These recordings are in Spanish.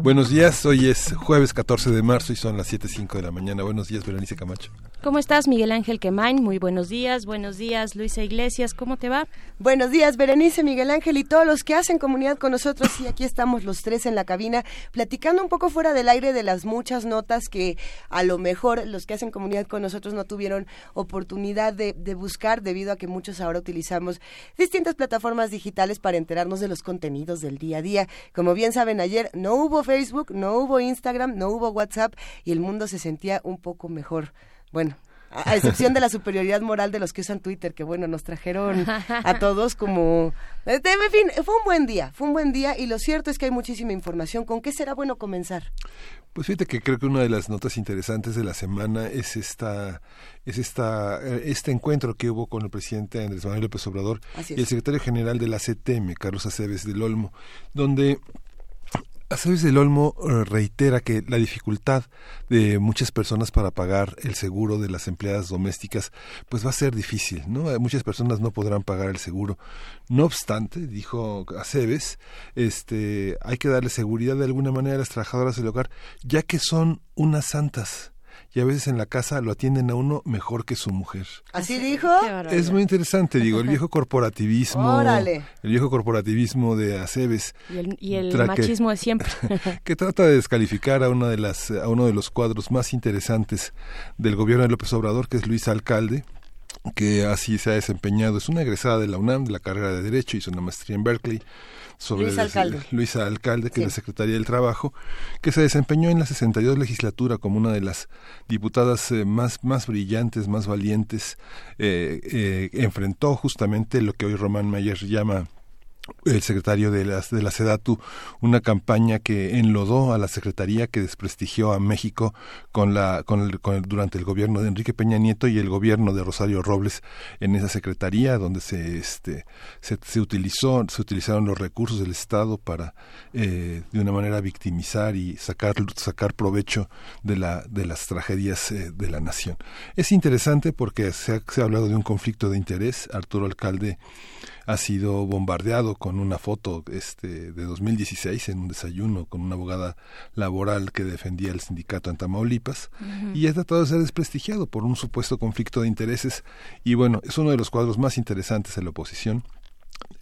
Buenos días, hoy es jueves 14 de marzo y son las 7.05 de la mañana. Buenos días, Berenice Camacho. ¿Cómo estás, Miguel Ángel Quemain? Muy buenos días, buenos días, Luisa Iglesias, ¿cómo te va? Buenos días, Berenice, Miguel Ángel y todos los que hacen comunidad con nosotros. Y aquí estamos los tres en la cabina, platicando un poco fuera del aire de las muchas notas que a lo mejor los que hacen comunidad con nosotros no tuvieron oportunidad de, de buscar, debido a que muchos ahora utilizamos distintas plataformas digitales para enterarnos de los contenidos del día a día. Como bien saben, ayer no hubo Facebook, no hubo Instagram, no hubo WhatsApp y el mundo se sentía un poco mejor. Bueno, a excepción de la superioridad moral de los que usan Twitter, que bueno, nos trajeron a todos como... En fin, fue un buen día, fue un buen día y lo cierto es que hay muchísima información. ¿Con qué será bueno comenzar? Pues fíjate que creo que una de las notas interesantes de la semana es esta es esta este encuentro que hubo con el presidente Andrés Manuel López Obrador y el secretario general de la CTM, Carlos Aceves del Olmo, donde Aceves del Olmo eh, reitera que la dificultad de muchas personas para pagar el seguro de las empleadas domésticas pues va a ser difícil, ¿no? Eh, muchas personas no podrán pagar el seguro. No obstante, dijo Aceves, este, hay que darle seguridad de alguna manera a las trabajadoras del hogar, ya que son unas santas y a veces en la casa lo atienden a uno mejor que su mujer. ¿Así dijo? Es muy interesante, digo, el viejo corporativismo, el viejo corporativismo de Aceves y el, machismo de siempre, que trata de descalificar a una de las a uno de los cuadros más interesantes del gobierno de López Obrador, que es Luis Alcalde, que así se ha desempeñado. Es una egresada de la UNAM, de la carrera de Derecho, hizo una maestría en Berkeley sobre Luisa Alcalde, Luisa Alcalde que es la Secretaría del Trabajo, que se desempeñó en la 62 legislatura como una de las diputadas eh, más, más brillantes, más valientes, eh, eh, enfrentó justamente lo que hoy Román Mayer llama el secretario de la, de la SEDATU una campaña que enlodó a la Secretaría, que desprestigió a México con la, con el, con durante el gobierno de Enrique Peña Nieto y el gobierno de Rosario Robles en esa Secretaría, donde se, este, se, utilizó, se utilizaron los recursos del Estado para eh, de una manera victimizar y sacar, sacar provecho de, la, de las tragedias eh, de la nación. Es interesante porque se ha, se ha hablado de un conflicto de interés. Arturo Alcalde ha sido bombardeado con una foto este, de 2016 en un desayuno con una abogada laboral que defendía el sindicato en Tamaulipas y ha tratado de ser desprestigiado por un supuesto conflicto de intereses. Y bueno, es uno de los cuadros más interesantes en la oposición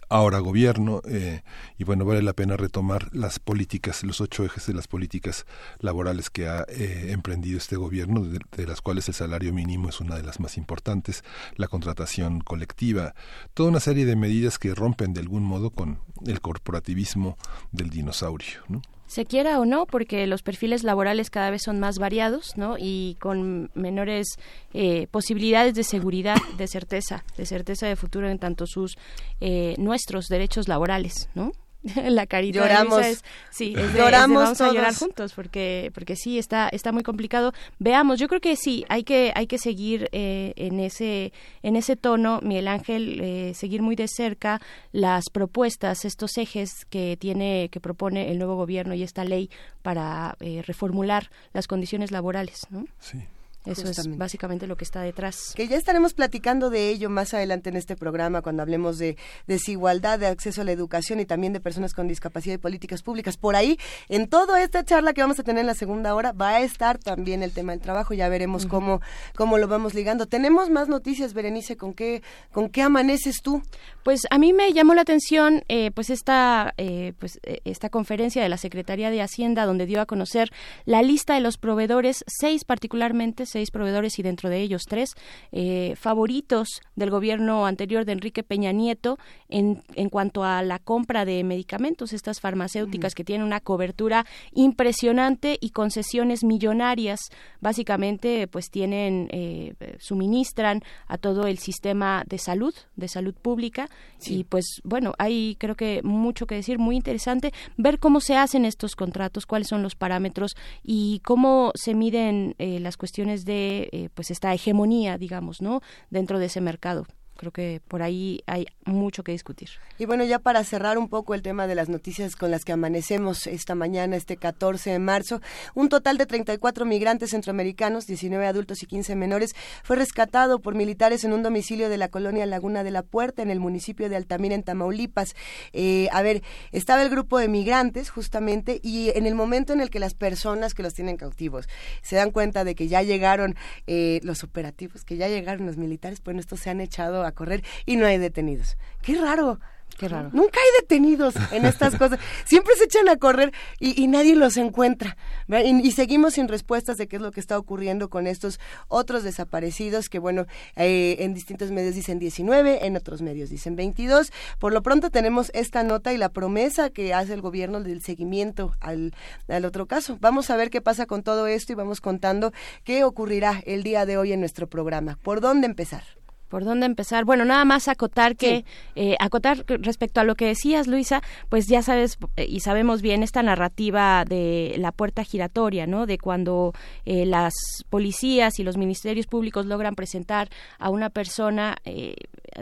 ahora gobierno eh, y bueno vale la pena retomar las políticas los ocho ejes de las políticas laborales que ha eh, emprendido este gobierno de, las cuales el salario mínimo es una de las más importantes la contratación colectiva toda una serie de medidas que rompen de algún modo con el corporativismo del dinosaurio ¿no? Se quiera o no, porque los perfiles laborales cada vez son más variados, ¿no? Y con menores eh, posibilidades de seguridad, de certeza, de certeza de futuro en tanto sus eh, nuestros derechos laborales, ¿no? la carita lloramos. es, sí lloramos vamos a llorar juntos porque porque sí está está muy complicado. Veamos yo creo que sí hay que hay que seguir eh, en ese en ese tono Miguel Ángel eh, seguir muy de cerca las propuestas estos ejes que tiene que propone el nuevo gobierno y esta ley para eh, reformular las condiciones laborales ¿no? sí eso es básicamente lo que está detrás. Que ya estaremos platicando de ello más adelante en este programa cuando hablemos de desigualdad, de acceso a la educación y también de personas con discapacidad y políticas públicas. Por ahí, en toda esta charla que vamos a tener en la segunda hora, va a estar también el tema del trabajo. Ya veremos cómo, cómo lo vamos ligando. Tenemos más noticias, Berenice. ¿Con qué, con qué amaneces tú? Pues a mí me llamó la atención eh, pues esta, eh, pues eh, esta conferencia de la Secretaría de Hacienda donde dio a conocer la lista de los proveedores, seis particularmente, seis proveedores y dentro de ellos tres eh, favoritos del gobierno anterior de Enrique Peña Nieto en, en cuanto a la compra de medicamentos, estas farmacéuticas que tienen una cobertura impresionante y concesiones millonarias. Básicamente, pues tienen, eh, suministran a todo el sistema de salud, de salud pública. Y pues bueno, hay creo que mucho que decir, muy interesante ver cómo se hacen estos contratos, cuáles son los parámetros y cómo se miden eh, las cuestiones de eh, pues esta hegemonía, digamos, ¿no? Dentro de ese mercado creo que por ahí hay mucho que discutir. Y bueno, ya para cerrar un poco el tema de las noticias con las que amanecemos esta mañana, este 14 de marzo, un total de 34 migrantes centroamericanos, 19 adultos y 15 menores, fue rescatado por militares en un domicilio de la colonia Laguna de la Puerta, en el municipio de Altamira, en Tamaulipas. Eh, a ver, estaba el grupo de migrantes justamente y en el momento en el que las personas que los tienen cautivos se dan cuenta de que ya llegaron eh, los operativos, que ya llegaron los militares, bueno, estos se han echado a correr y no hay detenidos. Qué raro. Qué raro. Nunca hay detenidos en estas cosas. Siempre se echan a correr y, nadie los encuentra. Y, seguimos sin respuestas de qué es lo que está ocurriendo con estos otros desaparecidos que, bueno, eh, en distintos medios dicen 19, en otros medios dicen 22. Por lo pronto tenemos esta nota y la promesa que hace el gobierno del seguimiento al, al otro caso. Vamos a ver qué pasa con todo esto y vamos contando qué ocurrirá el día de hoy en nuestro programa. ¿Por dónde empezar? ¿Por dónde empezar? Bueno, nada más acotar que, eh, acotar respecto a lo que decías, Luisa, pues ya sabes eh, y sabemos bien esta narrativa de la puerta giratoria, ¿no? De cuando eh, las policías y los ministerios públicos logran presentar a una persona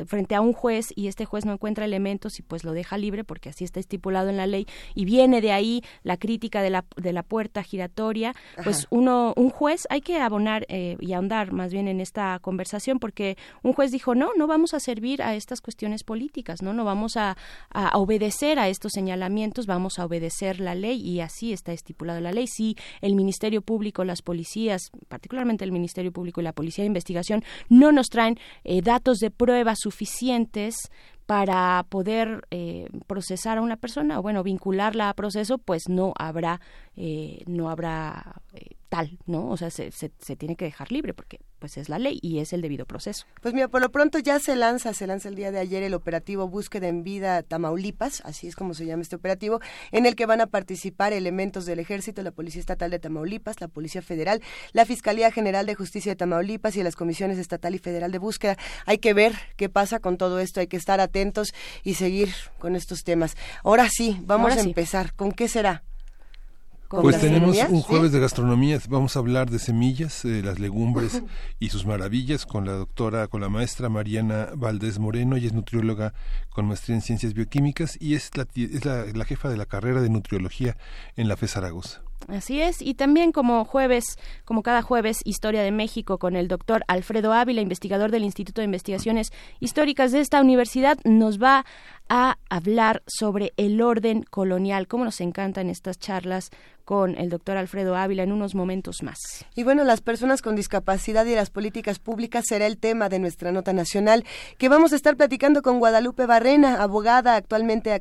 frente a un juez y este juez no encuentra elementos y pues lo deja libre porque así está estipulado en la ley y viene de ahí la crítica de la, de la puerta giratoria, pues uno, un juez, hay que abonar y ahondar más bien en esta conversación porque un juez dijo, no, no vamos a servir a estas cuestiones políticas, no, no vamos a, obedecer a estos señalamientos, vamos a obedecer la ley y así está estipulado la ley. Si el Ministerio Público, las policías, particularmente el Ministerio Público y la Policía de Investigación, no nos traen eh, datos de prueba suficientes para poder eh, procesar a una persona o bueno vincularla a proceso pues no habrá eh, no habrá tal no o sea se, se, se tiene que dejar libre porque pues es la ley y es el debido proceso. Pues mira, por lo pronto ya se lanza, se lanza el día de ayer el operativo Búsqueda en Vida Tamaulipas, así es como se llama este operativo, en el que van a participar elementos del Ejército, la Policía Estatal de Tamaulipas, la Policía Federal, la Fiscalía General de Justicia de Tamaulipas y las comisiones estatal y federal de búsqueda. Hay que ver qué pasa con todo esto, hay que estar atentos y seguir con estos temas. Ahora sí, vamos a empezar. ¿Con qué será? Pues tenemos un jueves de gastronomía, vamos a hablar de semillas, de las legumbres y sus maravillas con la doctora, con la maestra Mariana Valdés Moreno, ella es nutrióloga con maestría en ciencias bioquímicas y es la, es la, jefa de la carrera de nutriología en la FE Zaragoza. Así es, y también como jueves, como cada jueves, Historia de México con el doctor Alfredo Ávila, investigador del Instituto de Investigaciones Históricas de esta universidad, nos va a hablar sobre el orden colonial. Cómo nos encantan estas charlas con el doctor Alfredo Ávila en unos momentos más. Y bueno, las personas con discapacidad y las políticas públicas será el tema de nuestra nota nacional que vamos a estar platicando con Guadalupe Barrena, abogada actualmente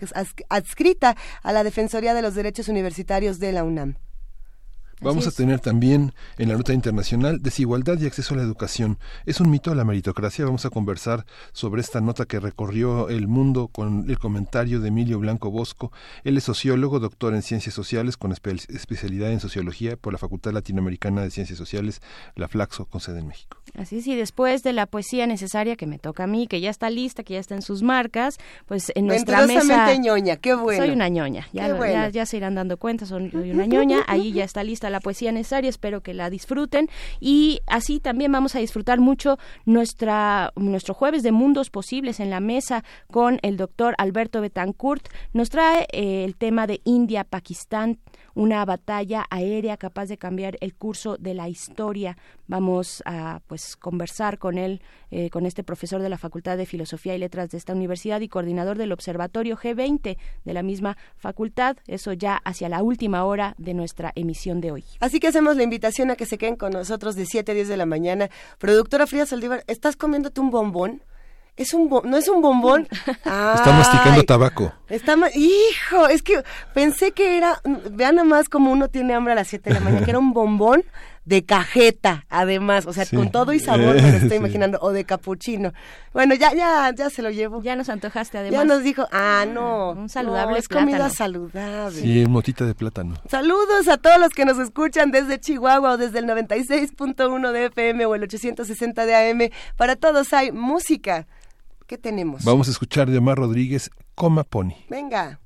adscrita a la Defensoría de los Derechos Universitarios de la UNAM. Vamos a tener también en la nota internacional desigualdad y acceso a la educación. ¿Es un mito la meritocracia? Vamos a conversar sobre esta nota que recorrió el mundo con el comentario de Emilio Blanco Bosco. Él es sociólogo, doctor en ciencias sociales con especialidad en sociología por la Facultad Latinoamericana de Ciencias Sociales, la Flaxo, con sede en México. Así es, y después de la poesía necesaria que me toca a mí, que ya está lista, que ya está en sus marcas, pues en nuestra mesa... ñoña, qué bueno. Soy una ñoña, ya, ya, se irán dando cuenta, soy una ñoña, ahí ya está lista la poesía necesaria, espero que la disfruten y así también vamos a disfrutar mucho nuestra, nuestro jueves de mundos posibles en la mesa con el doctor Alberto Betancourt. Nos trae eh, el tema de India-Pakistán una batalla aérea capaz de cambiar el curso de la historia. Vamos a pues conversar con él, eh, con este profesor de la Facultad de Filosofía y Letras de esta universidad y coordinador del Observatorio G20 de la misma facultad. Eso ya hacia la última hora de nuestra emisión de hoy. Así que hacemos la invitación a que se queden con nosotros de 7 a 10 de la mañana. Productora Frida Saldívar, ¿estás comiéndote un bombón? Es un no es un bombón. Está masticando tabaco. Está hijo, es que pensé que era vean nada más como uno tiene hambre a las 7 de la mañana, que era un bombón de cajeta, además, o sea, con todo y sabor me lo estoy imaginando, o de capuchino. Bueno, ya, ya, ya se lo llevo. Ya nos antojaste, además. Ya nos dijo, ah, no. Un saludable es comida saludable. Sí, motita de plátano. Saludos a todos los que nos escuchan desde Chihuahua o desde el 96.1 de FM o el 860 de AM. Para todos hay música. ¿Qué tenemos? Vamos a escuchar de Omar Rodríguez, Coma Pony. Venga.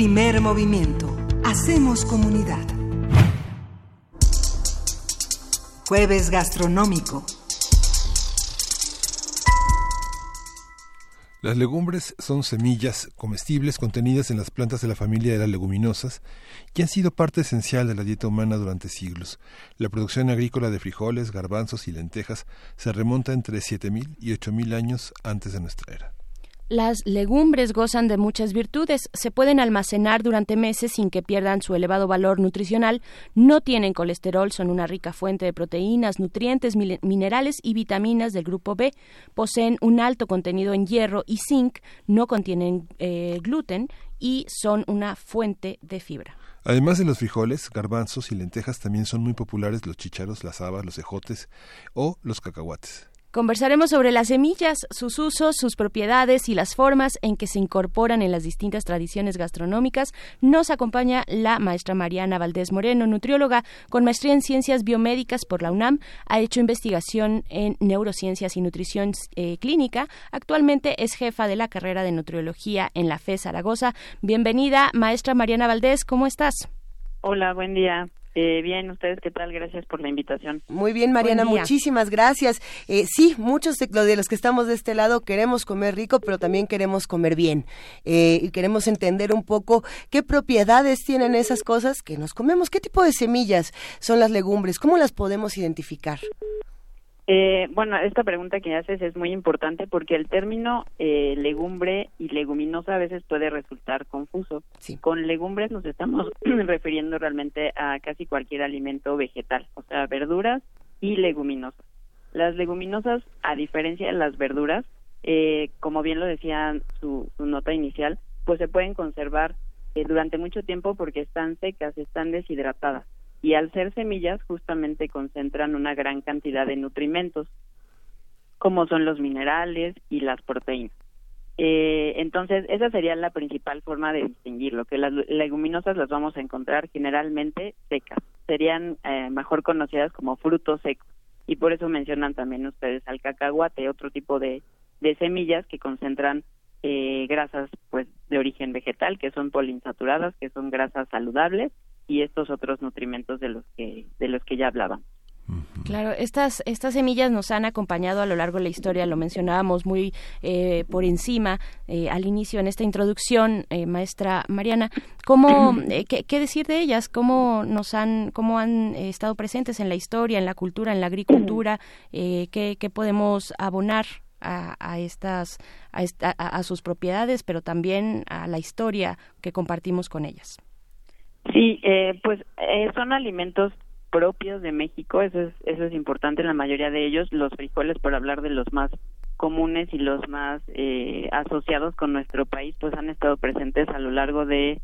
Primer movimiento. Hacemos comunidad. Jueves gastronómico. Las legumbres son semillas comestibles contenidas en las plantas de la familia de las leguminosas y han sido parte esencial de la dieta humana durante siglos. La producción agrícola de frijoles, garbanzos y lentejas se remonta entre 7.000 y 8.000 años antes de nuestra era. Las legumbres gozan de muchas virtudes, se pueden almacenar durante meses sin que pierdan su elevado valor nutricional, no tienen colesterol, son una rica fuente de proteínas, nutrientes, minerales y vitaminas del grupo B, poseen un alto contenido en hierro y zinc, no contienen eh, gluten y son una fuente de fibra. Además de los frijoles, garbanzos y lentejas también son muy populares los chícharos, las habas, los ejotes o los cacahuates. Conversaremos sobre las semillas, sus usos, sus propiedades y las formas en que se incorporan en las distintas tradiciones gastronómicas. Nos acompaña la maestra Mariana Valdés Moreno, nutrióloga con maestría en ciencias biomédicas por la UNAM. Ha hecho investigación en neurociencias y nutrición eh, clínica. Actualmente es jefa de la carrera de nutriología en la FE Zaragoza. Bienvenida, maestra Mariana Valdés, ¿cómo estás? Hola, buen día. Eh, bien, ¿ustedes qué tal? Gracias por la invitación. Muy bien, Mariana, muchísimas gracias. Eh, sí, muchos de, los que estamos de este lado queremos comer rico, pero también queremos comer bien. Eh, y queremos entender un poco qué propiedades tienen esas cosas que nos comemos, qué tipo de semillas son las legumbres, cómo las podemos identificar. Eh, bueno, esta pregunta que haces es muy importante porque el término eh, legumbre y leguminosa a veces puede resultar confuso. Con legumbres nos estamos refiriendo realmente a casi cualquier alimento vegetal, o sea, verduras y leguminosas. Las leguminosas, a diferencia de las verduras, eh, como bien lo decía su, su, nota inicial, pues se pueden conservar eh, durante mucho tiempo porque están secas, están deshidratadas y al ser semillas justamente concentran una gran cantidad de nutrimentos, como son los minerales y las proteínas. Eh, entonces, esa sería la principal forma de distinguirlo, que las leguminosas las vamos a encontrar generalmente secas, serían eh, mejor conocidas como frutos secos, y por eso mencionan también ustedes al cacahuate, otro tipo de, de semillas que concentran eh, grasas pues de origen vegetal, que son poliinsaturadas, que son grasas saludables, y estos otros nutrimentos de los que de los que ya hablaban. Claro, estas, estas semillas nos han acompañado a lo largo de la historia, lo mencionábamos muy eh, por encima eh, al inicio en esta introducción, eh, maestra Mariana. ¿Cómo, qué, decir de ellas? ¿Cómo nos han, cómo han estado presentes en la historia, en la cultura, en la agricultura? ¿qué, ¿qué, podemos abonar a, a estas, a, a sus propiedades, pero también a la historia que compartimos con ellas? Sí, eh, pues eh, son alimentos propios de México, eso es, eso es importante la mayoría de ellos. Los frijoles, por hablar de los más comunes y los más eh, asociados con nuestro país, pues han estado presentes a lo largo de,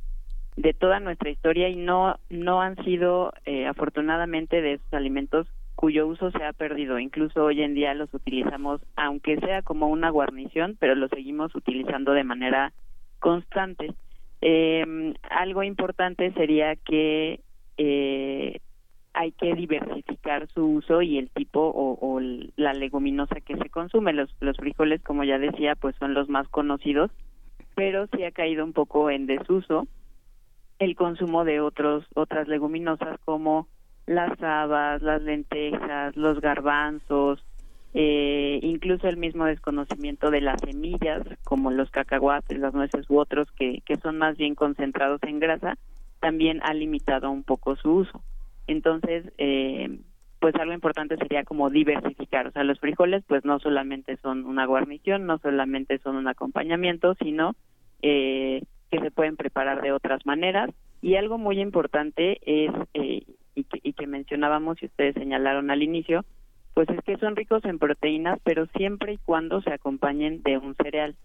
de toda nuestra historia y no, no han sido, eh, afortunadamente, de esos alimentos cuyo uso se ha perdido. Incluso hoy en día los utilizamos, aunque sea como una guarnición, pero los seguimos utilizando de manera constante. Eh, algo importante sería que eh, hay que diversificar su uso y el tipo o, la leguminosa que se consume. Los, los frijoles, como ya decía, pues son los más conocidos, pero sí ha caído un poco en desuso el consumo de otros otras leguminosas como las habas, las lentejas, los garbanzos, eh, incluso el mismo desconocimiento de las semillas, como los cacahuates, las nueces u otros que, que son más bien concentrados en grasa, también ha limitado un poco su uso. Entonces, eh, pues algo importante sería como diversificar, o sea, los frijoles pues no solamente son una guarnición, no solamente son un acompañamiento, sino eh, que se pueden preparar de otras maneras. Y algo muy importante es, eh, y, que, y que mencionábamos y ustedes señalaron al inicio, pues es que son ricos en proteínas, pero siempre y cuando se acompañen de un cereal.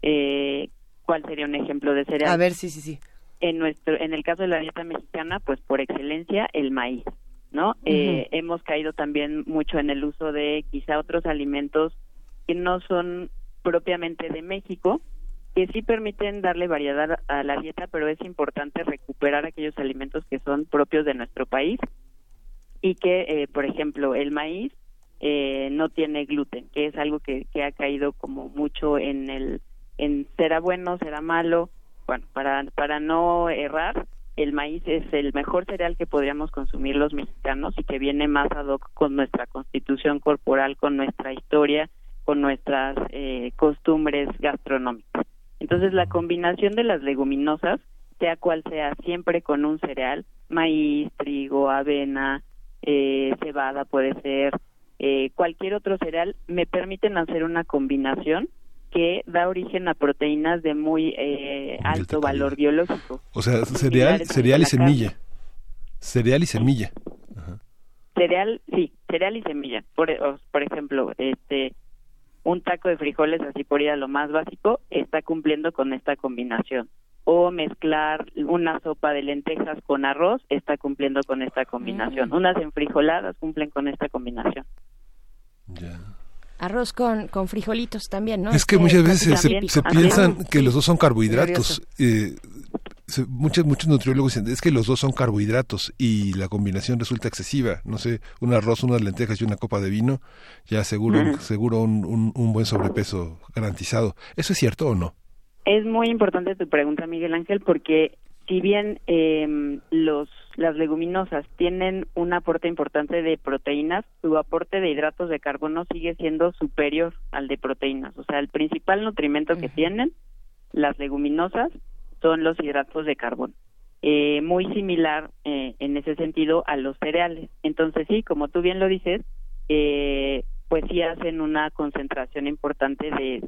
Eh, ¿Cuál sería un ejemplo de cereal? A ver, sí, sí, sí. En nuestro, en el caso de la dieta mexicana, pues por excelencia el maíz, ¿no? eh, hemos caído también mucho en el uso de quizá otros alimentos que no son propiamente de México, que sí permiten darle variedad a la dieta, pero es importante recuperar aquellos alimentos que son propios de nuestro país y que, eh, por ejemplo, el maíz eh, no tiene gluten, que es algo que, que ha caído como mucho en el en será bueno, será malo, bueno, para, para no errar, el maíz es el mejor cereal que podríamos consumir los mexicanos y que viene más ad hoc con nuestra constitución corporal, con nuestra historia, con nuestras eh, costumbres gastronómicas. Entonces, la combinación de las leguminosas, sea cual sea, siempre con un cereal, maíz, trigo, avena, eh, cebada puede ser, eh, cualquier otro cereal, me permiten hacer una combinación que da origen a proteínas de muy eh, alto valor biológico. O sea, cereal, cereal y semilla. Cereal y semilla. Cereal, sí, cereal y semilla. Por, por ejemplo, este un taco de frijoles, así por ir a lo más básico, está cumpliendo con esta combinación. O mezclar una sopa de lentejas con arroz, está cumpliendo con esta combinación. Mm. Unas enfrijoladas cumplen con esta combinación. Ya arroz con, con frijolitos también, ¿no? Es que muchas veces se, piensan que los dos son carbohidratos. Eh, muchos, muchos nutriólogos dicen, es que los dos son carbohidratos y la combinación resulta excesiva. No sé, un arroz, unas lentejas y una copa de vino, ya seguro, seguro un, un, buen sobrepeso garantizado. ¿Eso es cierto o no? Es muy importante tu pregunta, Miguel Ángel, porque si bien eh, los las leguminosas tienen un aporte importante de proteínas, su aporte de hidratos de carbono sigue siendo superior al de proteínas. O sea, el principal nutrimento que tienen las leguminosas son los hidratos de carbono. Eh, muy similar eh, en ese sentido a los cereales. Entonces sí, como tú bien lo dices, eh, pues sí hacen una concentración importante de,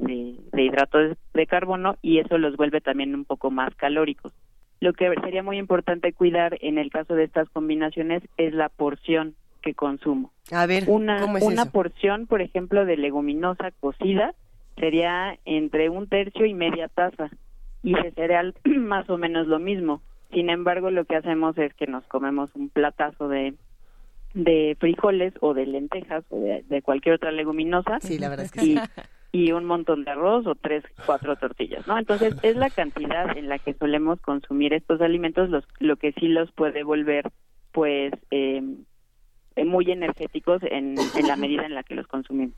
de hidratos de carbono y eso los vuelve también un poco más calóricos. Lo que sería muy importante cuidar en el caso de estas combinaciones es la porción que consumo. A ver, una, una porción, por ejemplo, de leguminosa cocida sería entre un tercio y media taza y de cereal más o menos lo mismo. Sin embargo, lo que hacemos es que nos comemos un platazo de de frijoles o de lentejas o de, cualquier otra leguminosa. Sí, la verdad es que sí y un montón de arroz o tres, cuatro tortillas, ¿no? Entonces es la cantidad en la que solemos consumir estos alimentos los, lo que sí los puede volver, pues, eh, muy energéticos en, en la medida en la que los consumimos.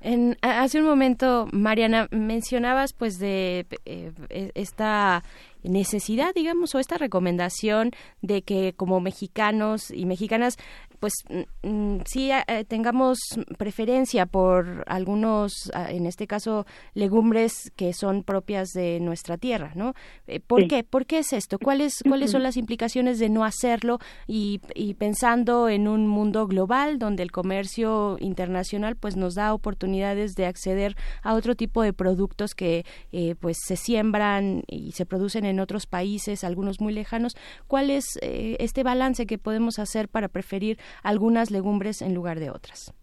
En, hace un momento, Mariana, mencionabas pues de eh, e, esta necesidad, digamos, o esta recomendación de que como mexicanos y mexicanas pues mm, sí eh, tengamos preferencia por algunos, ah, en este caso, legumbres que son propias de nuestra tierra, ¿no? Eh, ¿Por qué? ¿Por qué es esto? ¿Cuáles, cuáles son las implicaciones de no hacerlo y, y, pensando en un mundo global donde el comercio internacional pues nos da oportunidades de acceder a otro tipo de productos que eh, pues se siembran y se producen en otros países, algunos muy lejanos? ¿Cuál es este balance que podemos hacer para preferir algunas legumbres en lugar de otras?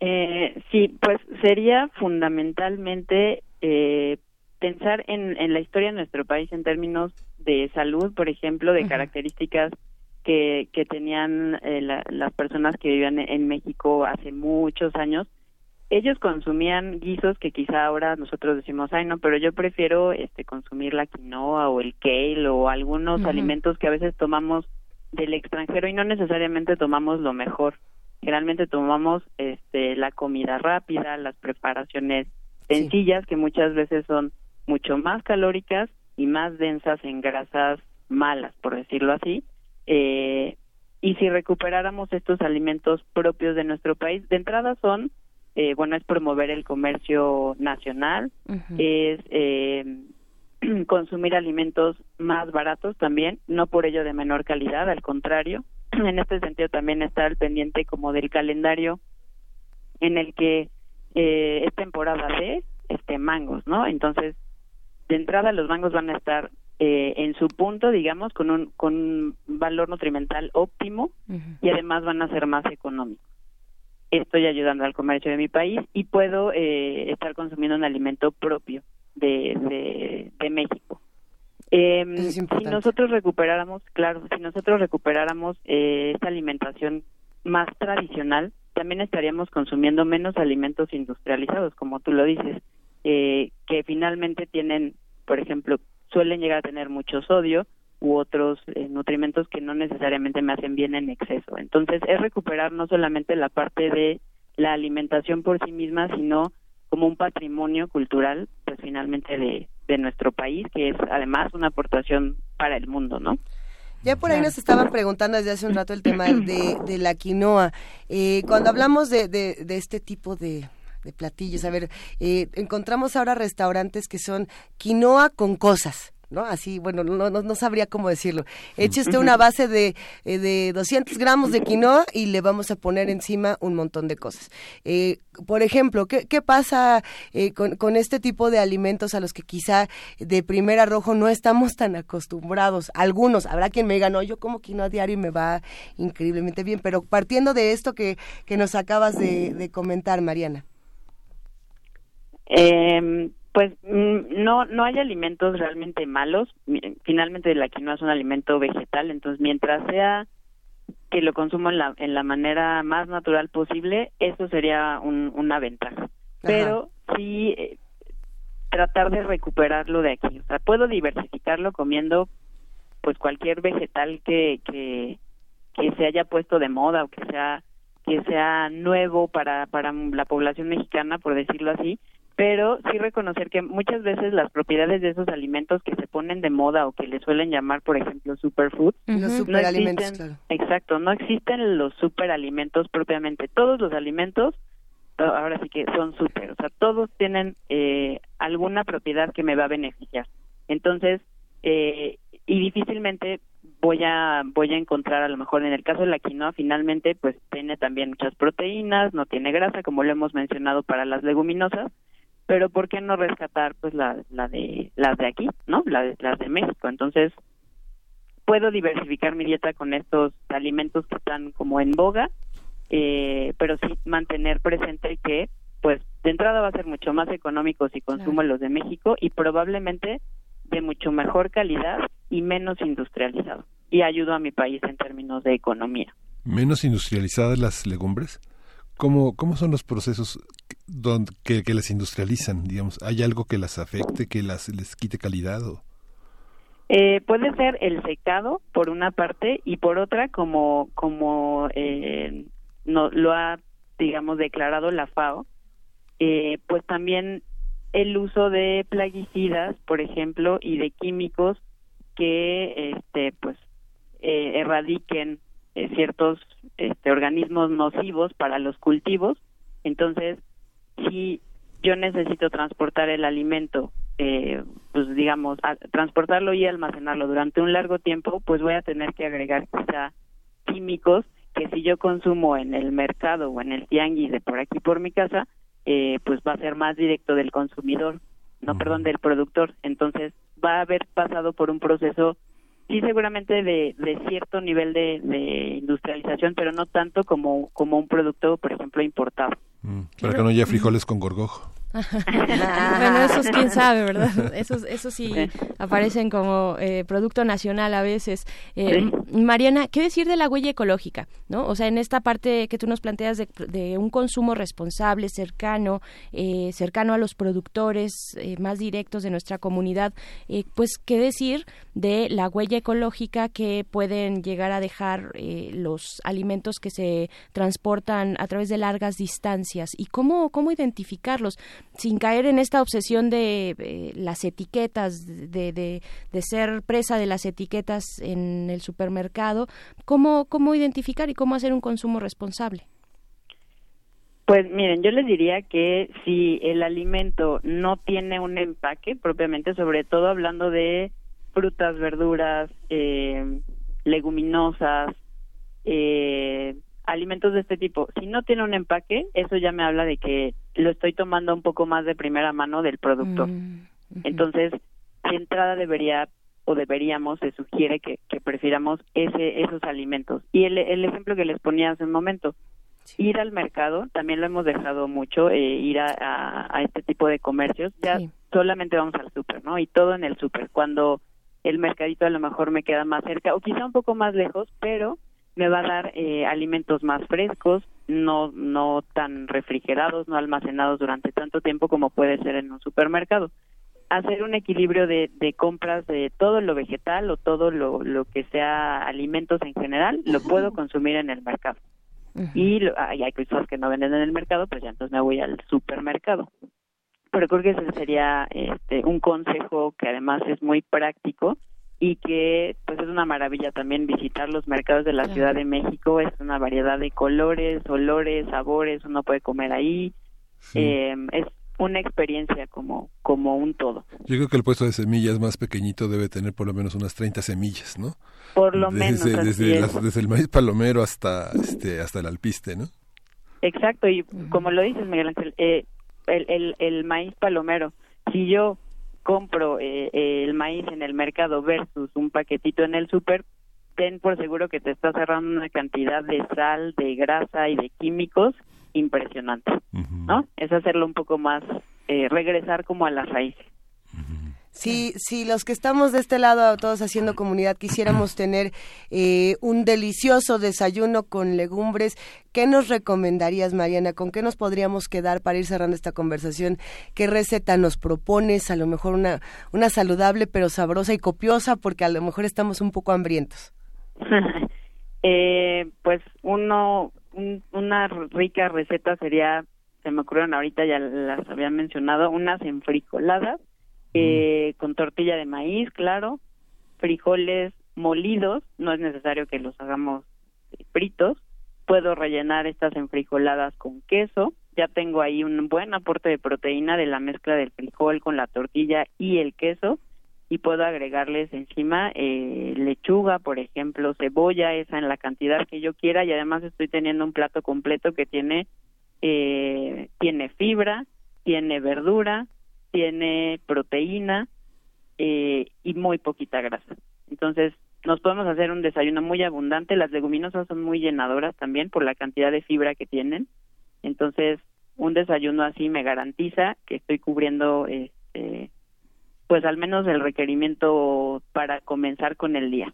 Eh, sí, pues sería fundamentalmente eh, pensar en, en, la historia de nuestro país en términos de salud, por ejemplo, de características que, que tenían eh, las personas que vivían en México hace muchos años. Ellos consumían guisos que quizá ahora nosotros decimos, ay no, pero yo prefiero este consumir la quinoa o el kale o algunos alimentos que a veces tomamos del extranjero y no necesariamente tomamos lo mejor. Generalmente tomamos este, la comida rápida, las preparaciones sencillas que muchas veces son mucho más calóricas y más densas en grasas malas, por decirlo así. Eh, y si recuperáramos estos alimentos propios de nuestro país, de entrada son, eh, bueno, es promover el comercio nacional, es eh, consumir alimentos más baratos también, no por ello de menor calidad, al contrario. En este sentido también está al pendiente como del calendario en el que eh, es temporada de este mangos, ¿no? Entonces, de entrada los mangos van a estar eh, en su punto, digamos, con un, con un valor nutrimental óptimo y además van a ser más económicos. Estoy ayudando al comercio de mi país y puedo eh, estar consumiendo un alimento propio de, de, México. Eh, si nosotros recuperáramos, claro, si nosotros recuperáramos eh, esta alimentación más tradicional, también estaríamos consumiendo menos alimentos industrializados, como tú lo dices, eh, que finalmente tienen, por ejemplo, suelen llegar a tener mucho sodio u otros eh, nutrimentos que no necesariamente me hacen bien en exceso. Entonces, es recuperar no solamente la parte de la alimentación por sí misma, sino como un patrimonio cultural, pues finalmente de, de nuestro país, que es además una aportación para el mundo, ¿no? Ya por ahí nos estaban preguntando desde hace un rato el tema de, de la quinoa. Eh, cuando hablamos de, de, este tipo de, de platillos. A ver, eh, encontramos ahora restaurantes que son quinoa con cosas. ¿No? Así, bueno, no, no, sabría cómo decirlo. Eche usted una base de, eh, de 200 gramos de quinoa y le vamos a poner encima un montón de cosas. Eh, por ejemplo, ¿qué, qué pasa eh, con, con, este tipo de alimentos a los que quizá de primer arrojo no estamos tan acostumbrados? Algunos, habrá quien me diga, no, yo como quinoa diario y me va increíblemente bien, pero partiendo de esto que, que nos acabas de, de comentar, Mariana. Eh, pues mm, no no hay alimentos realmente malos. Finalmente la quinoa es un alimento vegetal, entonces mientras sea que lo consumo en la, en la manera más natural posible, eso sería una ventaja. Pero sí eh, tratar de recuperarlo de aquí. O sea, puedo diversificarlo comiendo pues cualquier vegetal que, que, que se haya puesto de moda o que sea que sea nuevo para para la población mexicana, por decirlo así, pero sí reconocer que muchas veces las propiedades de esos alimentos que se ponen de moda o que le suelen llamar, por ejemplo, superfoods, los superalimentos, claro. exacto, no existen los superalimentos propiamente. Todos los alimentos, ahora sí que son super, o sea, todos tienen eh, alguna propiedad que me va a beneficiar. Entonces, eh, y difícilmente voy a voy a encontrar a lo mejor en el caso de la quinoa finalmente pues tiene también muchas proteínas no tiene grasa como lo hemos mencionado para las leguminosas pero ¿por qué no rescatar pues la, la de las de aquí, ¿no? La las de México. Entonces, puedo diversificar mi dieta con estos alimentos que están como en boga, eh, pero sí mantener presente que pues de entrada va a ser mucho más económico si consumo los de México y probablemente de mucho mejor calidad y menos industrializado. Y ayudo a mi país en términos de economía. ¿Menos industrializadas las legumbres? ¿Cómo, cómo son los procesos donde, que, que, las industrializan? Digamos, ¿Hay algo que las afecte, que las les quite calidad? O? Eh, puede ser el secado, por una parte, y por otra, como, como eh, no, lo ha, digamos, declarado la FAO, eh, pues también el uso de plaguicidas, por ejemplo, y de químicos que, este, pues, eh, erradiquen eh, ciertos este, organismos nocivos para los cultivos. Entonces, si yo necesito transportar el alimento, eh, pues digamos, transportarlo y almacenarlo durante un largo tiempo, pues voy a tener que agregar quizá químicos que si yo consumo en el mercado o en el tianguis de por aquí por mi casa, eh, pues va a ser más directo del consumidor, no, perdón, del productor. Entonces va a haber pasado por un proceso sí seguramente de, cierto nivel de, de, industrialización, pero no tanto como, como un producto, por ejemplo, importado. Mm, para que no haya frijoles con gorgojo. Bueno, esos quién sabe, ¿verdad? Esos, esos sí aparecen como eh, producto nacional a veces. Eh, Mariana, ¿qué decir de la huella ecológica? ¿no? O sea, en esta parte que tú nos planteas de, un consumo responsable, cercano, eh, cercano a los productores más directos de nuestra comunidad, pues, ¿qué decir de la huella ecológica que pueden llegar a dejar los alimentos que se transportan a través de largas distancias? ¿Y cómo, cómo identificarlos? Sin caer en esta obsesión de eh, las etiquetas, de, de, ser presa de las etiquetas en el supermercado, ¿cómo, ¿cómo identificar y cómo hacer un consumo responsable? Pues miren, yo les diría que si el alimento no tiene un empaque propiamente, sobre todo hablando de frutas, verduras, eh, leguminosas, eh, alimentos de este tipo, si no tiene un empaque, eso ya me habla de que lo estoy tomando un poco más de primera mano del productor. Mm, Entonces, de entrada debería o deberíamos, se sugiere que, que prefiramos ese, esos alimentos. Y el, el ejemplo que les ponía hace un momento, ir al mercado, también lo hemos dejado mucho, eh, ir a, a, este tipo de comercios, ya solamente vamos al súper, ¿no? Y todo en el súper, cuando el mercadito a lo mejor me queda más cerca o quizá un poco más lejos, pero me va a dar eh, alimentos más frescos, no no tan refrigerados, no almacenados durante tanto tiempo como puede ser en un supermercado. Hacer un equilibrio de, de compras de todo lo vegetal o todo lo, lo que sea alimentos en general, lo puedo consumir en el mercado. Y hay cosas que no venden en el mercado, pues ya entonces me voy al supermercado. pero creo que ese sería este, un consejo que además es muy práctico y que pues es una maravilla también visitar los mercados de la Ciudad de México, es una variedad de colores, olores, sabores, uno puede comer ahí, eh, es una experiencia como, como un todo. Yo creo que el puesto de semillas más pequeñito debe tener por lo menos unas 30 semillas, ¿no? Por lo menos. Desde, desde el maíz palomero hasta, este, hasta el alpiste, ¿no? Exacto, y como lo dices, Miguel Ángel, eh, el, el, el maíz palomero, si yo compro eh, el maíz en el mercado versus un paquetito en el súper, ten por seguro que te está cerrando una cantidad de sal, de grasa y de químicos impresionante, ¿no? Es hacerlo un poco más, eh, regresar como a las raíces. Si, si los que estamos de este lado, todos haciendo comunidad, quisiéramos tener eh, un delicioso desayuno con legumbres, ¿qué nos recomendarías, Mariana? ¿Con qué nos podríamos quedar para ir cerrando esta conversación? ¿Qué receta nos propones? A lo mejor una, una saludable pero sabrosa y copiosa, porque a lo mejor estamos un poco hambrientos. eh, pues uno, una rica receta sería, se me ocurrieron ahorita, ya las había mencionado, unas enfricoladas eh, con tortilla de maíz, claro, frijoles molidos, no es necesario que los hagamos fritos, puedo rellenar estas enfrijoladas con queso, ya tengo ahí un buen aporte de proteína de la mezcla del frijol con la tortilla y el queso, y puedo agregarles encima eh, lechuga, por ejemplo, cebolla, esa en la cantidad que yo quiera y además estoy teniendo un plato completo que tiene eh, tiene fibra, tiene verdura, tiene proteína eh, y muy poquita grasa. Entonces nos podemos hacer un desayuno muy abundante. Las leguminosas son muy llenadoras también por la cantidad de fibra que tienen. Entonces un desayuno así me garantiza que estoy cubriendo este pues al menos el requerimiento para comenzar con el día.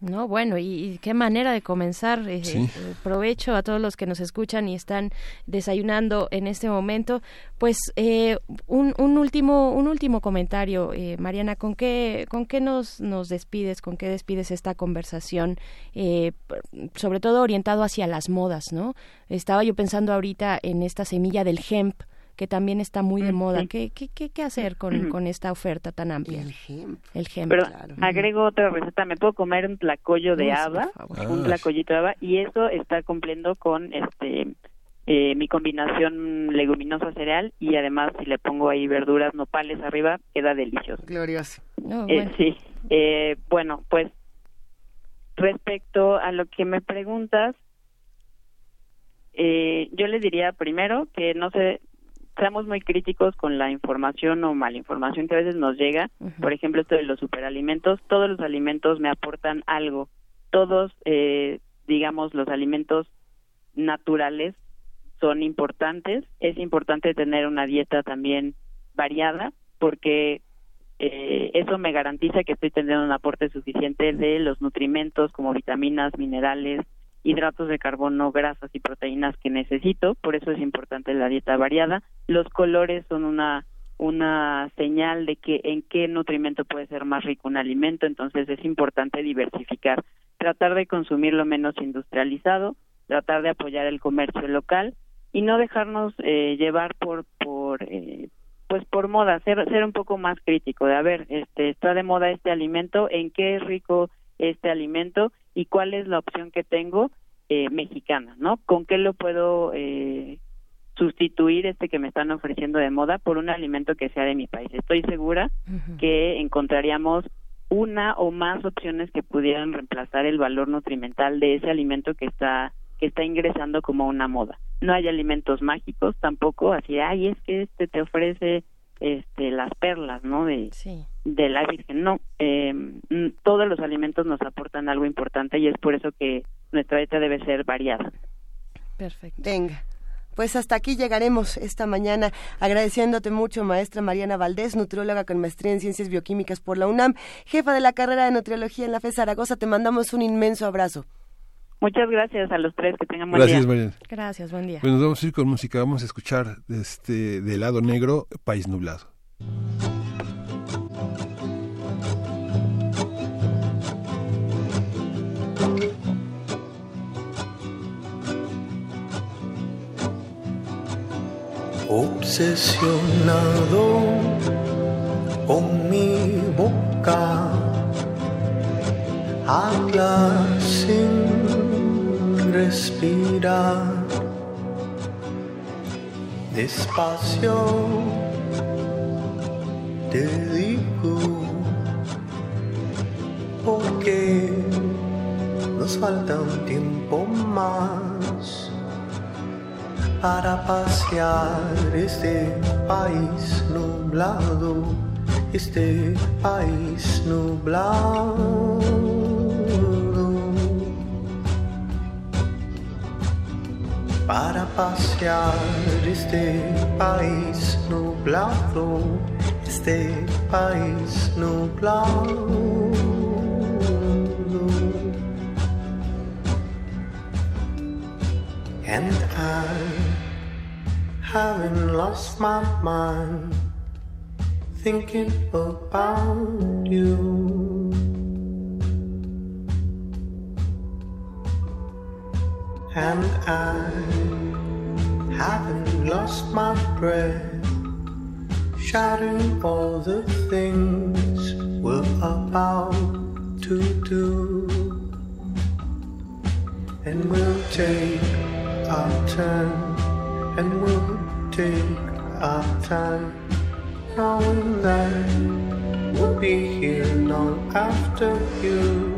No, bueno, y, qué manera de comenzar. Eh, eh, provecho a todos los que nos escuchan y están desayunando en este momento. Pues eh, un, un, último un último comentario, Mariana, ¿con qué con qué nos nos despides? ¿Con qué despides esta conversación? sobre todo orientado hacia las modas, ¿no? Estaba yo pensando ahorita en esta semilla del hemp que también está muy de moda. ¿Qué, qué, qué, hacer con, con, esta oferta tan amplia? El gem. El gem, Pero agrego otra receta. Me puedo comer un tlacoyo de haba, un tlacoyito de haba, y eso está cumpliendo con este eh, mi combinación leguminosa cereal y además si le pongo ahí verduras nopales arriba, queda delicioso. Glorioso. Eh, sí. Eh, bueno, pues respecto a lo que me preguntas, eh, yo le diría primero que no se seamos muy críticos con la información o malinformación que a veces nos llega. Por ejemplo, esto de los superalimentos. Todos los alimentos me aportan algo. Todos, eh, digamos, los alimentos naturales son importantes. Es importante tener una dieta también variada porque eh, eso me garantiza que estoy teniendo un aporte suficiente de los nutrimentos como vitaminas, minerales, hidratos de carbono, grasas y proteínas que necesito, por eso es importante la dieta variada. Los colores son una una señal de que en qué nutrimento puede ser más rico un alimento, entonces es importante diversificar, tratar de consumir lo menos industrializado, tratar de apoyar el comercio local y no dejarnos eh, llevar por por eh, pues por moda, ser ser un poco más crítico de a ver, este está de moda este alimento, en qué es rico este alimento y cuál es la opción que tengo eh, mexicana, ¿no? ¿Con qué lo puedo eh, sustituir este que me están ofreciendo de moda por un alimento que sea de mi país? Estoy segura que encontraríamos una o más opciones que pudieran reemplazar el valor nutrimental de ese alimento que está que está ingresando como una moda. No hay alimentos mágicos tampoco, así, ay, es que este te ofrece este las perlas no de de la virgen. No eh, todos los alimentos nos aportan algo importante y es por eso que nuestra dieta debe ser variada. Perfecto. Venga pues hasta aquí llegaremos esta mañana. Agradeciéndote mucho, maestra Mariana Valdés, nutrióloga con maestría en Ciencias Bioquímicas por la UNAM, jefa de la carrera de Nutriología en la FE Zaragoza. Te mandamos un inmenso abrazo. Muchas gracias a los tres, que tengan buen gracias, día. Mariana. Gracias, buen día. Pues nos vamos a ir con música, vamos a escuchar este, de lado negro, País Nublado. obsesionado con mi boca, habla sin respirar, despacio te digo, porque nos falta un tiempo más para pasear este país nublado, este país nublado. Para pasear este país nublado, este país nublado. And I haven't lost my mind thinking about you. And I haven't lost my breath shouting all the things we're about to do. And we'll take our turn, and we'll take our time, knowing that we'll be here long after you.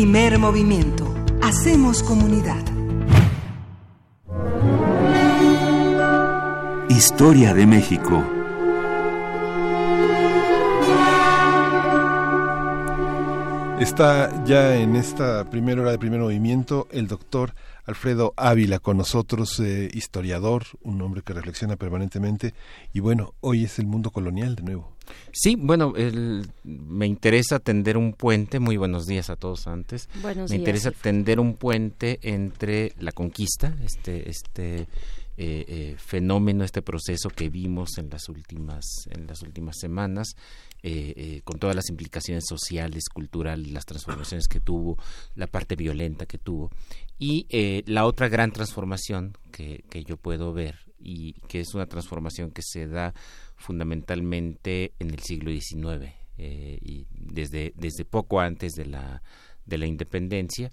Primer movimiento. Hacemos comunidad. Historia de México. Está ya en esta primera hora de primer movimiento el doctor Alfredo Ávila con nosotros, eh, historiador, un hombre que reflexiona permanentemente. Y bueno, hoy es el mundo colonial de nuevo. Sí, bueno, me interesa tender un puente, muy buenos días a todos antes. me interesa tender un puente entre la conquista, este, este eh, eh, fenómeno, este proceso que vimos en las últimas, en las últimas semanas, eh, con todas las implicaciones sociales, culturales, las transformaciones que tuvo, la parte violenta que tuvo. Y eh, la otra gran transformación que, que yo puedo ver, y que es una transformación que se da fundamentalmente en el siglo XIX, y desde, desde poco antes de la, de la independencia,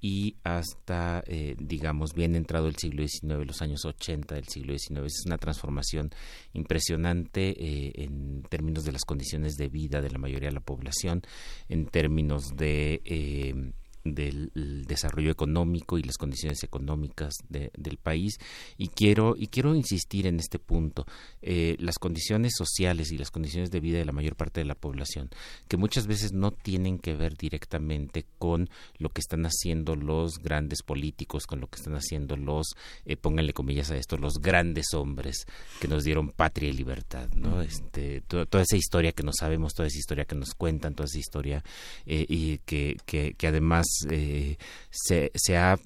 y hasta, eh, digamos, bien entrado el siglo XIX, los años 80 del siglo XIX. Es una transformación impresionante eh, en términos de las condiciones de vida de la mayoría de la población, en términos de eh, del desarrollo económico y las condiciones económicas del país. Y quiero y quiero insistir en este punto eh, las condiciones sociales y las condiciones de vida de la mayor parte de la población que muchas veces no tienen que ver directamente con lo que están haciendo los grandes políticos con lo que están haciendo los eh, pónganle comillas a esto los grandes hombres que nos dieron patria y libertad no este toda esa historia que no sabemos toda esa historia que nos cuentan toda esa historia eh, y que, que, que además eh, se, ha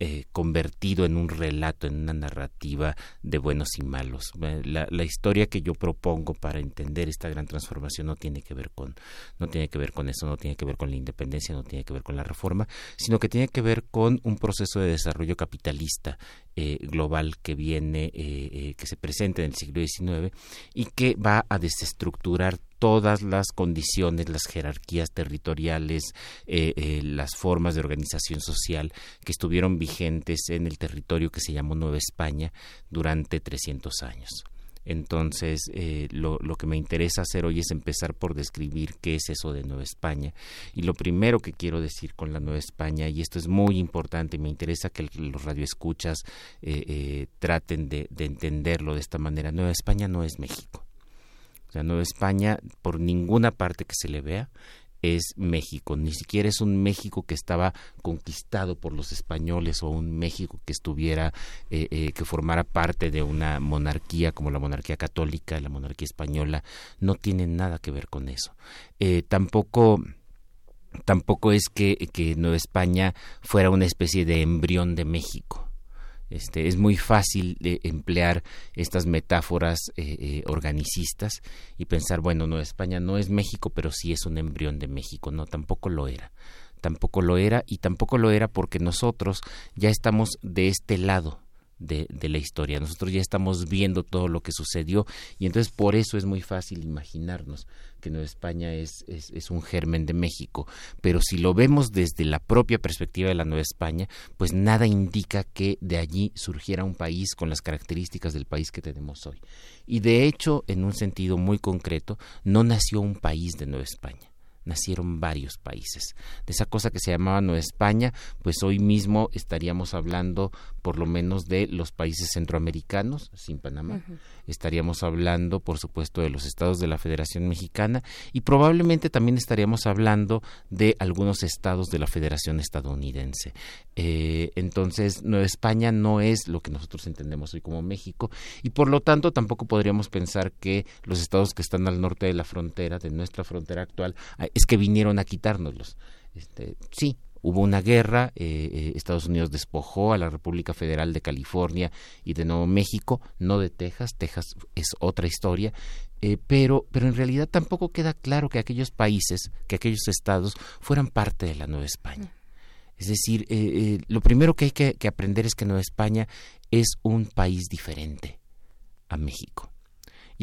eh, convertido en un relato, en una narrativa de buenos y malos. La, historia que yo propongo para entender esta gran transformación no tiene que ver con, no tiene que ver con eso, no tiene que ver con la independencia, no tiene que ver con la reforma, sino que tiene que ver con un proceso de desarrollo capitalista eh, global que viene, que se presenta en el siglo XIX y que va a desestructurar todas las condiciones, las jerarquías territoriales, las formas de organización social que estuvieron vigentes en el territorio que se llamó Nueva España durante 300 años. Entonces, eh, lo, que me interesa hacer hoy es empezar por describir qué es eso de Nueva España. Y lo primero que quiero decir con la Nueva España, y esto es muy importante, me interesa que los radioescuchas eh, eh, traten de entenderlo de esta manera, Nueva España no es México. Sea, Nueva España, por ninguna parte que se le vea, es México, ni siquiera es un México que estaba conquistado por los españoles o un México que estuviera, eh, eh, que formara parte de una monarquía como la monarquía católica, la monarquía española, no tiene nada que ver con eso. Eh, tampoco tampoco es que, que Nueva España fuera una especie de embrión de México. Este, es muy fácil de emplear estas metáforas eh, eh, organicistas y pensar, bueno, no, España no es México, pero sí es un embrión de México. No, tampoco lo era. Tampoco lo era y tampoco lo era porque nosotros ya estamos de este lado de, la historia. Nosotros ya estamos viendo todo lo que sucedió y entonces por eso es muy fácil imaginarnos que Nueva España es, es, un germen de México, pero si lo vemos desde la propia perspectiva de la Nueva España, pues nada indica que de allí surgiera un país con las características del país que tenemos hoy. Y de hecho, en un sentido muy concreto, no nació un país de Nueva España nacieron varios países. De esa cosa que se llamaba Nueva España, pues hoy mismo estaríamos hablando por lo menos de los países centroamericanos, sin Panamá. Estaríamos hablando, por supuesto, de los estados de la Federación Mexicana y probablemente también estaríamos hablando de algunos estados de la Federación estadounidense. Eh, entonces, Nueva España no es lo que nosotros entendemos hoy como México y por lo tanto tampoco podríamos pensar que los estados que están al norte de la frontera, de nuestra frontera actual, es que vinieron a quitárnoslos. Este, sí, hubo una guerra, eh, eh, Estados Unidos despojó a la República Federal de California y de Nuevo México, no de Texas, Texas es otra historia, eh, pero, pero en realidad tampoco queda claro que aquellos países, que aquellos estados fueran parte de la Nueva España. Es decir, lo primero que hay que aprender es que Nueva España es un país diferente a México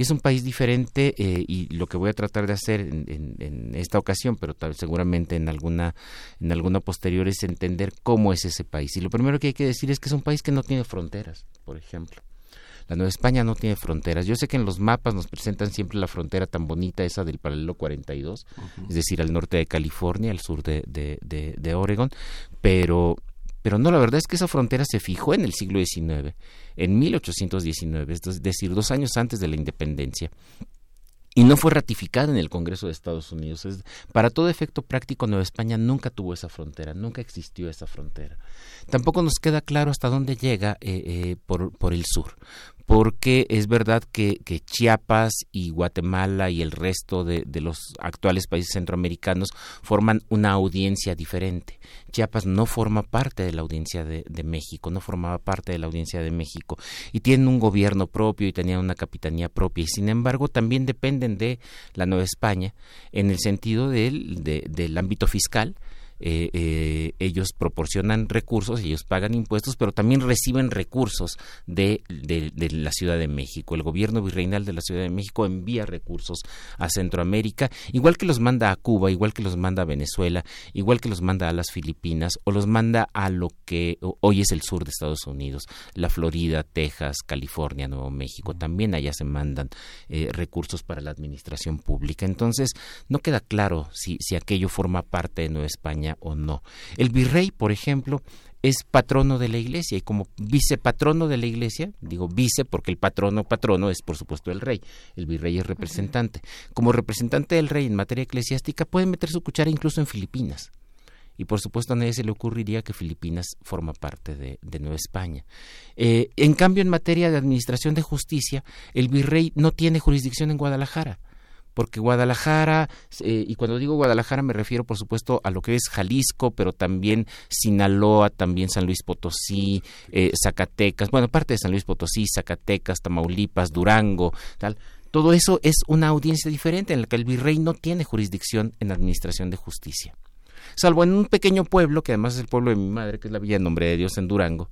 y es un país diferente eh, y lo que voy a tratar de hacer en, esta ocasión, pero tal, seguramente en alguna, en alguna posterior es entender cómo es ese país. Y lo primero que hay que decir es que es un país que no tiene fronteras, por ejemplo. La Nueva España no tiene fronteras. Yo sé que en los mapas nos presentan siempre la frontera tan bonita, esa del paralelo 42, es decir, al norte de California, al sur de, de, de, de Oregon, pero pero no, la verdad es que esa frontera se fijó en el siglo XIX, en 1819, es decir, dos años antes de la independencia y no fue ratificada en el Congreso de Estados Unidos. para todo efecto práctico, Nueva España nunca tuvo esa frontera, nunca existió esa frontera. Tampoco nos queda claro hasta dónde llega eh, eh, por, por, el sur, porque es verdad que, Chiapas y Guatemala y el resto de, de, los actuales países centroamericanos forman una audiencia diferente. Chiapas no forma parte de la audiencia de, de, México, no formaba parte de la audiencia de México y tienen un gobierno propio y tenían una capitanía propia y sin embargo también dependen de la Nueva España en el sentido del, del ámbito fiscal eh, eh, ellos proporcionan recursos, ellos pagan impuestos, pero también reciben recursos de, de, la Ciudad de México. El gobierno virreinal de la Ciudad de México envía recursos a Centroamérica, igual que los manda a Cuba, igual que los manda a Venezuela, igual que los manda a las Filipinas o los manda a lo que hoy es el sur de Estados Unidos, la Florida, Texas, California, Nuevo México. También allá se mandan eh, recursos para la administración pública. Entonces, no queda claro si, si aquello forma parte de Nueva España o no. El virrey, por ejemplo, es patrono de la iglesia y como vicepatrono de la iglesia, digo vice porque el patrono patrono es por supuesto el rey, el virrey es representante. Como representante del rey en materia eclesiástica puede meter su cuchara incluso en Filipinas. Y por supuesto a nadie se le ocurriría que Filipinas forma parte de, Nueva España. Eh, en cambio, en materia de administración de justicia, el virrey no tiene jurisdicción en Guadalajara porque Guadalajara, eh, y cuando digo Guadalajara me refiero por supuesto a lo que es Jalisco, pero también Sinaloa, también San Luis Potosí, eh, Zacatecas, bueno, parte de San Luis Potosí, Zacatecas, Tamaulipas, Durango, tal. Todo eso es una audiencia diferente en la que el virrey no tiene jurisdicción en administración de justicia. Salvo en un pequeño pueblo, que además es el pueblo de mi madre, que es la Villa en Nombre de Dios en Durango,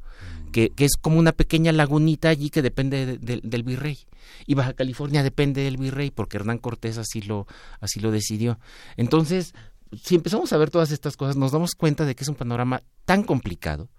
que, es como una pequeña lagunita allí que depende del virrey. Y Baja California depende del virrey porque Hernán Cortés así lo, así lo decidió. Entonces, si empezamos a ver todas estas cosas, nos damos cuenta de que es un panorama tan complicado,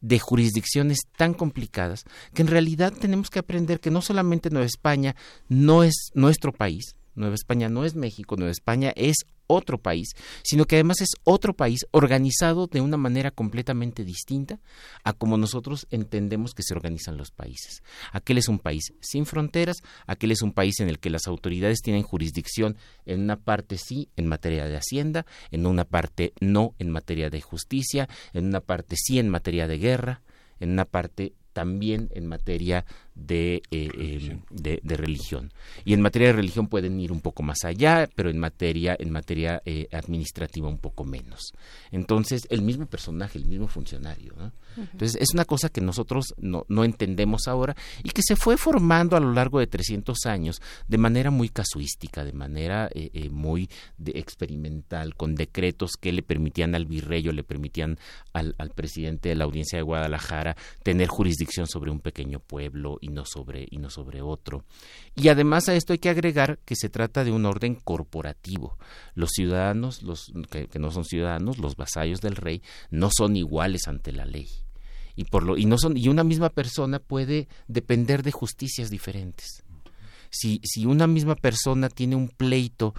de jurisdicciones tan complicadas, que en realidad tenemos que aprender que no solamente Nueva España no es nuestro país, Nueva España no es México, Nueva España es otro país, sino que además es otro país organizado de una manera completamente distinta a como nosotros entendemos que se organizan los países. Aquel es un país sin fronteras, aquel es un país en el que las autoridades tienen jurisdicción en una parte sí en materia de hacienda, en una parte no en materia de justicia, en una parte sí en materia de guerra, en una parte también en materia de, eh, em, de, religión. Y en materia de religión pueden ir un poco más allá, pero en materia, en materia eh, administrativa un poco menos. Entonces, el mismo personaje, el mismo funcionario. Entonces, es una cosa que nosotros no, no, entendemos ahora y que se fue formando a lo largo de 300 años de manera muy casuística, de manera eh, muy experimental, con decretos que le permitían al virrey o le permitían al, al presidente de la audiencia de Guadalajara tener jurisdicción sobre un pequeño pueblo y no sobre y no sobre otro. Y además a esto hay que agregar que se trata de un orden corporativo. Los ciudadanos, los que, no son ciudadanos, los vasallos del rey, no son iguales ante la ley. Y por lo y no son y una misma persona puede depender de justicias diferentes. Si, si una misma persona tiene un pleito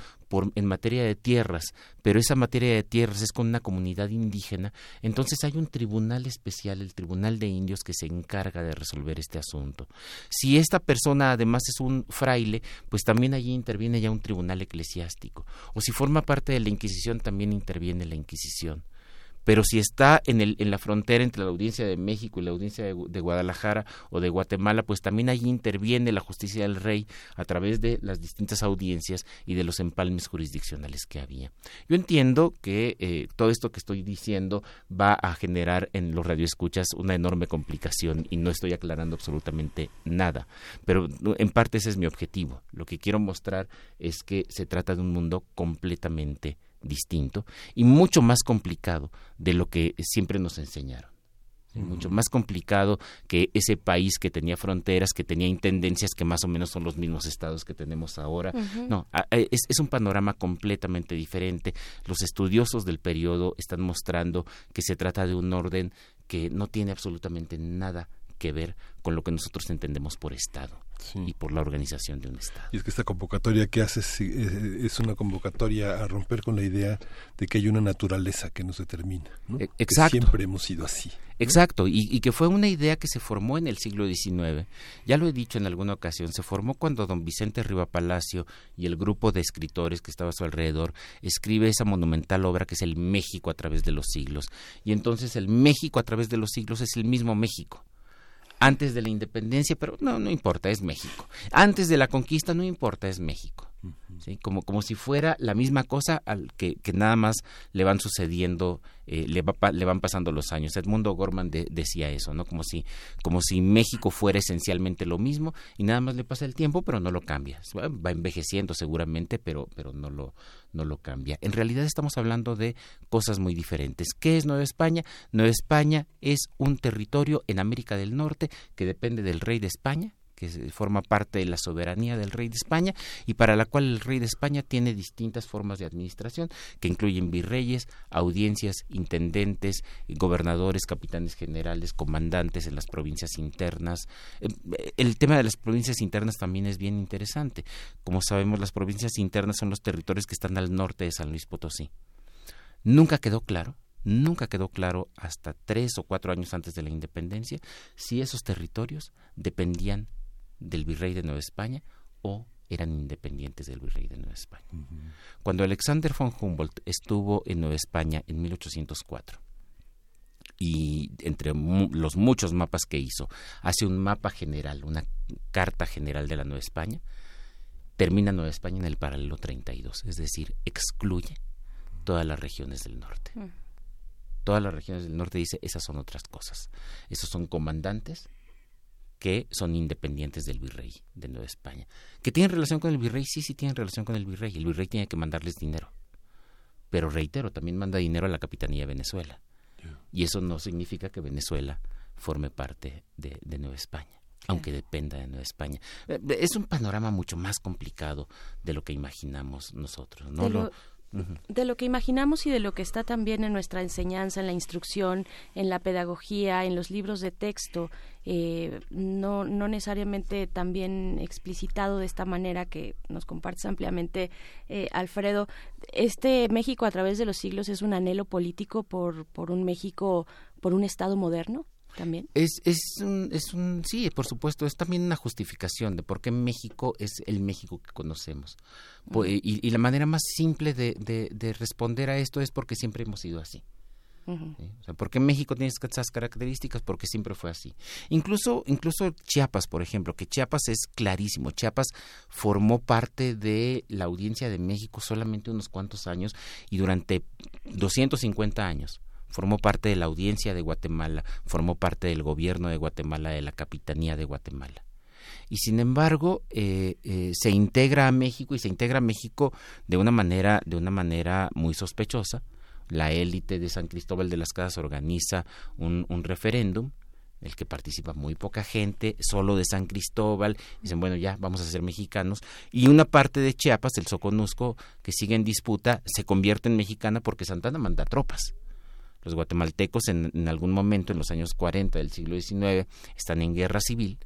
en materia de tierras, pero esa materia de tierras es con una comunidad indígena, entonces hay un tribunal especial, el Tribunal de Indios, que se encarga de resolver este asunto. Si esta persona además es un fraile, pues también allí interviene ya un tribunal eclesiástico. O si forma parte de la Inquisición, también interviene la Inquisición pero si está en, el, en la frontera entre la audiencia de México y la audiencia de, Guadalajara o de Guatemala, pues también allí interviene la justicia del rey a través de las distintas audiencias y de los empalmes jurisdiccionales que había. Yo entiendo que eh, todo esto que estoy diciendo va a generar en los radioescuchas una enorme complicación y no estoy aclarando absolutamente nada, pero en parte ese es mi objetivo. Lo que quiero mostrar es que se trata de un mundo completamente distinto y mucho más complicado de lo que siempre nos enseñaron. Mucho más complicado que ese país que tenía fronteras, que tenía intendencias que más o menos son los mismos estados que tenemos ahora. No, es, es, un panorama completamente diferente. Los estudiosos del periodo están mostrando que se trata de un orden que no tiene absolutamente nada que ver con lo que nosotros entendemos por Estado y por la organización de un Estado. Y es que esta convocatoria que haces eh, es una convocatoria a romper con la idea de que hay una naturaleza que nos determina. E, exacto. siempre hemos sido así. Exacto, y, que fue una idea que se formó en el siglo XIX. Ya lo he dicho en alguna ocasión, se formó cuando don Vicente Riva Palacio y el grupo de escritores que estaba a su alrededor escribe esa monumental obra que es el México a través de los siglos. Y entonces el México a través de los siglos es el mismo México antes de la independencia, pero no, no importa, es México. Antes de la conquista, no importa, es México. ¿Sí? Como, como si fuera la misma cosa al que, que nada más le van sucediendo, eh, le, va, le van pasando los años. Edmundo Gorman decía eso, ¿no? Como si, como si México fuera esencialmente lo mismo y nada más le pasa el tiempo, pero no lo cambia. Va envejeciendo seguramente, pero, pero no, lo, no lo cambia. En realidad estamos hablando de cosas muy diferentes. ¿Qué es Nueva España? Nueva España es un territorio en América del Norte que depende del rey de España, que forma parte de la soberanía del rey de España y para la cual el rey de España tiene distintas formas de administración que incluyen virreyes, audiencias, intendentes, gobernadores, capitanes generales, comandantes en las provincias internas. Eh, el tema de las provincias internas también es bien interesante. Como sabemos, las provincias internas son los territorios que están al norte de San Luis Potosí. Nunca quedó claro nunca quedó claro hasta tres o cuatro años antes de la independencia si esos territorios dependían del virrey de Nueva España o eran independientes del virrey de Nueva España. Cuando Alexander von Humboldt estuvo en Nueva España en 1804, y entre los muchos mapas que hizo, hace un mapa general, una carta general de la Nueva España, termina Nueva España en el paralelo 32, es decir, excluye todas las regiones del norte. Mm. Todas las regiones del norte dice, esas son otras cosas. Esos son comandantes que son independientes del virrey de Nueva España. ¿Que tienen relación con el virrey? Sí, sí tienen relación con el virrey. El virrey tiene que mandarles dinero. Pero reitero, también manda dinero a la Capitanía de Venezuela. Y eso no significa que Venezuela forme parte de, Nueva España aunque dependa de Nueva España. Eh, es un panorama mucho más complicado de lo que imaginamos nosotros. ¿no? De lo que imaginamos y de lo que está también en nuestra enseñanza, en la instrucción, en la pedagogía, en los libros de texto, eh, no, no necesariamente también explicitado de esta manera que nos compartes ampliamente, eh, Alfredo. Este México a través de los siglos es un anhelo político por, por un México, por un Estado moderno. ¿También? Es, es, un, es un, sí, por supuesto, es también una justificación de por qué México es el México que conocemos. y, la manera más simple de, de, responder a esto es porque siempre hemos sido así. o sea, ¿Por qué México tiene esas características? Porque siempre fue así. Incluso, incluso Chiapas, por ejemplo, que Chiapas es clarísimo. Chiapas formó parte de la audiencia de México solamente unos cuantos años y durante 250 años formó parte de la audiencia de Guatemala, formó parte del gobierno de Guatemala, de la capitanía de Guatemala. Y sin embargo, eh, eh, se integra a México y se integra a México de una manera, de una manera muy sospechosa. La élite de San Cristóbal de las Casas organiza un, un referéndum el que participa muy poca gente, solo de San Cristóbal, dicen, bueno, ya vamos a ser mexicanos, y una parte de Chiapas, el Soconusco, que sigue en disputa, se convierte en mexicana porque Santana manda tropas. Los guatemaltecos en, algún momento, en los años 40 del siglo XIX, están en guerra civil.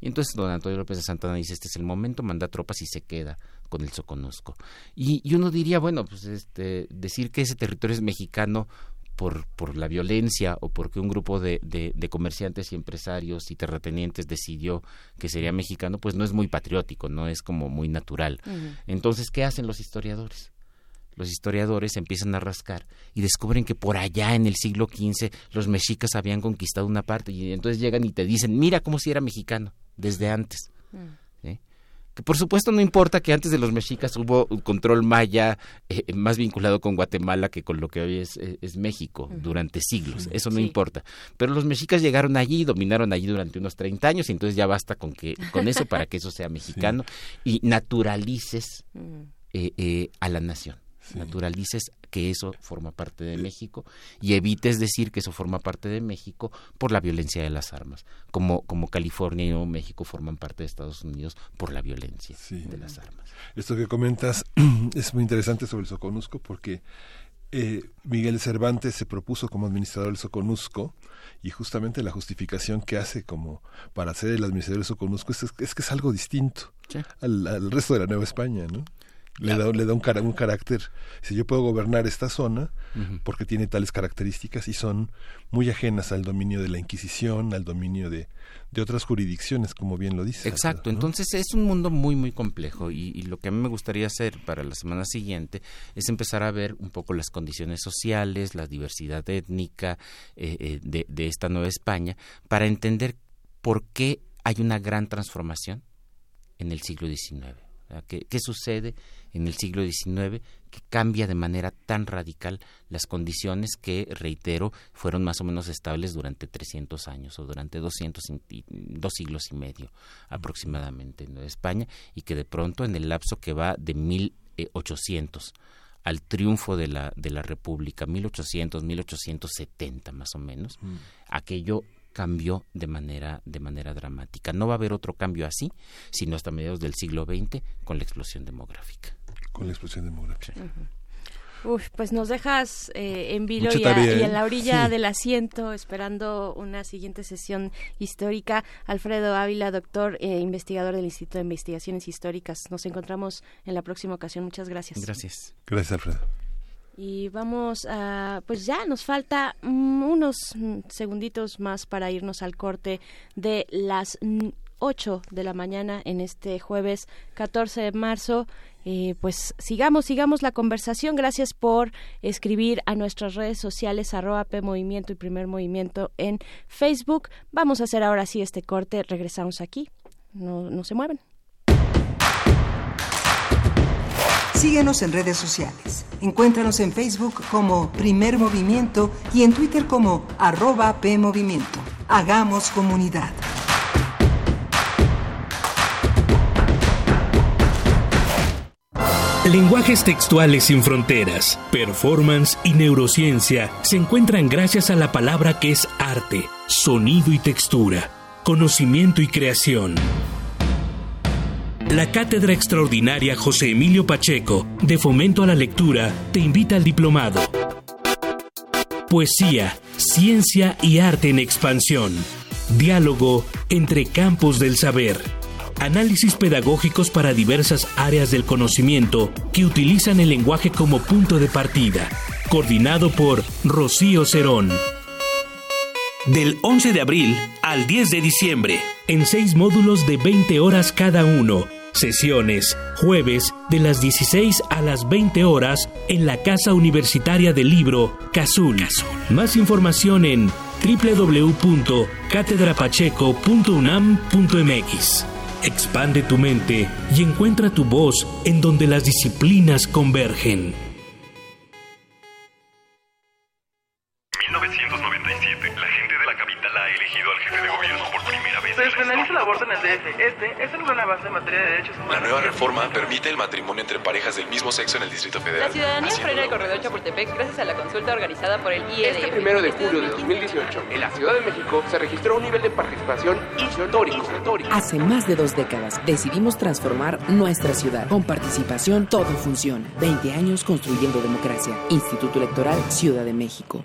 Y entonces don Antonio López de Santana dice, este es el momento, manda tropas y se queda con el Soconusco. Y, y uno diría, bueno, pues este, decir que ese territorio es mexicano por, por la violencia o porque un grupo de, de, comerciantes y empresarios y terratenientes decidió que sería mexicano, pues no es muy patriótico, no es como muy natural. Entonces, ¿qué hacen los historiadores? Los historiadores empiezan a rascar y descubren que por allá en el siglo XV los mexicas habían conquistado una parte y entonces llegan y te dicen, mira cómo si era mexicano desde antes. Mm. Que por supuesto no importa que antes de los mexicas hubo un control maya eh, más vinculado con Guatemala que con lo que hoy es, eh, México durante siglos, eso no importa. Pero los mexicas llegaron allí, dominaron allí durante unos 30 años y entonces ya basta con, que, con eso para que eso sea mexicano y naturalices mm. eh, a la nación naturalices que eso forma parte de México y evites decir que eso forma parte de México por la violencia de las armas, como, como California y Nuevo México forman parte de Estados Unidos por la violencia de las armas. Esto que comentas es muy interesante sobre el Soconusco porque eh, Miguel Cervantes se propuso como administrador del Soconusco y justamente la justificación que hace como para ser el administrador del Soconusco es, es, que es algo distinto al, al, resto de la Nueva España, ¿no? Le da, le da un, un carácter. Si yo puedo gobernar esta zona, porque tiene tales características y son muy ajenas al dominio de la Inquisición, al dominio de, de otras jurisdicciones, como bien lo dice. Exacto, entonces es un mundo muy, muy complejo y, lo que a mí me gustaría hacer para la semana siguiente es empezar a ver un poco las condiciones sociales, la diversidad étnica eh, eh, de, de esta Nueva España, para entender por qué hay una gran transformación en el siglo XIX. ¿Qué, ¿Qué, sucede en el siglo XIX que cambia de manera tan radical las condiciones que, reitero, fueron más o menos estables durante 300 años o durante 200, dos siglos y medio aproximadamente en España y que de pronto en el lapso que va de 1800 al triunfo de la, de la República, 1800, 1870 más o menos, aquello cambió de manera, de manera dramática. No va a haber otro cambio así, sino hasta mediados del siglo XX con la explosión demográfica con la explosión demográfica. Uf, pues nos dejas eh, en vilo y, en ¿eh? la orilla del asiento esperando una siguiente sesión histórica. Alfredo Ávila, doctor e investigador del Instituto de Investigaciones Históricas. Nos encontramos en la próxima ocasión. Muchas gracias. Gracias. Gracias, Alfredo. Y vamos a, pues ya nos falta mm, unos segunditos más para irnos al corte de las 8 de la mañana en este jueves 14 de marzo. Eh, pues sigamos, sigamos la conversación. Gracias por escribir a nuestras redes sociales, arroba P Movimiento y Primer Movimiento en Facebook. Vamos a hacer ahora sí este corte. Regresamos aquí. No, no se mueven. Síguenos en redes sociales. Encuéntranos en Facebook como Primer Movimiento y en Twitter como arroba PMovimiento. Hagamos comunidad. Lenguajes textuales sin fronteras, performance y neurociencia se encuentran gracias a la palabra que es arte, sonido y textura, conocimiento y creación. La Cátedra Extraordinaria José Emilio Pacheco de Fomento a la Lectura te invita al diplomado. Poesía, ciencia y arte en expansión. Diálogo entre campos del saber. Análisis pedagógicos para diversas áreas del conocimiento que utilizan el lenguaje como punto de partida. Coordinado por Rocío Cerón. Del 11 de abril al 10 de diciembre, en seis módulos de 20 horas cada uno. Sesiones, jueves, de las 16 a las 20 horas, en la Casa Universitaria del Libro, Cazul. Más información en www.catedrapacheco.unam.mx. Expande tu mente y encuentra tu voz en donde las disciplinas convergen. 1997, despenaliza el aborto en el DF. Este es el gran avance en materia de derechos humanos. La nueva reforma permite el matrimonio entre parejas del mismo sexo en el Distrito Federal. La ciudadanía frena el corredor Chapultepec gracias a la consulta organizada por el IEDF. Este primero de julio de 2018, en la Ciudad de México, se registró un nivel de participación histórico. Hace más de dos décadas decidimos transformar nuestra ciudad. Con participación todo funciona. 20 años construyendo democracia. Instituto Electoral Ciudad de México.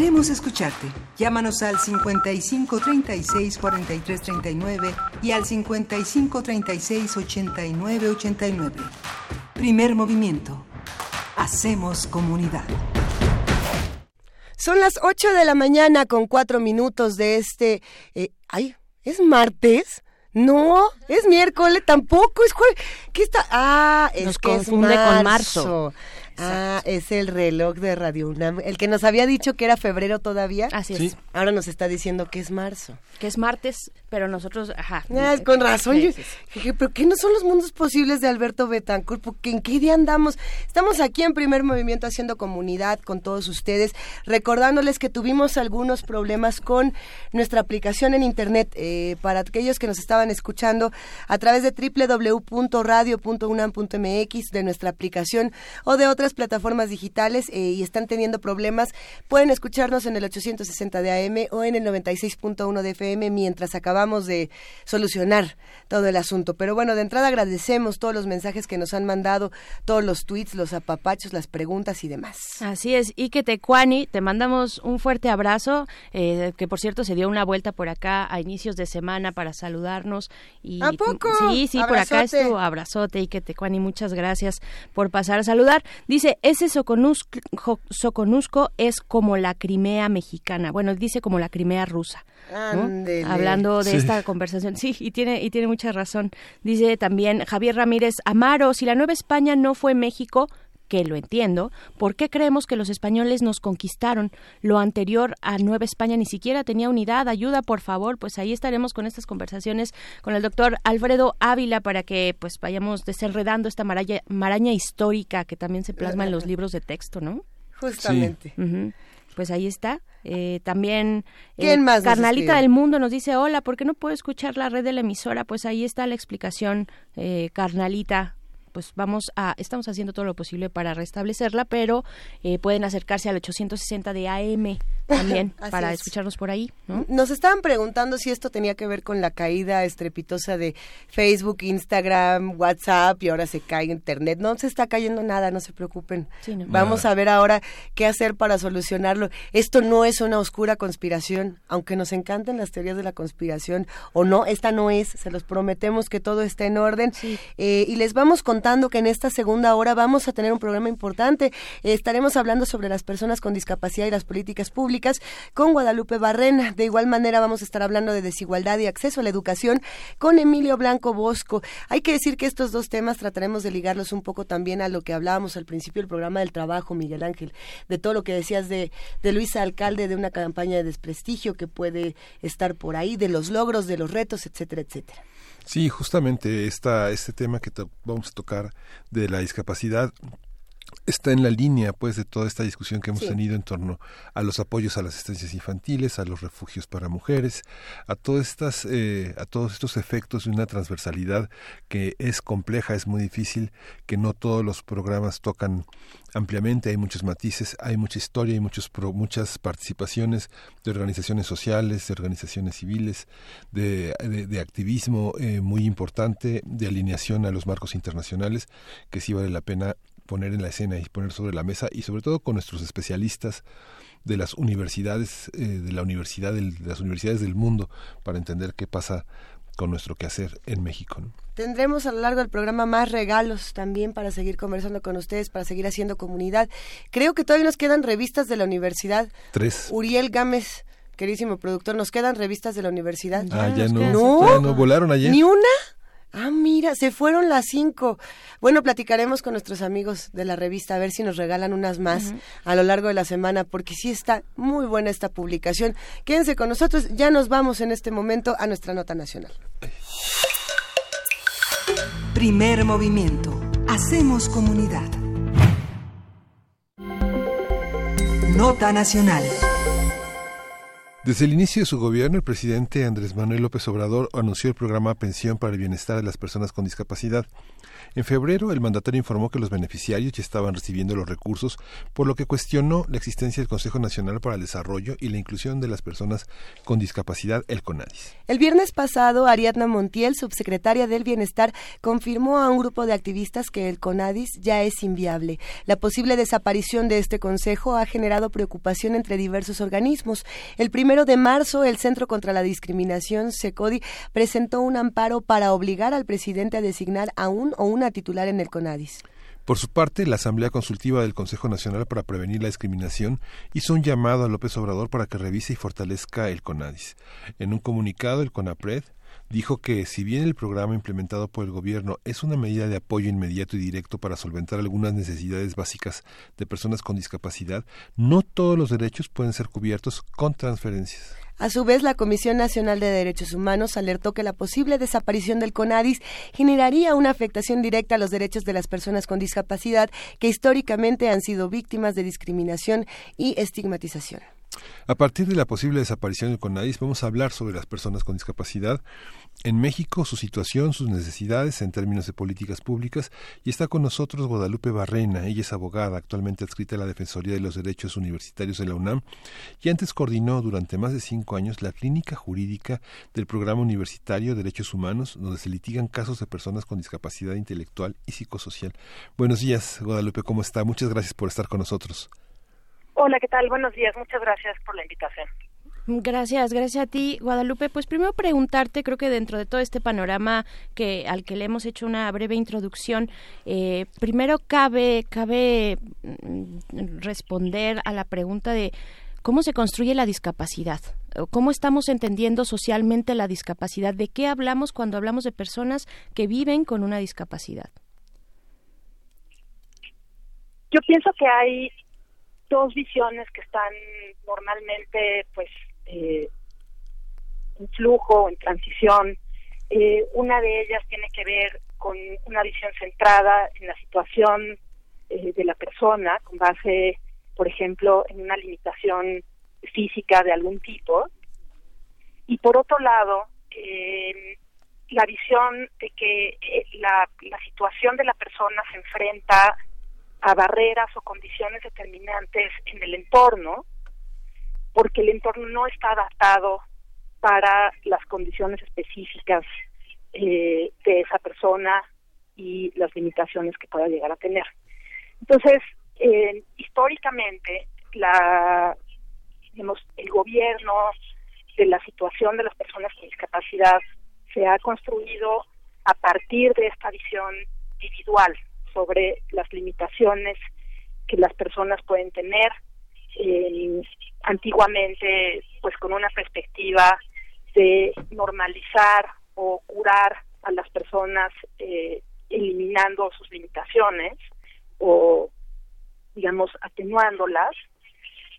Queremos escucharte. Llámanos al 55 36 43 39 y al 55 36 89 89. Primer movimiento. Hacemos comunidad. Son las 8 de la mañana con 4 minutos de este. Eh, ¡Ay! ¿Es martes? No, es miércoles, tampoco es jueves. ¿Qué está? Ah, es Nos que confunde es marzo. con marzo. Ah, es el reloj de Radio UNAM. El que nos había dicho que era febrero todavía. Así es. Ahora nos está diciendo que es marzo. Que es martes, pero nosotros, ajá. Ah, con razón. Sí, yo sí, sí. dije, pero ¿qué no son los mundos posibles de Alberto Betancourt? Porque ¿En qué día andamos? Estamos aquí en Primer Movimiento haciendo comunidad con todos ustedes, recordándoles que tuvimos algunos problemas con nuestra aplicación en Internet. eh, para aquellos que nos estaban escuchando a través de www.radio.unam.mx, de nuestra aplicación o de otras plataformas digitales eh, y están teniendo problemas, pueden escucharnos en el 860 de AM o en el 96.1 de FM mientras acabamos de solucionar todo el asunto. Pero bueno, de entrada agradecemos todos los mensajes que nos han mandado, todos los tweets, los apapachos, las preguntas y demás. Así es, y que Tecuani, te mandamos un fuerte abrazo, eh, que por cierto se dio una vuelta por acá a inicios de semana para saludarnos. Y, ¿A poco? Sí, sí, por acá estuvo, abrazote, y que Tecuani, muchas gracias por pasar a saludar. Dice, ese Soconusco, jo- Soconusco es como la Crimea mexicana, bueno, dice como la Crimea rusa. ¿no? Hablando de Sí. esta conversación. Sí, y tiene, y tiene mucha razón. Dice también Javier Ramírez Amaro, si la Nueva España no fue México, que lo entiendo, ¿por qué creemos que los españoles nos conquistaron? Lo anterior a Nueva España ni siquiera tenía unidad. Ayuda, por favor. Pues ahí estaremos con estas conversaciones con el doctor Alfredo Ávila para que pues vayamos desenredando esta maraña, maraña histórica que también se plasma en los libros de texto, ¿no? Justamente. Pues ahí está. Eh, también eh, Carnalita del Mundo nos dice, hola, ¿por qué no puedo escuchar la red de la emisora? Pues ahí está la explicación, eh, Carnalita pues vamos a, estamos haciendo todo lo posible para restablecerla, pero eh, pueden acercarse al 860 de AM también para escucharnos por ahí. Nos estaban preguntando si esto tenía que ver con la caída estrepitosa de Facebook, Instagram, WhatsApp y ahora se cae Internet. No se está cayendo nada, no se preocupen. Vamos a ver ahora qué hacer para solucionarlo. Esto no es una oscura conspiración, aunque nos encanten las teorías de la conspiración o no, esta no es, se los prometemos que todo está en orden. Eh, y les vamos con que en esta segunda hora vamos a tener un programa importante. Eh, estaremos hablando sobre las personas con discapacidad y las políticas públicas con Guadalupe Barrena. De igual manera vamos a estar hablando de desigualdad y acceso a la educación con Emilio Blanco Bosco. Hay que decir que estos dos temas trataremos de ligarlos un poco también a lo que hablábamos al principio del programa del trabajo, Miguel Ángel, de todo lo que decías de, Luisa Alcalde, de una campaña de desprestigio que puede estar por ahí, de los logros, de los retos, etcétera, etcétera. Sí, justamente esta, este tema que vamos a tocar de la discapacidad está en la línea pues de toda esta discusión que hemos tenido en torno a los apoyos a las estancias infantiles, a los refugios para mujeres, a todas estas eh, a todos estos efectos de una transversalidad que es compleja, es muy difícil, que no todos los programas tocan ampliamente, hay muchos matices, hay mucha historia, hay muchos muchas participaciones de organizaciones sociales, de organizaciones civiles, de, de, activismo eh, muy importante, de alineación a los marcos internacionales, que sí vale la pena poner en la escena y poner sobre la mesa y sobre todo con nuestros especialistas de las universidades eh, de la universidad de las universidades del mundo para entender qué pasa con nuestro quehacer en México. Tendremos a lo largo del programa más regalos también para seguir conversando con ustedes, para seguir haciendo comunidad. Creo que todavía nos quedan revistas de la universidad. Tres. Uriel Gámez, querísimo productor, nos quedan revistas de la universidad. Ah, ya, no, ¿No? no volaron ayer. ¿Ni una? Ah, mira, se fueron las cinco. Bueno, platicaremos con nuestros amigos de la revista a ver si nos regalan unas más a lo largo de la semana, porque sí está muy buena esta publicación. Quédense con nosotros, ya nos vamos en este momento a nuestra nota nacional. Primer movimiento. Hacemos comunidad. Nota nacional. Desde el inicio de su gobierno, el presidente Andrés Manuel López Obrador anunció el programa Pensión para el Bienestar de las Personas con Discapacidad. En febrero, el mandatario informó que los beneficiarios ya estaban recibiendo los recursos, por lo que cuestionó la existencia del Consejo Nacional para el Desarrollo y la Inclusión de las Personas con Discapacidad, el CONADIS. El viernes pasado, Ariadna Montiel, subsecretaria del Bienestar, confirmó a un grupo de activistas que el CONADIS ya es inviable. La posible desaparición de este consejo ha generado preocupación entre diversos organismos. El primero de marzo, el Centro contra la Discriminación, SECODI, presentó un amparo para obligar al presidente a designar a un o una titular en el CONADIS. Por su parte, la Asamblea Consultiva del Consejo Nacional para Prevenir la Discriminación hizo un llamado a López Obrador para que revise y fortalezca el CONADIS. En un comunicado, el CONAPRED dijo que si bien el programa implementado por el gobierno es una medida de apoyo inmediato y directo para solventar algunas necesidades básicas de personas con discapacidad, no todos los derechos pueden ser cubiertos con transferencias. A su vez, la Comisión Nacional de Derechos Humanos alertó que la posible desaparición del CONADIS generaría una afectación directa a los derechos de las personas con discapacidad que históricamente han sido víctimas de discriminación y estigmatización. A partir de la posible desaparición del CONADIS, vamos a hablar sobre las personas con discapacidad en México, su situación, sus necesidades en términos de políticas públicas, y está con nosotros Guadalupe Barrena. Ella es abogada, actualmente adscrita a la Defensoría de los Derechos Universitarios de la UNAM, y antes coordinó durante más de cinco años la clínica jurídica del Programa Universitario de Derechos Humanos, donde se litigan casos de personas con discapacidad intelectual y psicosocial. Buenos días, Guadalupe, ¿cómo está? Muchas gracias por estar con nosotros. Hola, ¿qué tal? Buenos días. Muchas gracias por la invitación. Gracias, gracias a ti, Guadalupe. Pues primero preguntarte, creo que dentro de todo este panorama que al que le hemos hecho una breve introducción, eh, primero cabe cabe mm, responder a la pregunta de cómo se construye la discapacidad. ¿Cómo estamos entendiendo socialmente la discapacidad? ¿De qué hablamos cuando hablamos de personas que viven con una discapacidad? Yo pienso que hay dos visiones que están normalmente pues eh, en flujo, en transición. Eh, una de ellas tiene que ver con una visión centrada en la situación eh, de la persona, con base por ejemplo, en una limitación física de algún tipo. Y por otro lado, eh, la visión de que eh, la, la situación de la persona se enfrenta a barreras o condiciones determinantes en el entorno, porque el entorno no está adaptado para las condiciones específicas eh, de esa persona y las limitaciones que pueda llegar a tener. Entonces, eh, históricamente, la, el gobierno de la situación de las personas con discapacidad se ha construido a partir de esta visión individual sobre las limitaciones que las personas pueden tener. Eh, antiguamente, pues con una perspectiva de normalizar o curar a las personas eh, eliminando sus limitaciones o digamos atenuándolas.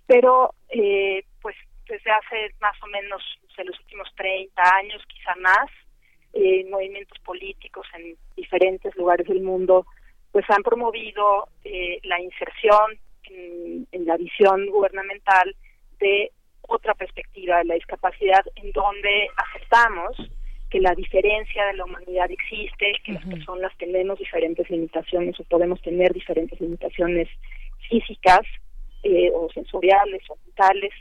Pero eh, pues desde hace más o menos en los últimos 30 años quizá más eh, movimientos políticos en diferentes lugares del mundo pues han promovido eh, la inserción en, en la visión gubernamental de otra perspectiva de la discapacidad en donde aceptamos que la diferencia de la humanidad existe, que las personas tenemos diferentes limitaciones o podemos tener diferentes limitaciones físicas eh, o sensoriales o mentales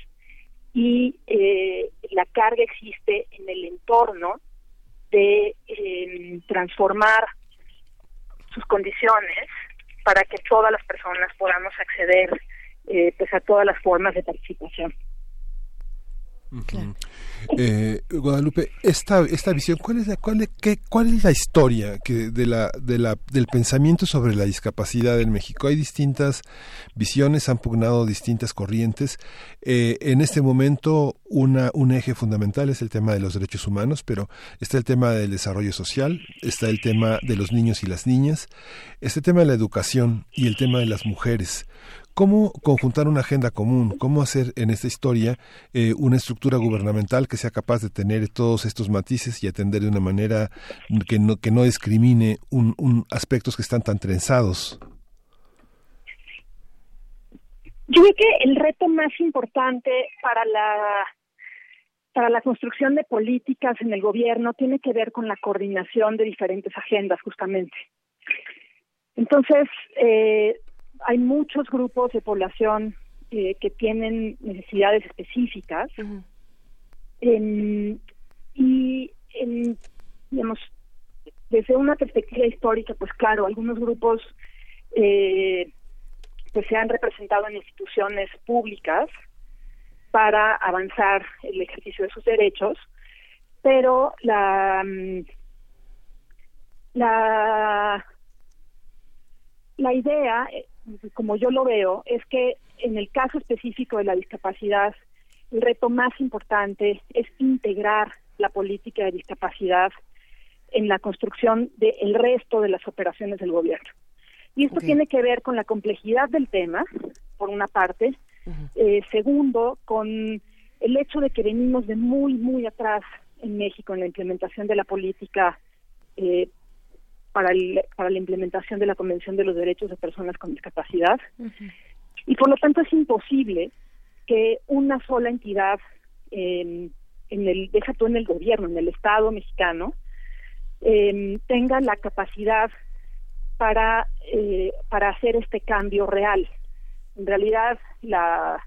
y eh, la carga existe en el entorno de em, transformar sus condiciones para que todas las personas podamos acceder eh, pues a todas las formas de participación. Eh, Guadalupe, esta, esta visión, ¿cuál es la, cuál, qué, cuál es la historia que de la, de la, del pensamiento sobre la discapacidad en México? Hay distintas visiones, han pugnado distintas corrientes. Eh, en este momento, una, un eje fundamental es el tema de los derechos humanos, pero está el tema del desarrollo social, está el tema de los niños y las niñas, este tema de la educación y el tema de las mujeres. ¿Cómo conjuntar una agenda común? ¿Cómo hacer en esta historia eh, una estructura gubernamental que sea capaz de tener todos estos matices y atender de una manera que no, que no discrimine un, aspectos que están tan trenzados? Yo creo que el reto más importante para la para la construcción de políticas en el gobierno tiene que ver con la coordinación de diferentes agendas, justamente. Entonces, eh, hay muchos grupos de población eh, que tienen necesidades específicas. Y digamos desde una perspectiva histórica pues claro algunos grupos eh, pues se han representado en instituciones públicas para avanzar el ejercicio de sus derechos pero la mm, la la idea como yo lo veo, es que en el caso específico de la discapacidad, el reto más importante es integrar la política de discapacidad en la construcción del resto de las operaciones del gobierno. Y esto tiene que ver con la complejidad del tema, por una parte. Eh, segundo, con el hecho de que venimos de muy, muy atrás en México en la implementación de la política eh, para, para la implementación de la Convención de los Derechos de Personas con Discapacidad. Y por lo tanto es imposible que una sola entidad, en el, deja tú en el gobierno, en el Estado mexicano, em, tenga la capacidad para, eh, para hacer este cambio real. En realidad, la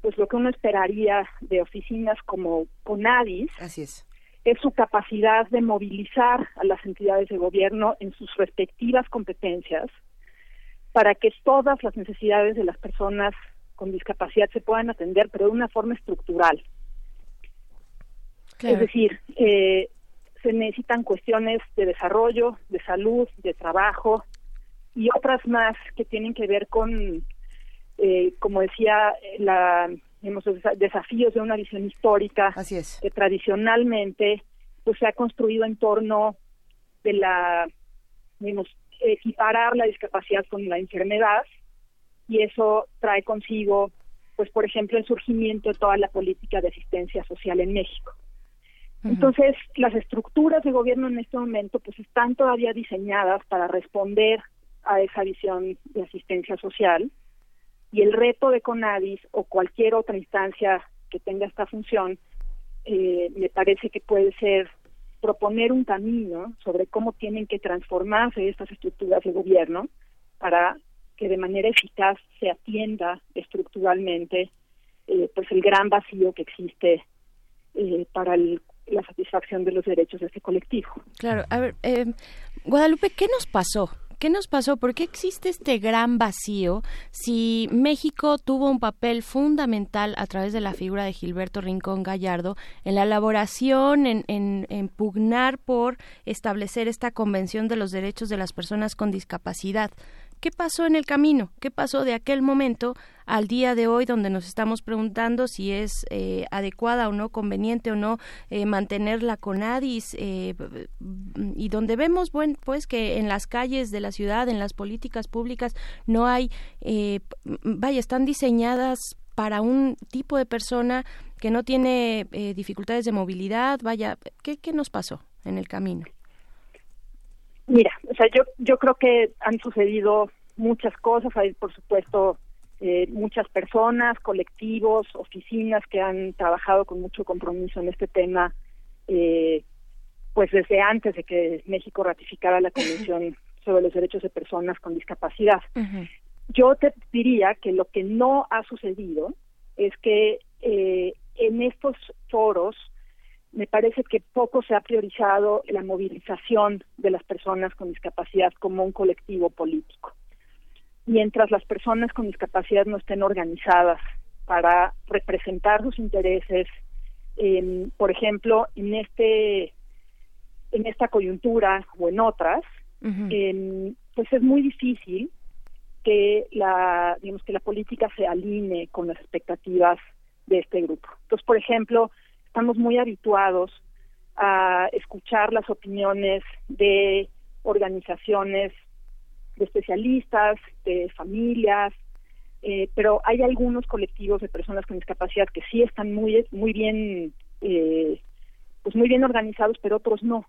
pues lo que uno esperaría de oficinas como CONADIS Así es es su capacidad de movilizar a las entidades de gobierno en sus respectivas competencias para que todas las necesidades de las personas con discapacidad se puedan atender, pero de una forma estructural. Es decir, eh, se necesitan cuestiones de desarrollo, de salud, de trabajo y otras más que tienen que ver con, eh, como decía, la hemos desafíos de una visión histórica que tradicionalmente pues se ha construido en torno de la digamos, equiparar la discapacidad con la enfermedad y eso trae consigo pues por ejemplo el surgimiento de toda la política de asistencia social en México. Entonces, las estructuras de gobierno en este momento pues están todavía diseñadas para responder a esa visión de asistencia social Y el reto de CONADIS o cualquier otra instancia que tenga esta función, eh, me parece que puede ser proponer un camino sobre cómo tienen que transformarse estas estructuras de gobierno para que de manera eficaz se atienda estructuralmente eh, pues el gran vacío que existe eh, para la satisfacción de los derechos de este colectivo. Claro, a ver, eh, Guadalupe, ¿qué nos pasó? ¿Qué nos pasó? ¿Por qué existe este gran vacío si México tuvo un papel fundamental a través de la figura de Gilberto Rincón Gallardo en la elaboración, en, en, pugnar por establecer esta Convención de los Derechos de las Personas con Discapacidad? ¿Qué pasó en el camino? ¿Qué pasó de aquel momento al día de hoy donde nos estamos preguntando si es eh, adecuada o no, conveniente o no eh, mantener la eh, y donde vemos, bueno, pues que en las calles de la ciudad, en las políticas públicas, no hay, vaya, están diseñadas para un tipo de persona que no tiene dificultades de movilidad, vaya, ¿qué, ¿qué nos pasó en el camino? Mira, o sea, yo, yo creo que han sucedido muchas cosas, hay por supuesto eh, muchas personas, colectivos, oficinas que han trabajado con mucho compromiso en este tema, eh, pues desde antes de que México ratificara la Convención sobre los Derechos de Personas con Discapacidad. Yo te diría que lo que no ha sucedido es que eh, en estos foros me parece que poco se ha priorizado la movilización de las personas con discapacidad como un colectivo político. Mientras las personas con discapacidad no estén organizadas para representar sus intereses, por ejemplo, en este en esta coyuntura o en otras, pues es muy difícil que la digamos que la política se alinee con las expectativas de este grupo. Entonces, por ejemplo, estamos muy habituados a escuchar las opiniones de organizaciones de especialistas, de familias, eh, pero hay algunos colectivos de personas con discapacidad que sí están muy muy bien eh, pues muy bien organizados, pero otros no.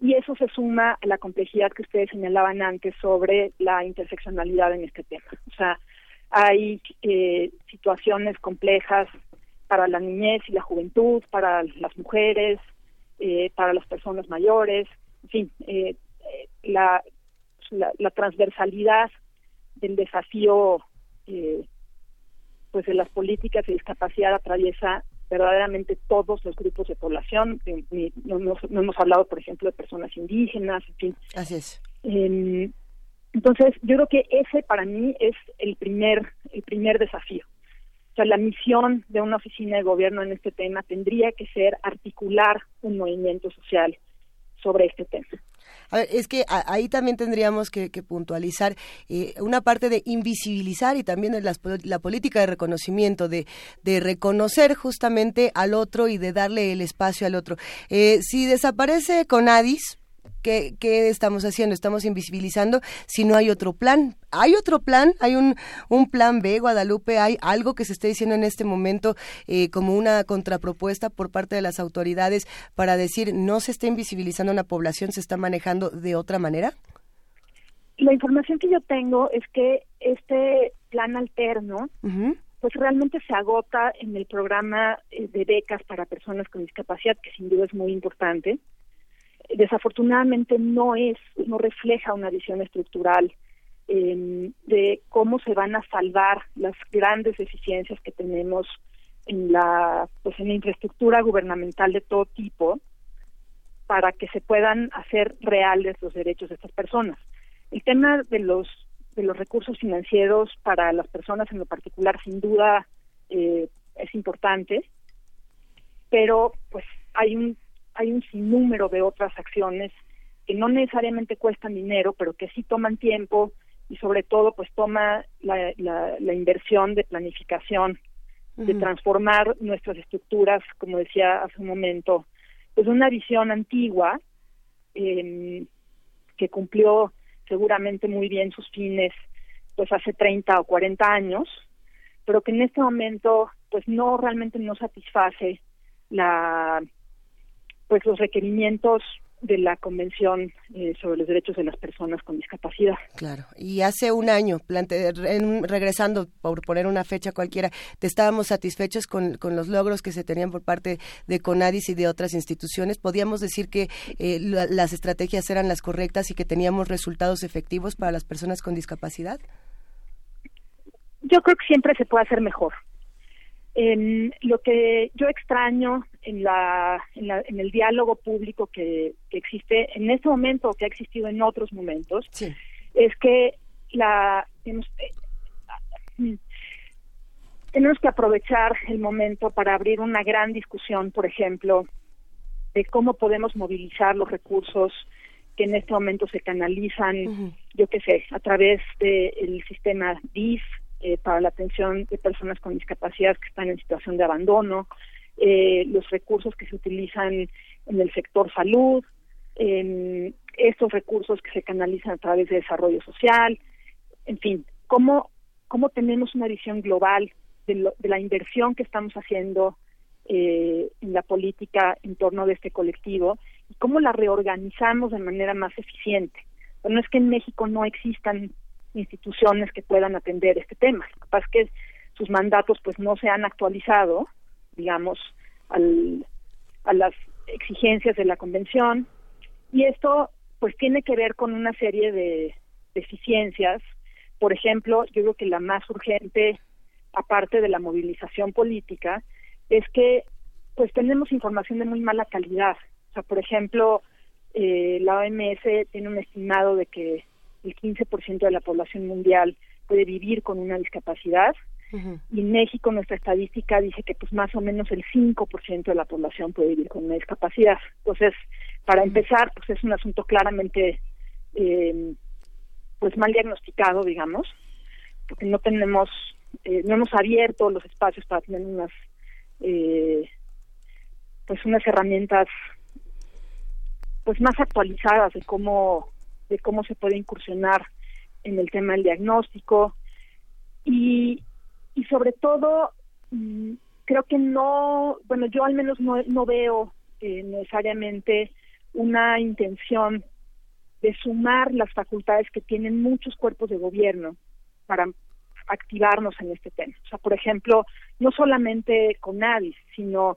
Y eso se suma a la complejidad que ustedes señalaban antes sobre la interseccionalidad en este tema. O sea, hay eh, situaciones complejas para la niñez y la juventud, para las mujeres, eh, para las personas mayores, en fin, eh, eh, la, la, transversalidad del desafío pues de las políticas de discapacidad atraviesa verdaderamente todos los grupos de población. No, no, hemos hablado, por ejemplo, de personas indígenas, en fin. Así es. Em, entonces, yo creo que ese para mí es el primer, el primer desafío. O sea, la misión de una oficina de gobierno en este tema tendría que ser articular un movimiento social sobre este tema. A ver, es que ahí también tendríamos que, puntualizar eh, una parte de invisibilizar y también la, la política de reconocimiento, de, de, reconocer justamente al otro y de darle el espacio al otro. Eh, si desaparece Conadis, ¿Qué, estamos haciendo? Estamos invisibilizando si no hay otro plan. ¿Hay otro plan? ¿Hay un, un plan B, Guadalupe? ¿Hay algo que se esté diciendo en este momento eh, como una contrapropuesta por parte de las autoridades para decir no se está invisibilizando una población, se está manejando de otra manera? La información que yo tengo es que este plan alterno pues realmente se agota en el programa eh, de becas para personas con discapacidad, que sin duda es muy importante desafortunadamente no es, no refleja una visión estructural em, de cómo se van a salvar las grandes deficiencias que tenemos en la, pues en la infraestructura gubernamental de todo tipo para que se puedan hacer reales los derechos de estas personas. El tema de los de los recursos financieros para las personas en lo particular sin duda eh, es importante, pero pues hay un hay un sinnúmero de otras acciones que no necesariamente cuestan dinero, pero que sí toman tiempo y sobre todo pues toma la, la, inversión de planificación, de transformar nuestras estructuras, como decía hace un momento, pues una visión antigua em, que cumplió seguramente muy bien sus fines pues hace 30 o 40 años, pero que en este momento pues no realmente no satisface la pues los requerimientos de la Convención eh, sobre los Derechos de las Personas con Discapacidad. Claro, y hace un año, regresando por poner una fecha cualquiera, estábamos satisfechos con, los logros que se tenían por parte de CONADIS y de otras instituciones. ¿Podíamos decir que eh, las estrategias eran las correctas y que teníamos resultados efectivos para las personas con discapacidad? Yo creo que siempre se puede hacer mejor. En lo que yo extraño en, la, en, el diálogo público que, existe en este momento o que ha existido en otros momentos es que la tenemos, eh, tenemos que aprovechar el momento para abrir una gran discusión, por ejemplo, de cómo podemos movilizar los recursos que en este momento se canalizan, yo qué sé, a través del sistema DIF, eh, para la atención de personas con discapacidad que están en situación de abandono, eh, los recursos que se utilizan en el sector salud, estos recursos que se canalizan a través de desarrollo social, en fin, cómo, cómo tenemos una visión global de, la inversión que estamos haciendo eh, en la política en torno de este colectivo y cómo la reorganizamos de manera más eficiente. no es que en México no existan instituciones que puedan atender este tema. Es que sus mandatos pues no se han actualizado, digamos, al, a las exigencias de la convención y esto pues tiene que ver con una serie de deficiencias. Por ejemplo, yo creo que la más urgente, aparte de la movilización política, es que pues tenemos información de muy mala calidad. O sea, por ejemplo, eh, la OMS tiene un estimado de que el 15% de la población mundial puede vivir con una discapacidad. Y en México nuestra estadística dice que pues más o menos el 5% de la población puede vivir con una discapacidad. Entonces, para empezar, pues es un asunto claramente eh, pues mal diagnosticado, digamos, porque no tenemos, eh, no hemos abierto los espacios para tener unas, eh, pues unas herramientas pues más actualizadas de cómo de cómo se puede incursionar en el tema del diagnóstico y, y sobre todo mm, creo que no, bueno, yo al menos no, no veo eh, necesariamente una intención de sumar las facultades que tienen muchos cuerpos de gobierno para activarnos en este tema. O sea, por ejemplo, no solamente con NADIS, sino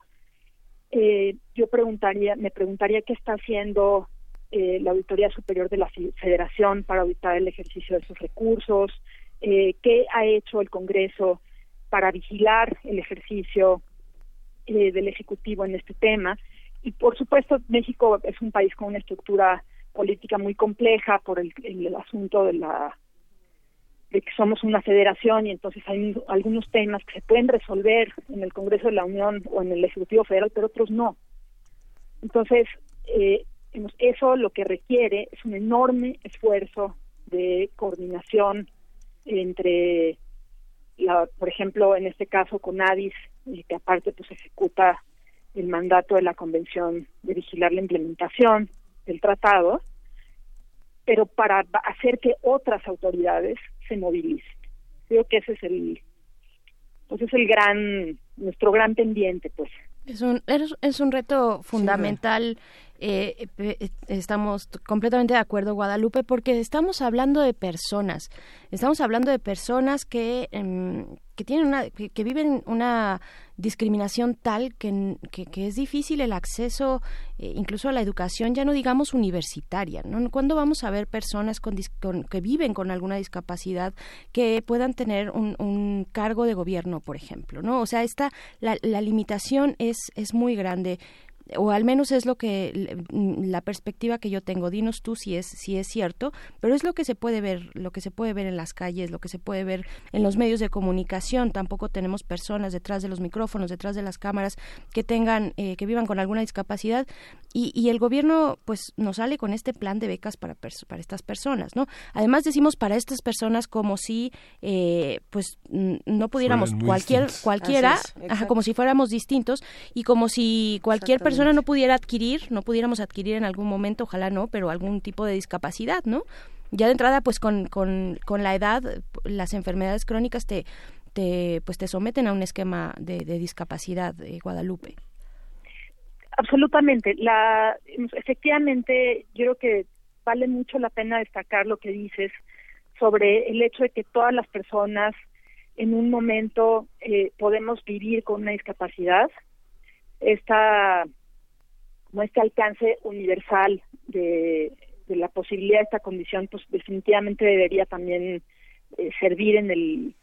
eh, yo preguntaría, me preguntaría qué está haciendo eh, la Auditoría Superior de la Federación para auditar el ejercicio de esos recursos, eh, qué ha hecho el Congreso para vigilar el ejercicio eh, del Ejecutivo en este tema. Y por supuesto, México es un país con una estructura política muy compleja por el, asunto de la de que somos una federación y entonces hay algunos temas que se pueden resolver en el Congreso de la Unión o en el Ejecutivo Federal, pero otros no. Entonces, eh, eso lo que requiere es un enorme esfuerzo de coordinación entre, la, por ejemplo, en este caso con ADIS, que aparte pues ejecuta el mandato de la Convención de vigilar la implementación del tratado, pero para hacer que otras autoridades se movilicen. Creo que ese es el, pues es el gran, nuestro gran pendiente, pues. Es un, es un reto fundamental eh, eh, estamos completamente de acuerdo, Guadalupe, porque estamos hablando de personas, estamos hablando de personas que, em, que tienen una, que, viven una discriminación tal que, que, es difícil el acceso eh, incluso a la educación, ya no digamos universitaria, ¿no? ¿Cuándo vamos a ver personas con, que viven con alguna discapacidad que puedan tener un, un, cargo de gobierno, por ejemplo, ¿no? O sea, esta, la, la limitación es, es muy grande o al menos es lo que mm, la perspectiva que yo tengo. Dinos tú si es si es cierto, pero es lo que se puede ver, lo que se puede ver en las calles, lo que se puede ver en los medios de comunicación. Tampoco tenemos personas detrás de los micrófonos, detrás de las cámaras que tengan eh, que vivan con alguna discapacidad y, y, el gobierno pues nos sale con este plan de becas para para estas personas, ¿no? Además decimos para estas personas como si eh, pues no pudiéramos cualquier cualquiera, como si fuéramos distintos y como si cualquier persona no pudiera adquirir, no pudiéramos adquirir en algún momento, ojalá no, pero algún tipo de discapacidad, ¿no? Ya de entrada, pues con, con, con la edad, las enfermedades crónicas te, te, pues te someten a un esquema de, discapacidad, de Guadalupe. Absolutamente. La, efectivamente, yo creo que vale mucho la pena destacar lo que dices sobre el hecho de que todas las personas en un momento eh, podemos vivir con una discapacidad. Esta, como este alcance universal de, la posibilidad de esta condición, pues definitivamente debería también eh, servir en el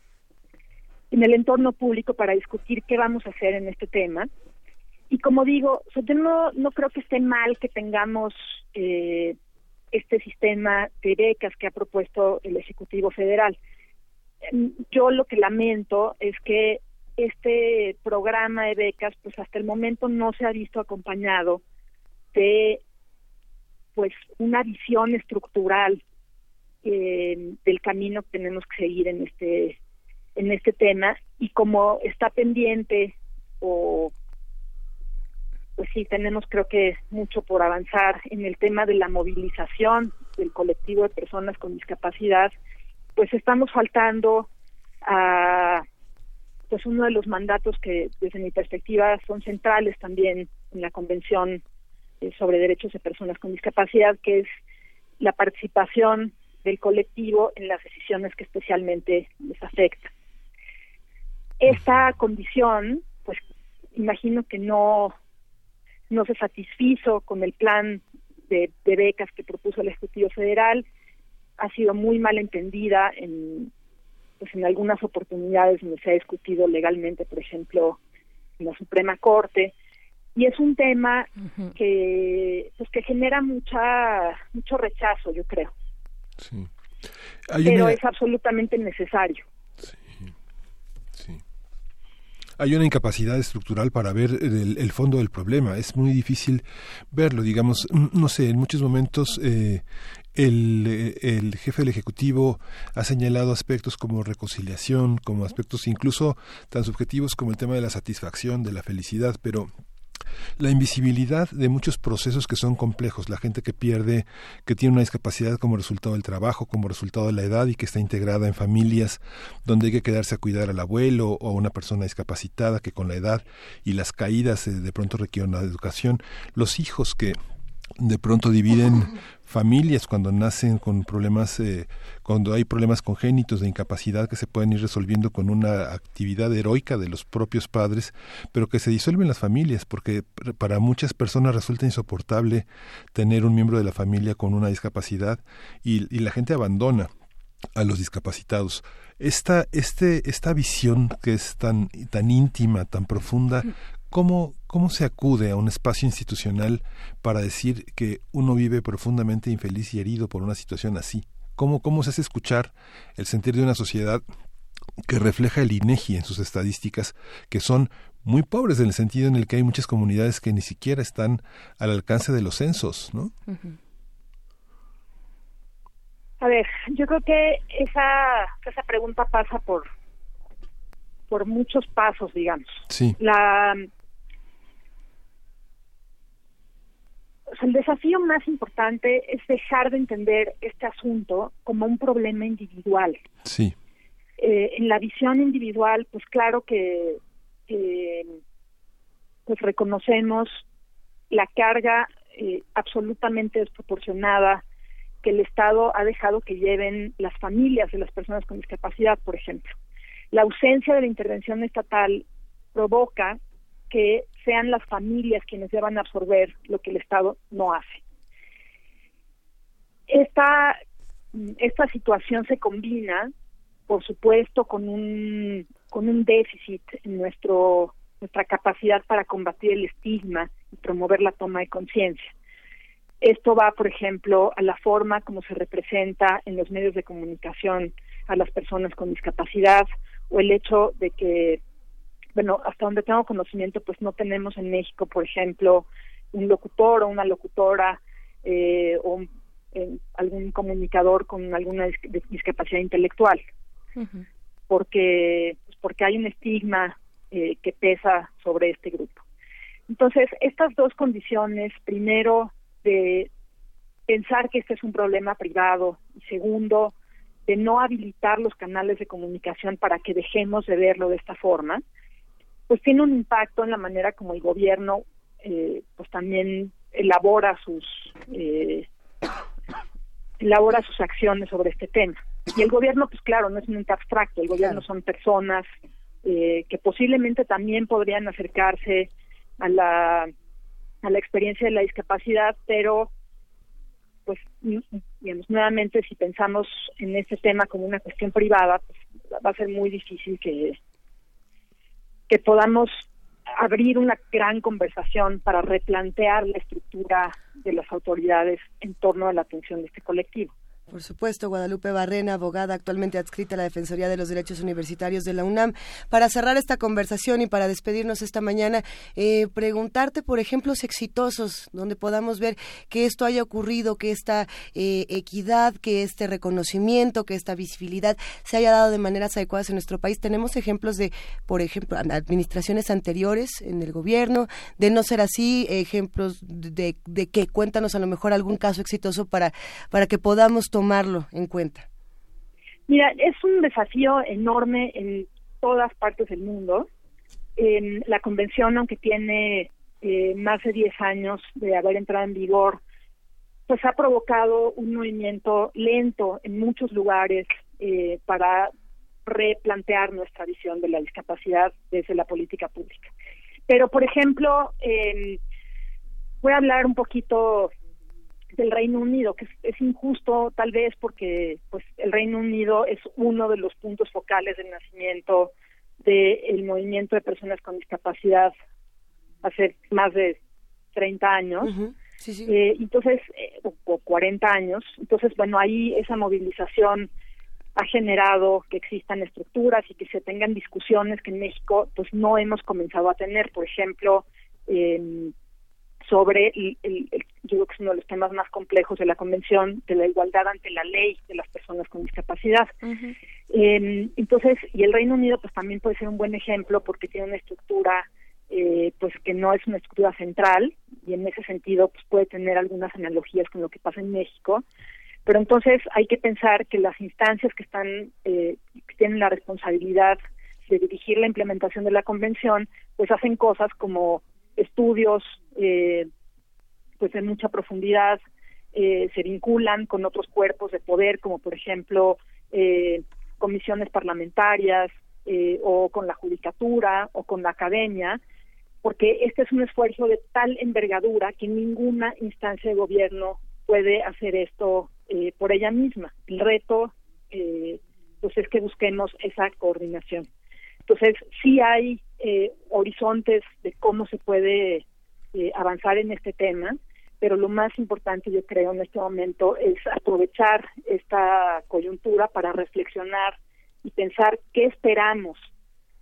en el entorno público para discutir qué vamos a hacer en este tema. Y como digo, yo no, no creo que esté mal que tengamos eh, este sistema de becas que ha propuesto el Ejecutivo Federal. Em, yo lo que lamento es que este programa de becas, pues hasta el momento no se ha visto acompañado de pues una visión estructural eh, del camino que tenemos que seguir en este en este tema. Y como está pendiente o pues sí tenemos creo que mucho por avanzar en el tema de la movilización del colectivo de personas con discapacidad pues estamos faltando a pues uno de los mandatos que desde mi perspectiva son centrales también en la convención sobre derechos de personas con discapacidad que es la participación del colectivo en las decisiones que especialmente les afectan esta condición, pues imagino que no, no se satisfizo con el plan de, becas que propuso el Ejecutivo Federal, ha sido muy mal entendida en, pues en algunas oportunidades donde se ha discutido legalmente, por ejemplo, en la Suprema Corte, y es un tema que pues que genera mucha mucho rechazo, yo creo. Sí. Pero es absolutamente necesario. hay una incapacidad estructural para ver el, fondo del problema. Es muy difícil verlo, digamos, no sé, en muchos momentos eh, el, el, jefe del Ejecutivo ha señalado aspectos como reconciliación, como aspectos incluso tan subjetivos como el tema de la satisfacción, de la felicidad, pero la invisibilidad de muchos procesos que son complejos, la gente que pierde, que tiene una discapacidad como resultado del trabajo, como resultado de la edad y que está integrada en familias donde hay que quedarse a cuidar al abuelo o a una persona discapacitada que con la edad y las caídas eh, de pronto requieren una educación, los hijos que de pronto dividen familias cuando nacen con problemas, eh, cuando hay problemas congénitos de incapacidad que se pueden ir resolviendo con una actividad heroica de los propios padres, pero que se disuelven las familias, porque para muchas personas resulta insoportable tener un miembro de la familia con una discapacidad y, y la gente abandona a los discapacitados. Esta, este, esta visión que es tan, tan íntima, tan profunda, ¿Cómo, ¿Cómo se acude a un espacio institucional para decir que uno vive profundamente infeliz y herido por una situación así? ¿Cómo, cómo se hace escuchar el sentir de una sociedad que refleja el INEGI en sus estadísticas, que son muy pobres en el sentido en el que hay muchas comunidades que ni siquiera están al alcance de los censos, ¿no? A ver, yo creo que esa, esa pregunta pasa por por muchos pasos, digamos. Sí. La el desafío más importante es dejar de entender este asunto como un problema individual. Sí. Eh, en la visión individual, pues claro que pues reconocemos la carga eh, absolutamente desproporcionada que el Estado ha dejado que lleven las familias de las personas con discapacidad, por ejemplo. La ausencia de la intervención estatal provoca que sean las familias quienes deban absorber lo que el Estado no hace. Esta, esta situación se combina, por supuesto, con un, con un déficit en nuestro, nuestra capacidad para combatir el estigma y promover la toma de conciencia. Esto va, por ejemplo, a la forma como se representa en los medios de comunicación a las personas con discapacidad o el hecho de que bueno, hasta donde tengo conocimiento, pues no tenemos en México, por ejemplo, un locutor o una locutora eh, o algún comunicador con alguna discapacidad intelectual, porque pues porque hay un estigma eh, que pesa sobre este grupo. Entonces, estas dos condiciones, primero, de pensar que este es un problema privado y segundo, de no habilitar los canales de comunicación para que dejemos de verlo de esta forma, pues tiene un impacto en la manera como el gobierno eh, pues también elabora sus eh, elabora sus acciones sobre este tema. Y el gobierno, pues claro, no es un ente abstracto, el gobierno son personas eh, que posiblemente también podrían acercarse a la, a la experiencia de la discapacidad, pero pues digamos nuevamente si pensamos en este tema como una cuestión privada pues, va a ser muy difícil que que podamos abrir una gran conversación para replantear la estructura de las autoridades en torno a la atención de este colectivo. Por supuesto, Guadalupe Barrena, abogada actualmente adscrita a la Defensoría de los Derechos Universitarios de la UNAM. Para cerrar esta conversación y para despedirnos esta mañana, eh, preguntarte por ejemplos exitosos donde podamos ver que esto haya ocurrido, que esta eh, equidad, que este reconocimiento, que esta visibilidad se haya dado de maneras adecuadas en nuestro país. Tenemos ejemplos de, por ejemplo, administraciones anteriores en el gobierno, de no ser así, ejemplos de, de que cuéntanos a lo mejor algún caso exitoso para, para que podamos tomarlo en cuenta? Mira, es un desafío enorme en todas partes del mundo. la convención, aunque tiene eh, más de 10 años de haber entrado en vigor, pues ha provocado un movimiento lento en muchos lugares eh, para replantear nuestra visión de la discapacidad desde la política pública. Pero, por ejemplo, voy a hablar un poquito del Reino Unido, que es, injusto tal vez porque pues el Reino Unido es uno de los puntos focales del nacimiento del movimiento de personas con discapacidad hace más de 30 años. Eh, entonces, eh, o, 40 años. Entonces, bueno, ahí esa movilización ha generado que existan estructuras y que se tengan discusiones que en México pues no hemos comenzado a tener. Por ejemplo, eh, sobre el, yo creo que es uno de los temas más complejos de la convención de la igualdad ante la ley de las personas con discapacidad. Em, entonces y el Reino Unido pues también puede ser un buen ejemplo porque tiene una estructura eh, pues que no es una estructura central y en ese sentido pues puede tener algunas analogías con lo que pasa en México. Pero entonces hay que pensar que las instancias que están eh, que tienen la responsabilidad de dirigir la implementación de la convención pues hacen cosas como estudios eh, pues en mucha profundidad eh, se vinculan con otros cuerpos de poder como por ejemplo eh, comisiones parlamentarias eh, o con la judicatura o con la academia porque este es un esfuerzo de tal envergadura que ninguna instancia de gobierno puede hacer esto eh, por ella misma. El reto eh, pues es que busquemos esa coordinación. Entonces sí hay eh, horizontes de cómo se puede eh, avanzar en este tema, pero lo más importante yo creo en este momento es aprovechar esta coyuntura para reflexionar y pensar qué esperamos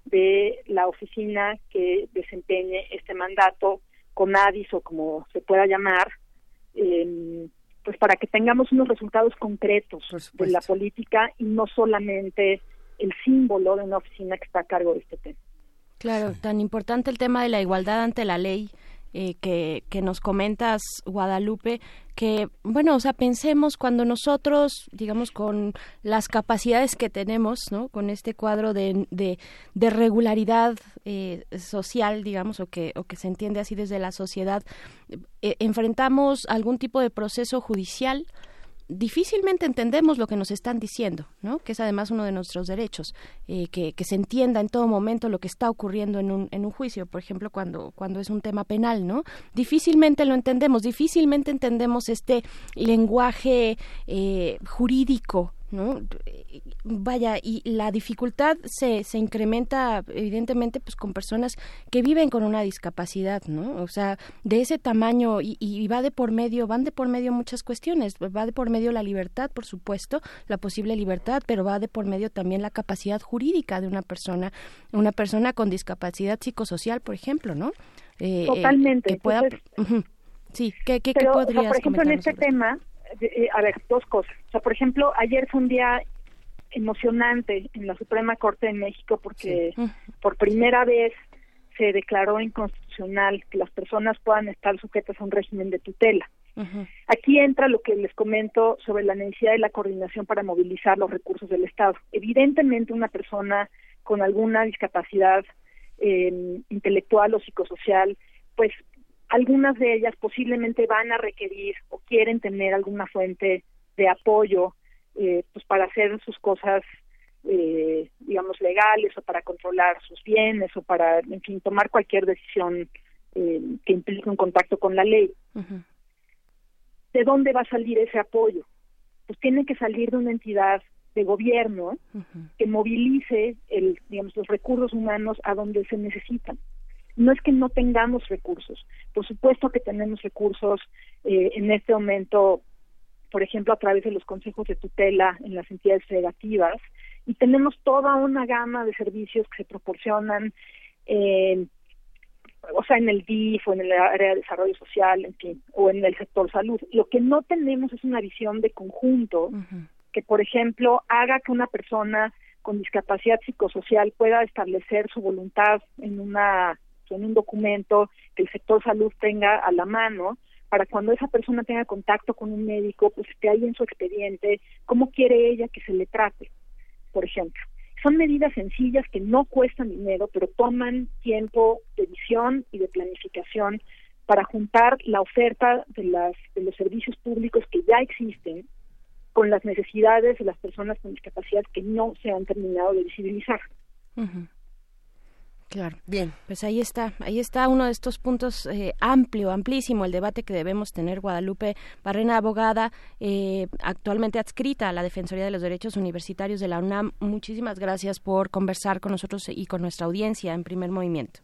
de la oficina que desempeñe este mandato, con ADIS o como se pueda llamar, pues para que tengamos unos resultados concretos de la política y no solamente el símbolo de una oficina que está a cargo de este tema. Claro, tan importante el tema de la igualdad ante la ley. Eh, que, que, nos comentas, Guadalupe, que, bueno, o sea, pensemos cuando nosotros, digamos, con las capacidades que tenemos, ¿no? Con este cuadro de, de, regularidad eh, social, digamos, o que, o que se entiende así desde la sociedad, eh, enfrentamos algún tipo de proceso judicial, difícilmente entendemos lo que nos están diciendo, ¿no? que es además uno de nuestros derechos, eh, que, que, se entienda en todo momento lo que está ocurriendo en un, en un juicio, por ejemplo, cuando, cuando es un tema penal, ¿no? Difícilmente lo entendemos, difícilmente entendemos este lenguaje eh, jurídico ¿no? Vaya, y la dificultad se, se incrementa evidentemente pues con personas que viven con una discapacidad, ¿no? O sea, de ese tamaño y, y va de por medio, van de por medio muchas cuestiones, va de por medio la libertad, por supuesto, la posible libertad, pero va de por medio también la capacidad jurídica de una persona, una persona con discapacidad psicosocial, por ejemplo, ¿no? Eh, eh, Totalmente. Sí, ¿qué, qué, podrías por ejemplo, en este tema, eh, a ver, dos cosas. O sea, por ejemplo, ayer fue un día emocionante en la Suprema Corte de México porque por primera vez se declaró inconstitucional que las personas puedan estar sujetas a un régimen de tutela. Aquí entra lo que les comento sobre la necesidad de la coordinación para movilizar los recursos del Estado. Evidentemente, una persona con alguna discapacidad eh, intelectual o psicosocial, pues algunas de ellas posiblemente van a requerir o quieren tener alguna fuente de apoyo eh, pues para hacer sus cosas eh, digamos legales o para controlar sus bienes o para en fin tomar cualquier decisión eh, que implique un contacto con la ley. De dónde va a salir ese apoyo pues tiene que salir de una entidad de gobierno que movilice el digamos los recursos humanos a donde se necesitan no es que no tengamos recursos por supuesto que tenemos recursos eh, en este momento por ejemplo, a través de los consejos de tutela en las entidades federativas, y tenemos toda una gama de servicios que se proporcionan, o sea, en el DIF o en el área de desarrollo social, en fin, o en el sector salud. Lo que no tenemos es una visión de conjunto que, por ejemplo, haga que una persona con discapacidad psicosocial pueda establecer su voluntad en una en un documento que el sector salud tenga a la mano para cuando esa persona tenga contacto con un médico, pues esté ahí en su expediente, cómo quiere ella que se le trate, por ejemplo. Son medidas sencillas que no cuestan dinero, pero toman tiempo de visión y de planificación para juntar la oferta de, las, de los servicios públicos que ya existen con las necesidades de las personas con discapacidad que no se han terminado de visibilizar. Claro. Bien. Pues ahí está, ahí está uno de estos puntos eh, amplio, amplísimo, el debate que debemos tener. Guadalupe Barrena, abogada, eh, actualmente adscrita a la Defensoría de los Derechos Universitarios de la UNAM. Muchísimas gracias por conversar con nosotros y con nuestra audiencia en primer movimiento.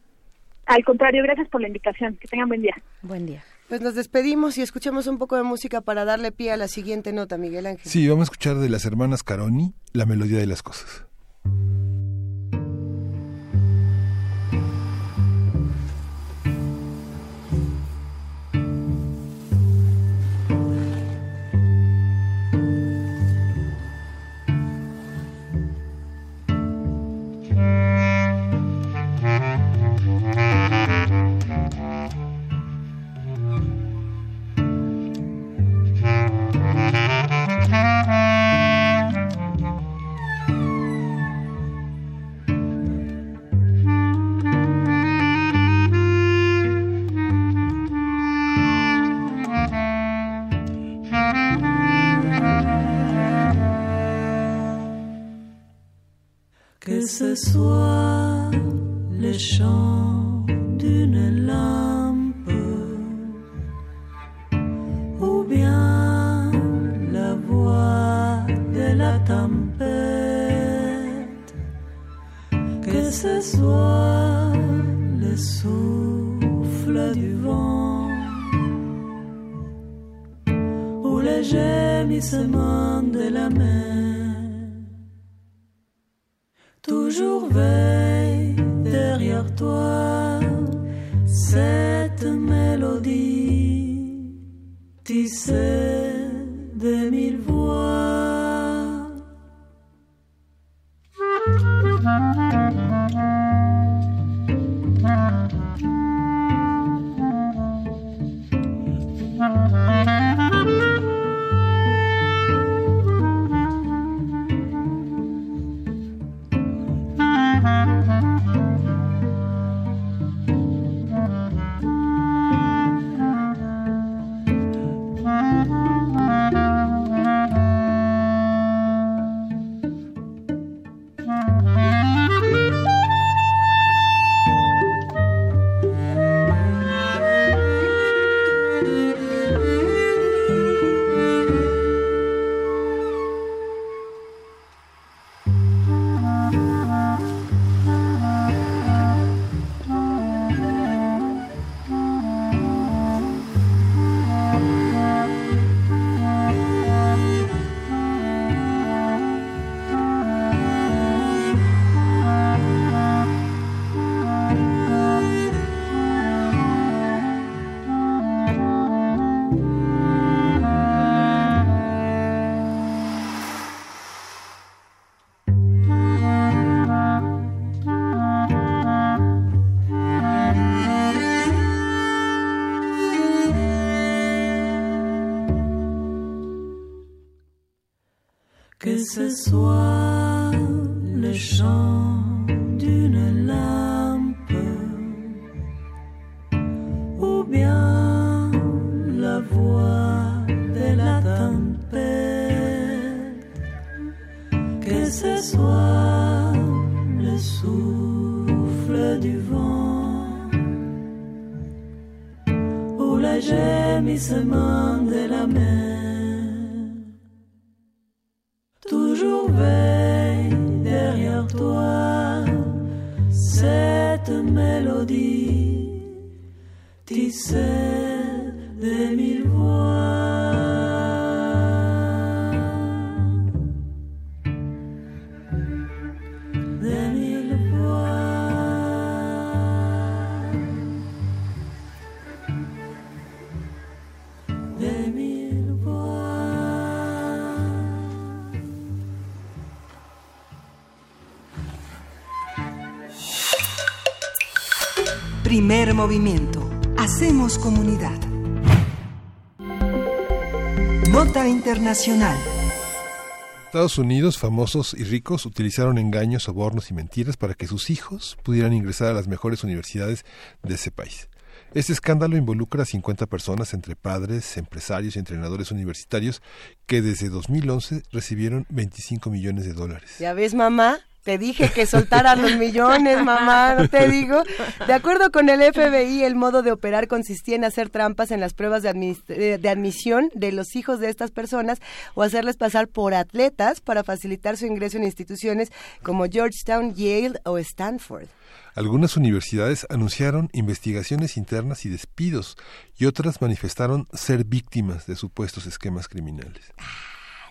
Al contrario, gracias por la invitación. Que tengan buen día. Buen día. Pues nos despedimos y escuchemos un poco de música para darle pie a la siguiente nota, Miguel Ángel. Sí, vamos a escuchar de las hermanas Caroni la melodía de las cosas. Gémissement de Primer movimiento. Hacemos comunidad. Nota Internacional. Estados Unidos, famosos y ricos, utilizaron engaños, sobornos y mentiras para que sus hijos pudieran ingresar a las mejores universidades de ese país. Este escándalo involucra a 50 personas entre padres, empresarios y entrenadores universitarios que desde 2011 recibieron 25 millones de dólares. ¿Ya ves, mamá? Te dije que soltaran los millones, mamá, no te digo. De acuerdo con el FBI, el modo de operar consistía en hacer trampas en las pruebas de, eh, de, admisión de los hijos de estas personas o hacerles pasar por atletas para facilitar su ingreso en instituciones como Georgetown, Yale o Stanford. Algunas universidades anunciaron investigaciones internas y despidos y otras manifestaron ser víctimas de supuestos esquemas criminales.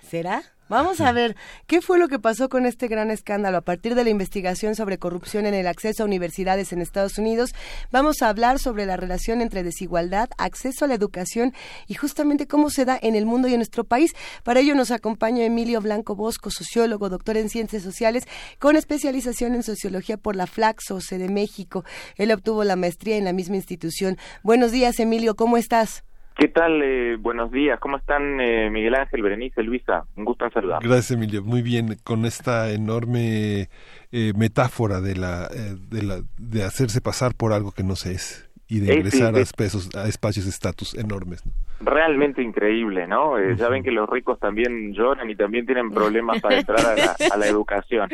¿Será? Vamos a ver qué fue lo que pasó con este gran escándalo a partir de la investigación sobre corrupción en el acceso a universidades en Estados Unidos. Vamos a hablar sobre la relación entre desigualdad, acceso a la educación y justamente cómo se da en el mundo y en nuestro país. Para ello nos acompaña Emilio Blanco Bosco, sociólogo, doctor en ciencias sociales con especialización en sociología por la Flaxo, de México. Él obtuvo la maestría en la misma institución. Buenos días, Emilio, ¿cómo estás? ¿Qué tal? Eh, buenos días. ¿Cómo están eh, Miguel Ángel, Berenice, Luisa? Un gusto en saludar. Gracias, Emilio. Muy bien, con esta enorme eh, metáfora de la, de la de hacerse pasar por algo que no se es y de ingresar a, espacios, a espacios de estatus enormes. Realmente increíble, ¿no? Eh, ya ven que los ricos también lloran y también tienen problemas para entrar a la, educación.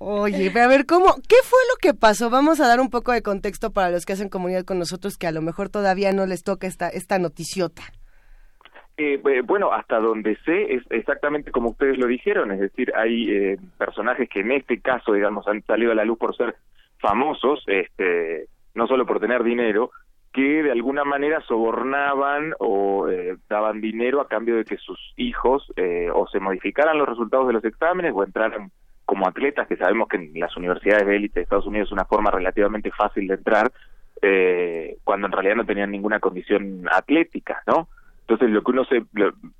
Oye, a ver, ¿cómo, ¿qué fue lo que pasó? Vamos a dar un poco de contexto para los que hacen comunidad con nosotros que a lo mejor todavía no les toca esta, esta noticiota. Eh, bueno, hasta donde sé es exactamente como ustedes lo dijeron, es decir, hay eh, personajes que en este caso, digamos, han salido a la luz por ser famosos, este, no solo por tener dinero, que de alguna manera sobornaban o eh, daban dinero a cambio de que sus hijos eh, o se modificaran los resultados de los exámenes o entraran como atletas, que sabemos que en las universidades de élite de Estados Unidos es una forma relativamente fácil de entrar, eh, cuando en realidad no tenían ninguna condición atlética, ¿no? Entonces lo que uno se,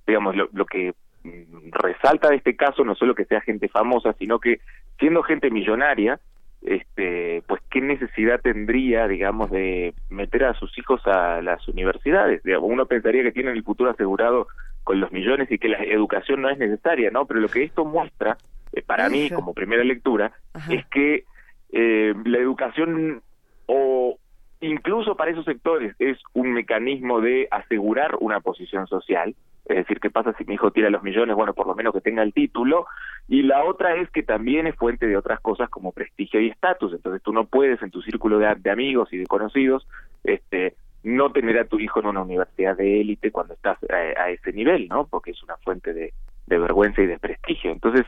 digamos, lo, lo que mm, resalta de este caso no solo que sea gente famosa, sino que siendo gente millonaria, este pues qué necesidad tendría digamos de meter a sus hijos a las universidades uno pensaría que tienen el futuro asegurado con los millones y que la educación no es necesaria no pero lo que esto muestra eh, para mí como primera lectura es que eh, la educación o incluso para esos sectores es un mecanismo de asegurar una posición social es decir, ¿qué pasa si mi hijo tira los millones? Bueno, por lo menos que tenga el título. Y la otra es que también es fuente de otras cosas como prestigio y estatus. Entonces tú no puedes en tu círculo de, de amigos y de conocidos este, no tener a tu hijo en una universidad de élite cuando estás eh, a, ese nivel, ¿no? Porque es una fuente de, de vergüenza y de prestigio. Entonces,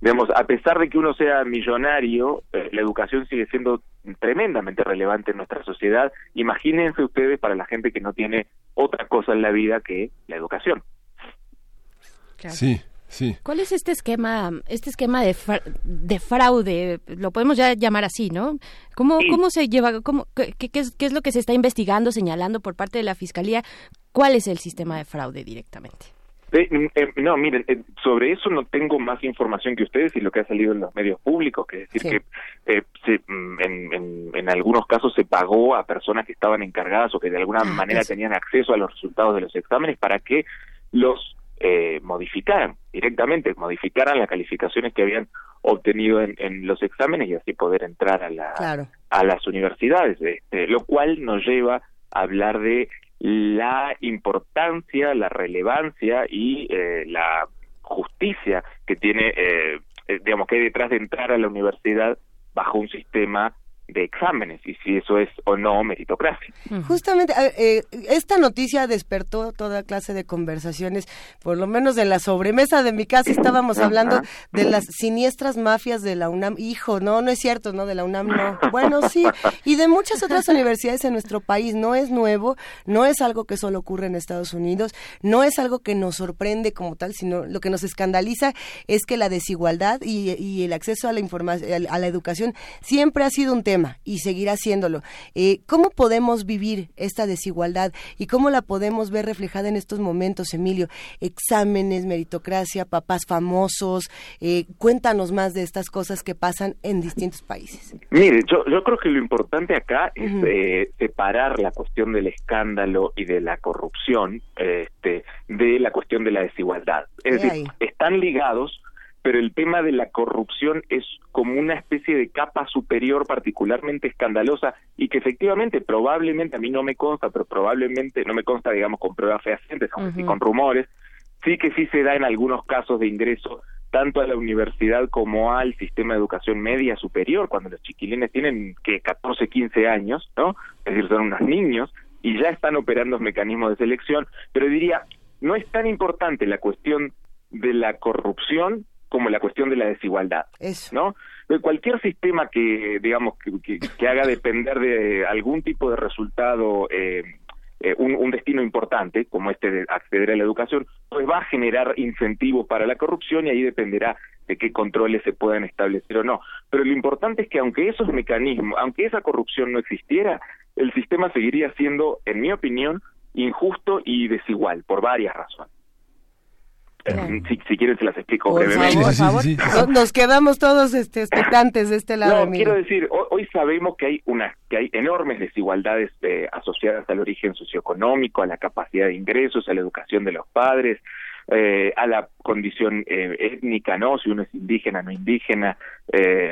digamos, a pesar de que uno sea millonario, eh, la educación sigue siendo tremendamente relevante en nuestra sociedad. Imagínense ustedes para la gente que no tiene otra cosa en la vida que la educación. Sí, sí. ¿Cuál es este esquema, este esquema de, de fraude? Lo podemos ya llamar así, ¿no? ¿Cómo, cómo se lleva, cómo, qué, qué, es, qué es lo que se está investigando, señalando por parte de la Fiscalía? ¿Cuál es el sistema de fraude directamente? Eh, eh, no, miren, eh, sobre eso no tengo más información que ustedes y lo que ha salido en los medios públicos, que es decir que se, mm, en, en, en, algunos casos se pagó a personas que estaban encargadas o que de alguna ah, manera tenían acceso a los resultados de los exámenes para que los eh, modificaran directamente, modificaran las calificaciones que habían obtenido en, en los exámenes y así poder entrar a, la, a las universidades, este, lo cual nos lleva a hablar de la importancia, la relevancia y eh, la justicia que tiene, eh, eh, digamos, que hay detrás de entrar a la universidad bajo un sistema de exámenes y si eso es o no meritocracia. Justamente, eh, esta noticia despertó toda clase de conversaciones, por lo menos en la sobremesa de mi casa estábamos hablando de las siniestras mafias de la UNAM. Hijo, no, no es cierto, no, de la UNAM no. Bueno, sí, y de muchas otras universidades en nuestro país. No es nuevo, no es algo que solo ocurre en Estados Unidos, no es algo que nos sorprende como tal, sino lo que nos escandaliza es que la desigualdad y, y el acceso a la información, a la educación siempre ha sido un tema y seguirá haciéndolo. Eh, ¿Cómo podemos vivir esta desigualdad y cómo la podemos ver reflejada en estos momentos, Emilio? Exámenes, meritocracia, papás famosos. Eh, cuéntanos más de estas cosas que pasan en distintos países. Mire, yo, yo creo que lo importante acá es eh, separar la cuestión del escándalo y de la corrupción este, de la cuestión de la desigualdad. Es decir, están ligados pero el tema de la corrupción es como una especie de capa superior particularmente escandalosa y que efectivamente, probablemente, a mí no me consta, pero probablemente, no me consta, digamos, con pruebas fehacientes, aunque sí con rumores, sí que sí se da en algunos casos de ingreso tanto a la universidad como al sistema de educación media superior, cuando los chiquilines tienen que 14, 15 años, ¿no? Es decir, son unos niños y ya están operando mecanismos de selección, pero diría, no es tan importante la cuestión de la corrupción como la cuestión de la desigualdad, ¿no? Cualquier sistema que, digamos, que, que, haga depender de algún tipo de resultado eh, eh, un, un, destino importante, como este de acceder a la educación, pues va a generar incentivos para la corrupción y ahí dependerá de qué controles se puedan establecer o no. Pero lo importante es que aunque esos mecanismos, aunque esa corrupción no existiera, el sistema seguiría siendo, en mi opinión, injusto y desigual por varias razones. Si, si quieren se las explico brevemente. por favor. Nos quedamos todos este, expectantes de este lado. No, quiero decir, hoy, sabemos que hay una que hay enormes desigualdades eh, asociadas al origen socioeconómico, a la capacidad de ingresos, a la educación de los padres, eh, a la condición eh, étnica, ¿no? Si uno es indígena, no indígena,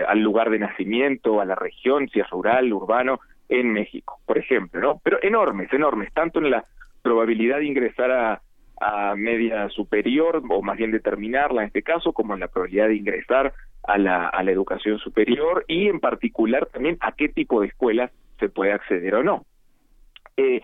al lugar de nacimiento, a la región, si es rural, urbano, en México, por ejemplo, ¿no? Pero enormes, enormes, tanto en la probabilidad de ingresar a a media superior, o más bien determinarla en este caso, como la probabilidad de ingresar a la, a la educación superior y en particular también a qué tipo de escuelas se puede acceder o no. Eh,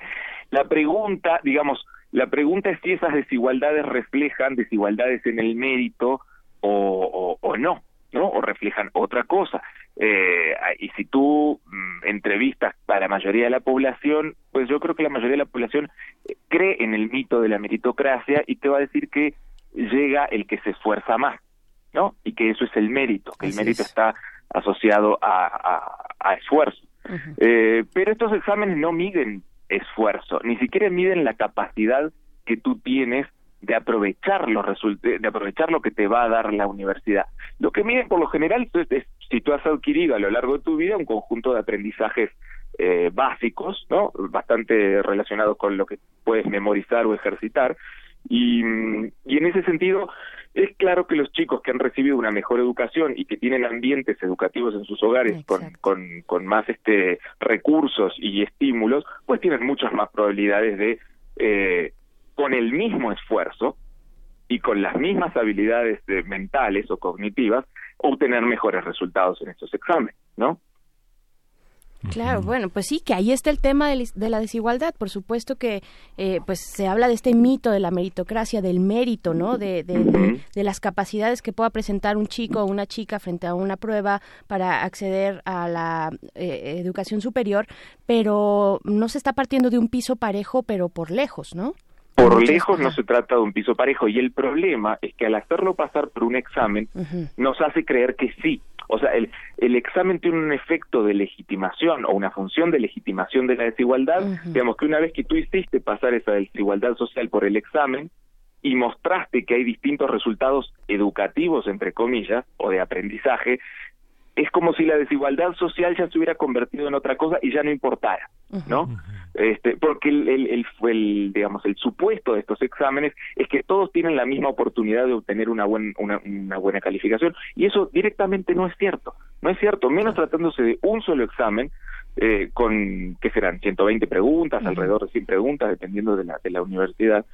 la pregunta, digamos, la pregunta es si esas desigualdades reflejan desigualdades en el mérito o, o no. ¿no? O reflejan otra cosa. Eh, y si tú mm, entrevistas a la mayoría de la población, pues yo creo que la mayoría de la población eh, cree en el mito de la meritocracia y te va a decir que llega el que se esfuerza más, ¿no? Y que eso es el mérito, que el mérito está asociado a, a, esfuerzo. eh, pero estos exámenes no miden esfuerzo, ni siquiera miden la capacidad que tú tienes de aprovechar los de aprovechar lo que te va a dar la universidad. Lo que miden por lo general es, si tú has adquirido a lo largo de tu vida un conjunto de aprendizajes eh, básicos, ¿no? Bastante relacionados con lo que puedes memorizar o ejercitar. Y, y en ese sentido, es claro que los chicos que han recibido una mejor educación y que tienen ambientes educativos en sus hogares con, con, con, más este recursos y estímulos, pues tienen muchas más probabilidades de eh, con el mismo esfuerzo y con las mismas habilidades eh, mentales o cognitivas, obtener mejores resultados en estos exámenes, ¿no? Claro, bueno, pues sí, que ahí está el tema de, la desigualdad. Por supuesto que eh, pues se habla de este mito de la meritocracia, del mérito, ¿no? De, de, las capacidades que pueda presentar un chico o una chica frente a una prueba para acceder a la eh, educación superior, pero no se está partiendo de un piso parejo, pero por lejos, ¿no? Por lejos no se trata de un piso parejo y el problema es que al hacerlo pasar por un examen nos hace creer que sí. O sea, el, el examen tiene un efecto de legitimación o una función de legitimación de la desigualdad. Digamos que una vez que tú hiciste pasar esa desigualdad social por el examen y mostraste que hay distintos resultados educativos, entre comillas, o de aprendizaje, es como si la desigualdad social ya se hubiera convertido en otra cosa y ya no importara, ¿no? Este, porque el, el, el, digamos, el supuesto de estos exámenes es que todos tienen la misma oportunidad de obtener una, buen, una, una buena calificación y eso directamente no es cierto, no es cierto, menos tratándose de un solo examen eh, con, que serán 120 preguntas, alrededor de 100 preguntas, dependiendo de la, de la universidad,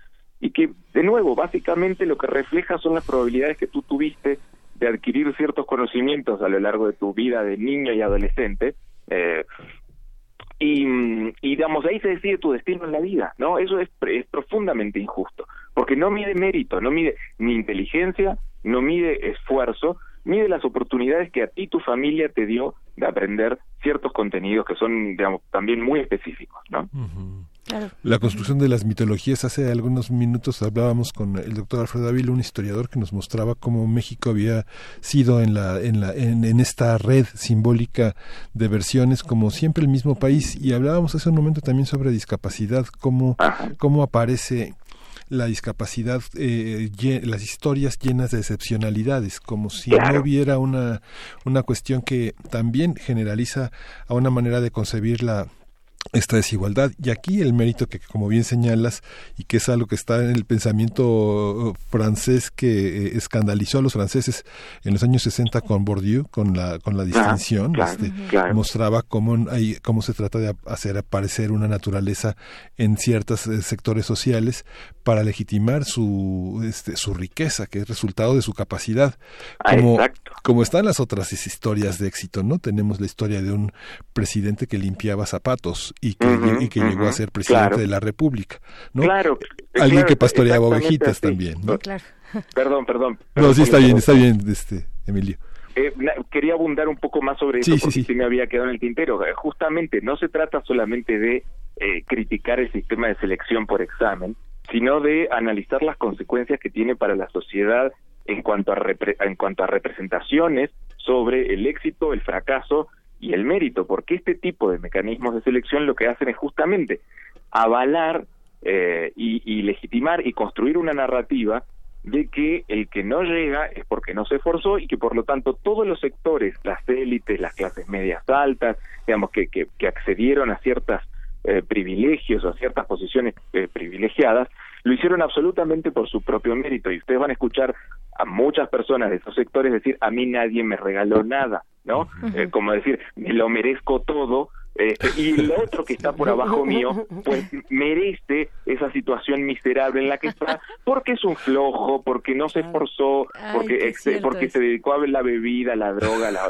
y que, de nuevo, básicamente lo que refleja son las probabilidades que tú tuviste de adquirir ciertos conocimientos a lo largo de tu vida de niño y adolescente Eh, y, digamos, ahí se decide tu destino en la vida, ¿no? Eso es, es profundamente injusto, porque no mide mérito, no mide ni inteligencia, no mide esfuerzo, mide las oportunidades que a ti tu familia te dio de aprender ciertos contenidos que son, digamos, también muy específicos, ¿no? La construcción de las mitologías, hace algunos minutos hablábamos con el doctor Alfredo Ávila, un historiador que nos mostraba cómo México había sido en, la, en, la, en, esta red simbólica de versiones como siempre el mismo país. Y hablábamos hace un momento también sobre discapacidad, cómo, cómo aparece la discapacidad, eh, las historias llenas de excepcionalidades, como si no hubiera una, una cuestión que también generaliza a una manera de concebir la, esta desigualdad. Y aquí el mérito que, como bien señalas, y que es algo que está en el pensamiento francés que eh, escandalizó a los franceses en los años 60 con Bourdieu, con la, con la distinción, este, mostraba cómo, hay, cómo se trata de hacer aparecer una naturaleza en ciertos eh, sectores sociales para legitimar su, este, su riqueza, que es resultado de su capacidad. Ah, como, como están las otras historias de éxito, ¿no? Tenemos la historia de un presidente que limpiaba zapatos y que, que llegó a ser presidente de la República, ¿no? Claro. Alguien que pastoreaba ovejitas también, ¿no? Claro. Perdón, perdón, No, sí está bien, está bien, este, Emilio. Eh, quería abundar un poco más sobre eso porque sí, me había quedado en el tintero. Eh, justamente, no se trata solamente de eh, criticar el sistema de selección por examen, sino de analizar las consecuencias que tiene para la sociedad en cuanto a, en cuanto a representaciones sobre el éxito, el fracaso y el mérito, porque este tipo de mecanismos de selección lo que hacen es justamente avalar eh, y, legitimar y construir una narrativa de que el que no llega es porque no se esforzó y que por lo tanto todos los sectores, las élites, las clases medias altas, digamos que, que, accedieron a ciertos eh, privilegios o a ciertas posiciones eh, privilegiadas, lo hicieron absolutamente por su propio mérito. Y ustedes van a escuchar a muchas personas de esos sectores decir a mí nadie me regaló nada, ¿no? Eh, como decir me lo merezco todo este, y el otro que está por abajo mío, pues merece esa situación miserable en la que está, porque es un flojo, porque no se esforzó, porque, porque se dedicó a la bebida, la droga, la,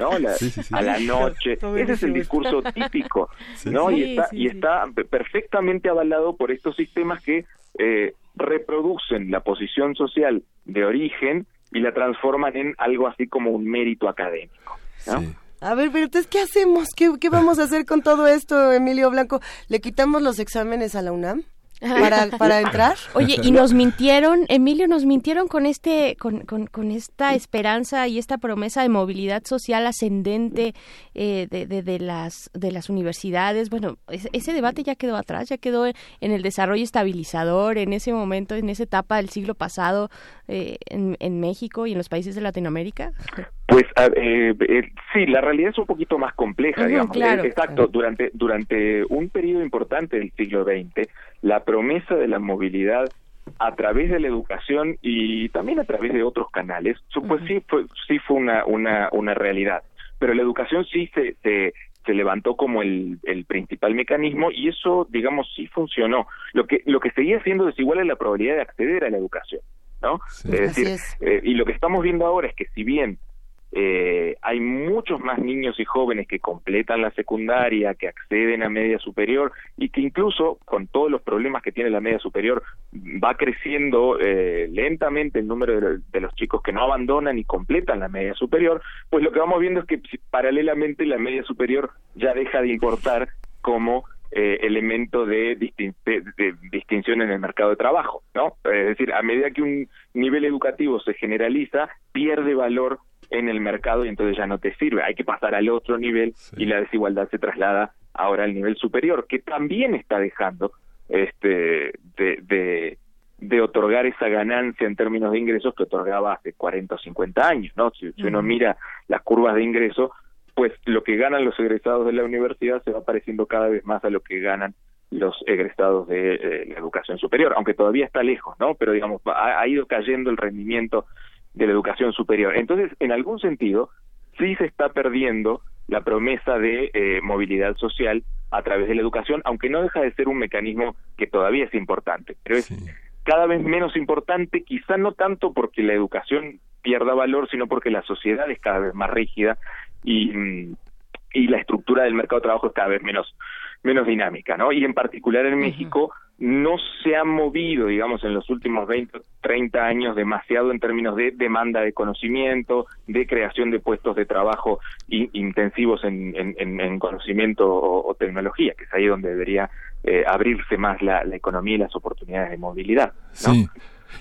¿no? a la noche. Ese es el discurso típico, ¿no? y está, y está perfectamente avalado por estos sistemas que eh, reproducen la posición social de origen y la transforman en algo así como un mérito académico. ¿no? A ver, pero entonces, ¿qué hacemos? ¿Qué, ¿Qué vamos a hacer con todo esto, Emilio Blanco? ¿Le quitamos los exámenes a la UNAM? Para, para entrar. Oye, y nos mintieron, Emilio, nos mintieron con este, con, con, con esta esperanza y esta promesa de movilidad social ascendente eh, de, de, las de las universidades. Bueno, ese, debate ya quedó atrás, ya quedó en el desarrollo estabilizador, en ese momento, en esa etapa del siglo pasado eh, en, en México y en los países de Latinoamérica. Pues eh, eh, sí, la realidad es un poquito más compleja, digamos. Exacto, durante durante un periodo importante del siglo XX, la promesa de la movilidad a través de la educación y también a través de otros canales, pues sí fue, sí fue una, una, una realidad. Pero la educación sí se, se, se levantó como el, el principal mecanismo y eso, digamos, sí funcionó. Lo que, lo que seguía siendo desigual es la probabilidad de acceder a la educación. ¿no? Es decir, eh, y lo que estamos viendo ahora es que si bien eh, hay muchos más niños y jóvenes que completan la secundaria, que acceden a media superior y que incluso con todos los problemas que tiene la media superior va creciendo eh, lentamente el número de, los chicos que no abandonan y completan la media superior, pues lo que vamos viendo es que paralelamente la media superior ya deja de importar como eh, elemento de, de, distinción en el mercado de trabajo, ¿no? Es decir, a medida que un nivel educativo se generaliza, pierde valor en el mercado y entonces ya no te sirve. Hay que pasar al otro nivel y la desigualdad se traslada ahora al nivel superior, que también está dejando este de, de, otorgar esa ganancia en términos de ingresos que otorgaba hace 40 o 50 años, ¿no? Si, uno mira las curvas de ingreso, pues lo que ganan los egresados de la universidad se va pareciendo cada vez más a lo que ganan los egresados de eh, la educación superior, aunque todavía está lejos, ¿no? Pero digamos, ha ido cayendo el rendimiento de la educación superior. Entonces, en algún sentido, sí se está perdiendo la promesa de eh, movilidad social a través de la educación, aunque no deja de ser un mecanismo que todavía es importante, pero es cada vez menos importante, quizá no tanto porque la educación pierda valor, sino porque la sociedad es cada vez más rígida y, mm, y la estructura del mercado de trabajo es cada vez menos menos dinámica, ¿no? Y en particular en México no se ha movido, digamos, en los últimos 20, 30 años demasiado en términos de demanda de conocimiento, de creación de puestos de trabajo intensivos en, en, conocimiento o, tecnología, que es ahí donde debería eh, abrirse más la, la, economía y las oportunidades de movilidad. ¿no? Sí.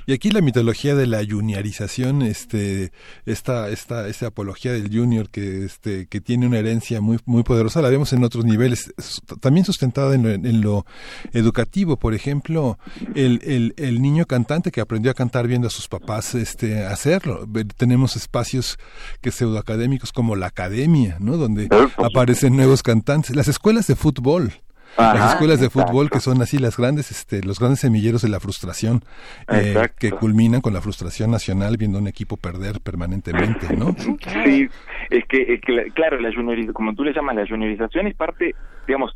Y aquí la mitología de la juniorización, este, esta, esta, esta apología del junior que, este, que tiene una herencia muy, muy poderosa, la vemos en otros niveles, también sustentada en lo, en lo educativo, por ejemplo, el, el, el, niño cantante que aprendió a cantar viendo a sus papás, este, hacerlo. Tenemos espacios que pseudoacadémicos como la academia, ¿no? Donde aparecen nuevos cantantes, las escuelas de fútbol las escuelas de fútbol que son así las grandes, este, los grandes semilleros de la frustración, eh, que culminan con la frustración nacional viendo a un equipo perder permanentemente, ¿no? Sí, es que, claro, la como tú le llamas, la juniorización es parte, digamos,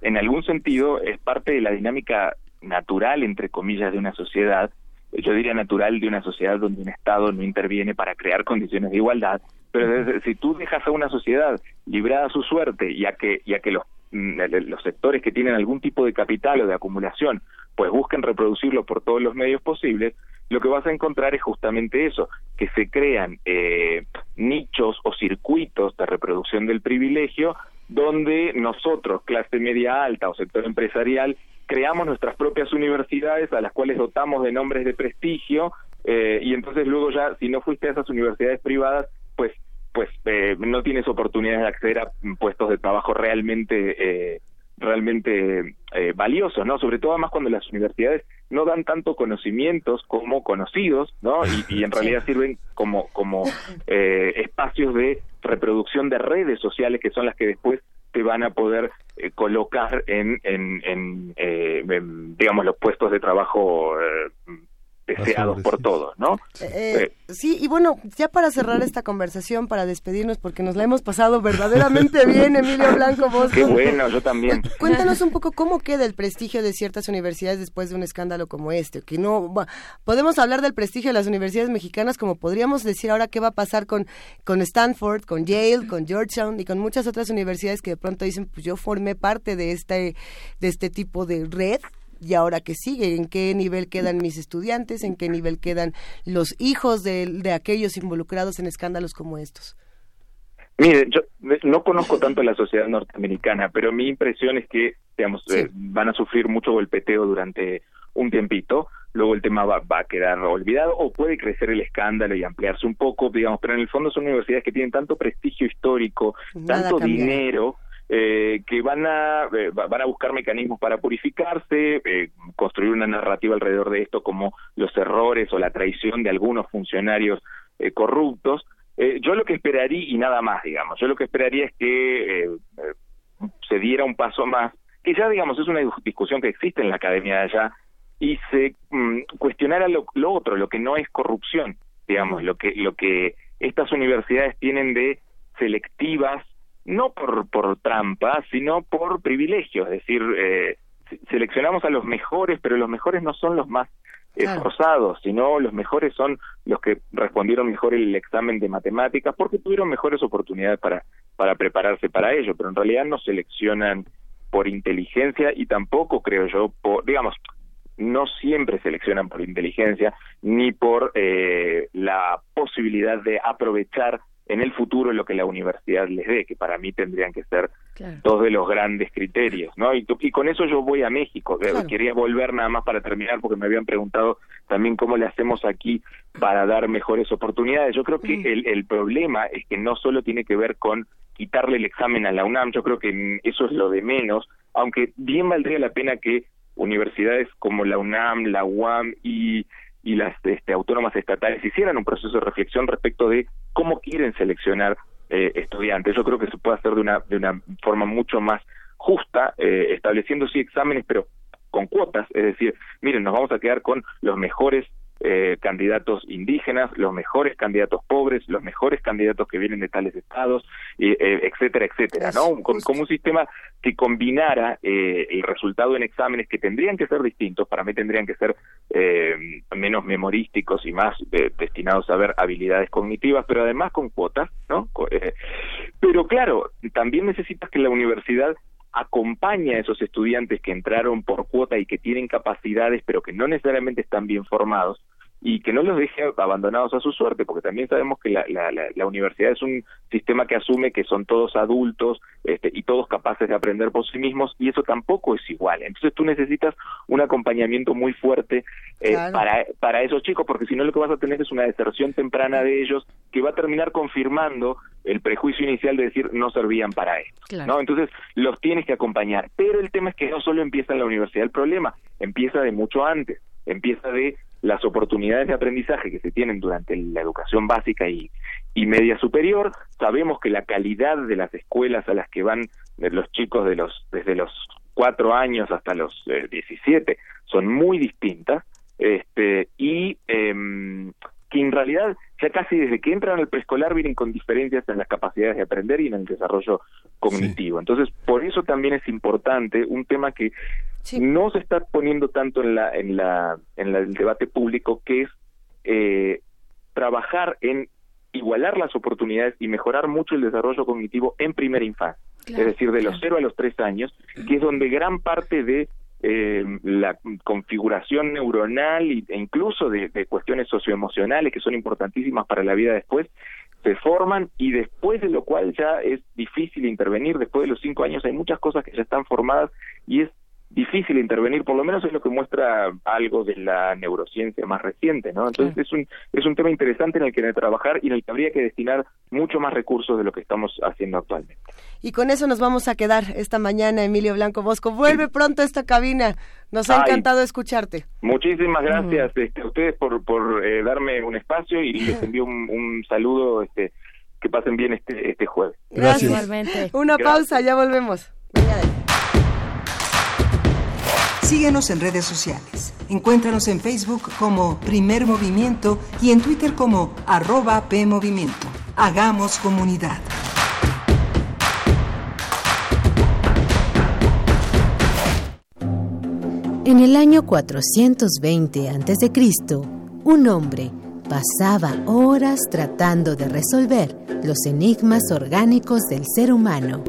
en algún sentido es parte de la dinámica natural, entre comillas, de una sociedad, yo diría natural de una sociedad donde un Estado no interviene para crear condiciones de igualdad, pero si tú dejas a una sociedad librada a su suerte y a que, y a que los los sectores que tienen algún tipo de capital o de acumulación, pues busquen reproducirlo por todos los medios posibles, lo que vas a encontrar es justamente eso, que se crean eh, nichos o circuitos de reproducción del privilegio donde nosotros, clase media alta o sector empresarial, creamos nuestras propias universidades a las cuales dotamos de nombres de prestigio eh, y entonces luego ya, si no fuiste a esas universidades privadas, pues pues eh, no tienes oportunidades de acceder a puestos de trabajo realmente eh, realmente eh, valiosos, ¿no? Sobre todo además cuando las universidades no dan tanto conocimientos como conocidos, ¿no? Y, en realidad sirven como como eh, espacios de reproducción de redes sociales que son las que después te van a poder eh, colocar en, en, en, en, digamos los puestos de trabajo deseados por todos, ¿no? Eh, sí, y bueno, ya para cerrar esta conversación, para despedirnos, porque nos la hemos pasado verdaderamente bien, Emilio Blanco, vos. Qué bueno, yo también. Cuéntanos un poco cómo queda el prestigio de ciertas universidades después de un escándalo como este, que no, podemos hablar del prestigio de las universidades mexicanas como podríamos decir ahora qué va a pasar con, con Stanford, con Yale, con Georgetown y con muchas otras universidades que de pronto dicen, pues yo formé parte de este, de este tipo de red y ahora qué sigue, en qué nivel quedan mis estudiantes, en qué nivel quedan los hijos de, de aquellos involucrados en escándalos como estos. Mire, yo no conozco tanto la sociedad norteamericana, pero mi impresión es que, digamos, eh, van a sufrir mucho golpeteo durante un tiempito, luego el tema va, va, a quedar olvidado o puede crecer el escándalo y ampliarse un poco, digamos, pero en el fondo son universidades que tienen tanto prestigio histórico, tanto dinero, eh, que van a eh, van a buscar mecanismos para purificarse, eh, construir una narrativa alrededor de esto como los errores o la traición de algunos funcionarios eh, corruptos. yo lo que esperaría y nada más, digamos, yo lo que esperaría es que se diera un paso más, que ya digamos es una discusión que existe en la academia de allá y se mm, cuestionara lo, lo otro, lo que no es corrupción, digamos, lo que lo que estas universidades tienen de selectivas no por, por trampa, sino por privilegio, es decir, eh, seleccionamos a los mejores, pero los mejores no son los más esforzados, sino los mejores son los que respondieron mejor el examen de matemáticas porque tuvieron mejores oportunidades para, para prepararse para ello, pero en realidad no seleccionan por inteligencia y tampoco creo yo, por, digamos, no siempre seleccionan por inteligencia ni por eh, la posibilidad de aprovechar en el futuro lo que la universidad les dé, que para mí tendrían que ser dos de los grandes criterios, ¿no? Y, y, con eso yo voy a México. Eh, quería volver nada más para terminar, porque me habían preguntado también cómo le hacemos aquí para dar mejores oportunidades. Yo creo que mm. el, el problema es que no solo tiene que ver con quitarle el examen a la UNAM, yo creo que eso es lo de menos, aunque bien valdría la pena que universidades como la UNAM, la UAM y y las este, autónomas estatales hicieran un proceso de reflexión respecto de cómo quieren seleccionar eh, estudiantes. Yo creo que se puede hacer de una, de una forma mucho más justa, eh, estableciendo sí exámenes, pero con cuotas, es decir, miren, nos vamos a quedar con los mejores eh, candidatos indígenas, los mejores candidatos pobres, los mejores candidatos que vienen de tales estados, eh, etcétera, etcétera, ¿no? Como, un sistema que combinara eh, el resultado en exámenes que tendrían que ser distintos, para mí tendrían que ser eh, menos memorísticos y más destinados a ver habilidades cognitivas, pero además con cuotas, ¿no? pero claro, también necesitas que la universidad acompañe a esos estudiantes que entraron por cuota y que tienen capacidades pero que no necesariamente están bien formados y que no los deje abandonados a su suerte, porque también sabemos que la, la, la, universidad es un sistema que asume que son todos adultos este, y todos capaces de aprender por sí mismos, y eso tampoco es igual. Entonces tú necesitas un acompañamiento muy fuerte eh, para, para esos chicos, porque si no lo que vas a tener es una deserción temprana de ellos que va a terminar confirmando el prejuicio inicial de decir no servían para esto. ¿no? Entonces los tienes que acompañar. Pero el tema es que no solo empieza en la universidad el problema, empieza de mucho antes, empieza de las oportunidades de aprendizaje que se tienen durante la educación básica y, y media superior. Sabemos que la calidad de las escuelas a las que van los chicos de los desde los cuatro años hasta los eh, diecisiete son muy distintas este y eh, que en realidad ya casi desde que entran al preescolar vienen con diferencias en las capacidades de aprender y en el desarrollo cognitivo. Entonces, por eso también es importante un tema que no se está poniendo tanto en la en la en el debate público, que es eh, trabajar en igualar las oportunidades y mejorar mucho el desarrollo cognitivo en primera infancia, es decir, de los cero a los tres años, que es donde gran parte de eh, la configuración neuronal e incluso de, cuestiones socioemocionales que son importantísimas para la vida después, se forman y después de lo cual ya es difícil intervenir, después de los cinco años hay muchas cosas que ya están formadas y es difícil intervenir, por lo menos es lo que muestra algo de la neurociencia más reciente, ¿no? Entonces es un es un tema interesante en el que hay que trabajar y en el que habría que destinar mucho más recursos de lo que estamos haciendo actualmente. Y con eso nos vamos a quedar esta mañana, Emilio Blanco Bosco. Vuelve pronto a esta cabina. Nos ha encantado escucharte. Muchísimas gracias este, a ustedes por, por eh, darme un espacio y les envío un, saludo. Este, que pasen bien este, este jueves. Gracias. Una pausa, ya volvemos. Síguenos en redes sociales. Encuéntranos en Facebook como Primer Movimiento y en Twitter como arroba PMovimiento. Hagamos comunidad. En el año 420 a.C., un hombre pasaba horas tratando de resolver los enigmas orgánicos del ser humano.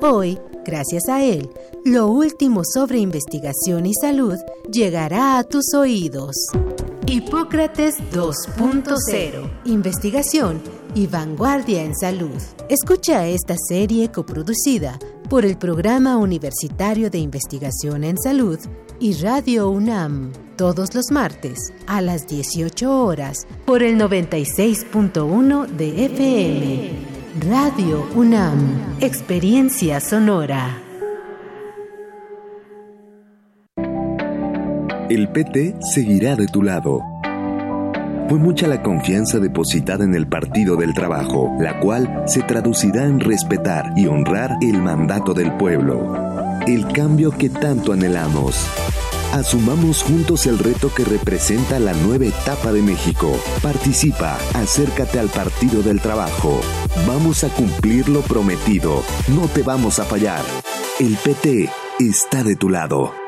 Hoy, Gracias a él, lo último sobre investigación y salud llegará a tus oídos. Hipócrates 2.0. Investigación y vanguardia en salud. Escucha esta serie coproducida por el Programa Universitario de Investigación en Salud y Radio UNAM todos los martes a las 18 horas por el 96.1 de FM. Radio UNAM, Experiencia Sonora. El PT seguirá de tu lado. Fue mucha la confianza depositada en el Partido del Trabajo, la cual se traducirá en respetar y honrar el mandato del pueblo. El cambio que tanto anhelamos. Asumamos juntos el reto que representa la nueva etapa de México. Participa, acércate al Partido del Trabajo. Vamos a cumplir lo prometido. No te vamos a fallar. El PT está de tu lado.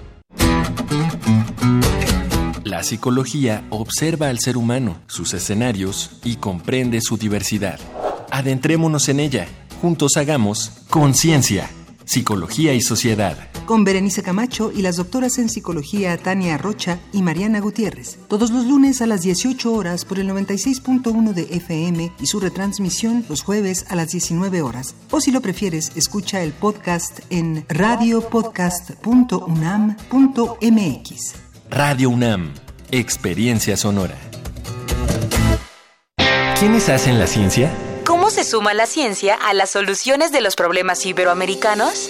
La psicología observa al ser humano, sus escenarios y comprende su diversidad. Adentrémonos en ella. Juntos hagamos conciencia, psicología y sociedad. Con Berenice Camacho y las doctoras en psicología Tania Rocha y Mariana Gutiérrez. Todos los lunes a las 18 horas por el 96.1 de FM y su retransmisión los jueves a las 19 horas. O si lo prefieres, escucha el podcast en radiopodcast.unam.mx. Radio UNAM Experiencia Sonora. ¿Quiénes hacen la ciencia? ¿Cómo se suma la ciencia a las soluciones de los problemas iberoamericanos?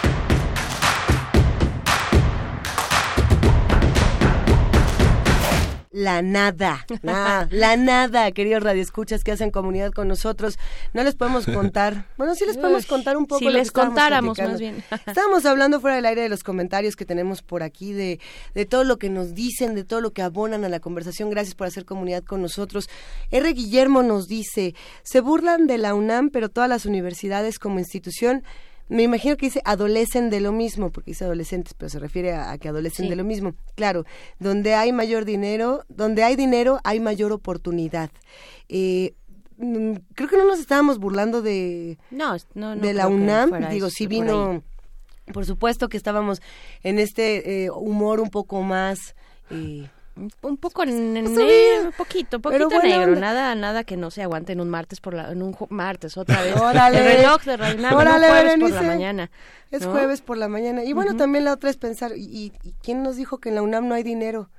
La nada, la nada, queridos radioescuchas que hacen comunidad con nosotros. No les podemos contar, bueno, sí les podemos contar un poco. Si les contáramos más bien. Estábamos hablando fuera del aire de los comentarios que tenemos por aquí, de, de todo lo que nos dicen, de todo lo que abonan a la conversación. Gracias por hacer comunidad con nosotros. R. Guillermo nos dice, se burlan de la UNAM, pero todas las universidades como institución me imagino que dice adolecen de lo mismo, porque dice adolescentes, pero se refiere a, que adolecen de lo mismo. Claro, donde hay mayor dinero, donde hay dinero hay mayor oportunidad. Eh, mm, creo que no nos estábamos burlando de, no, no, de la UNAM, digo, sí vino, por, supuesto que estábamos en este eh, humor un poco más... Eh, un poco negro, poquito, poquito negro, nada, nada que no se aguante en un martes por la, en un martes otra vez. Órale, el reloj de Reina, Órale, jueves por la mañana. Es jueves por la mañana. Y bueno, también la otra es pensar, ¿y, quién nos dijo que en la UNAM no hay dinero?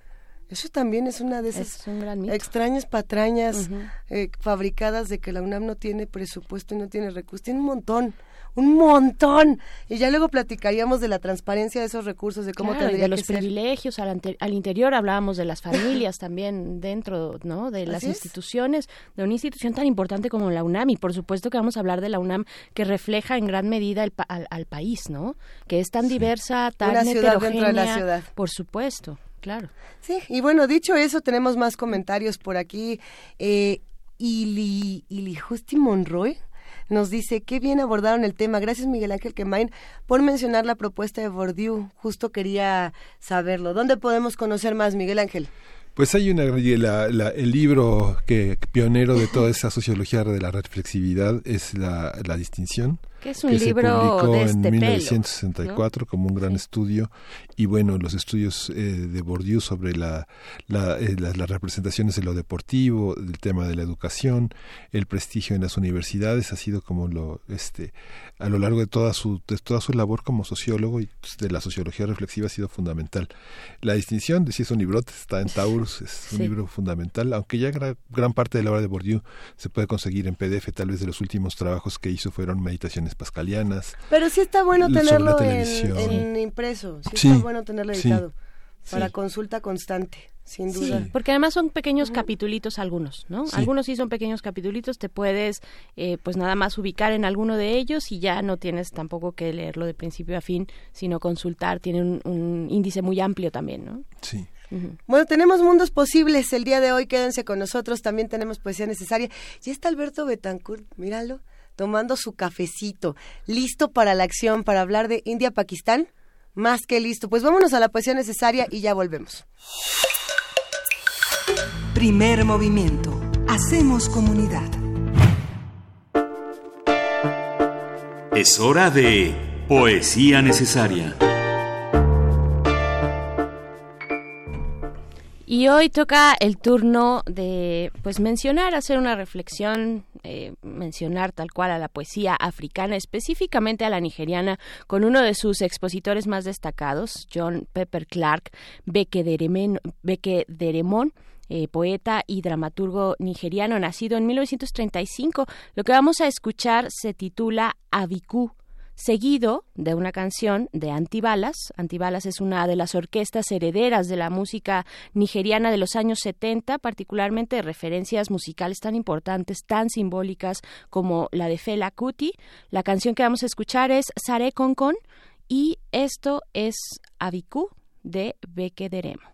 Eso también es una de esas extrañas patrañas eh, fabricadas de que la UNAM no tiene presupuesto y no tiene recursos. Tiene un montón un montón. Y ya luego platicaríamos de la transparencia de esos recursos, de cómo tendría de los privilegios al, al, interior, hablábamos de las familias también dentro, ¿no? De las instituciones, de una institución tan importante como la UNAM y por supuesto que vamos a hablar de la UNAM que refleja en gran medida el, al, país, ¿no? Que es tan diversa, tan una ciudad dentro de la ciudad. Por supuesto. Claro. Sí, y bueno, dicho eso, tenemos más comentarios por aquí. Eh, Ili, Ili Justi Monroy nos dice, qué bien abordaron el tema. Gracias Miguel Ángel Quemain por mencionar la propuesta de Bourdieu. Justo quería saberlo. ¿Dónde podemos conocer más, Miguel Ángel? Pues hay una el libro que pionero de toda esa sociología de la reflexividad es la, la distinción que es un libro se publicó de este en 1964 como un gran estudio. Y bueno los estudios eh, de Bourdieu sobre la, eh, las representaciones de lo deportivo el tema de la educación el prestigio en las universidades ha sido como lo este a lo largo de toda su de toda su labor como sociólogo y de la sociología reflexiva ha sido fundamental. La distinción de si es un librote está en Taurus es un libro fundamental aunque ya gran parte de la obra de Bourdieu se puede conseguir en PDF tal vez de los últimos trabajos que hizo fueron meditaciones pascalianas. Pero sí está bueno tenerlo en, impreso, sí, está bueno tenerlo editado para consulta constante. Sin duda. Sí, porque además son pequeños capitulitos algunos, ¿no? Algunos sí son pequeños capitulitos, te puedes eh, pues nada más ubicar en alguno de ellos y ya no tienes tampoco que leerlo de principio a fin, sino consultar, tiene un, un índice muy amplio también, ¿no? Sí. Bueno, tenemos mundos posibles el día de hoy, quédense con nosotros, también tenemos poesía necesaria. Y está Alberto Betancourt, míralo tomando su cafecito, listo para la acción, para hablar de India-Pakistán. Más que listo. Pues vámonos a la poesía necesaria y ya volvemos. Primer movimiento. Hacemos comunidad. Es hora de poesía necesaria. Y hoy toca el turno de pues mencionar, hacer una reflexión, eh, mencionar tal cual a la poesía africana, específicamente a la nigeriana, con uno de sus expositores más destacados, John Pepper Clark Beke Deremon. Eh, poeta y dramaturgo nigeriano, nacido en 1935. Lo que vamos a escuchar se titula Abiku, seguido de una canción de Antibalas. Antibalas es una de las orquestas herederas de la música nigeriana de los años 70, particularmente de referencias musicales tan importantes, tan simbólicas como la de Fela Kuti. La canción que vamos a escuchar es Sare Konkon y esto es Abiku de Beke Deremo.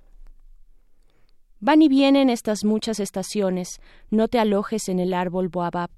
Van y vienen estas muchas estaciones, no te alojes en el árbol Boabab,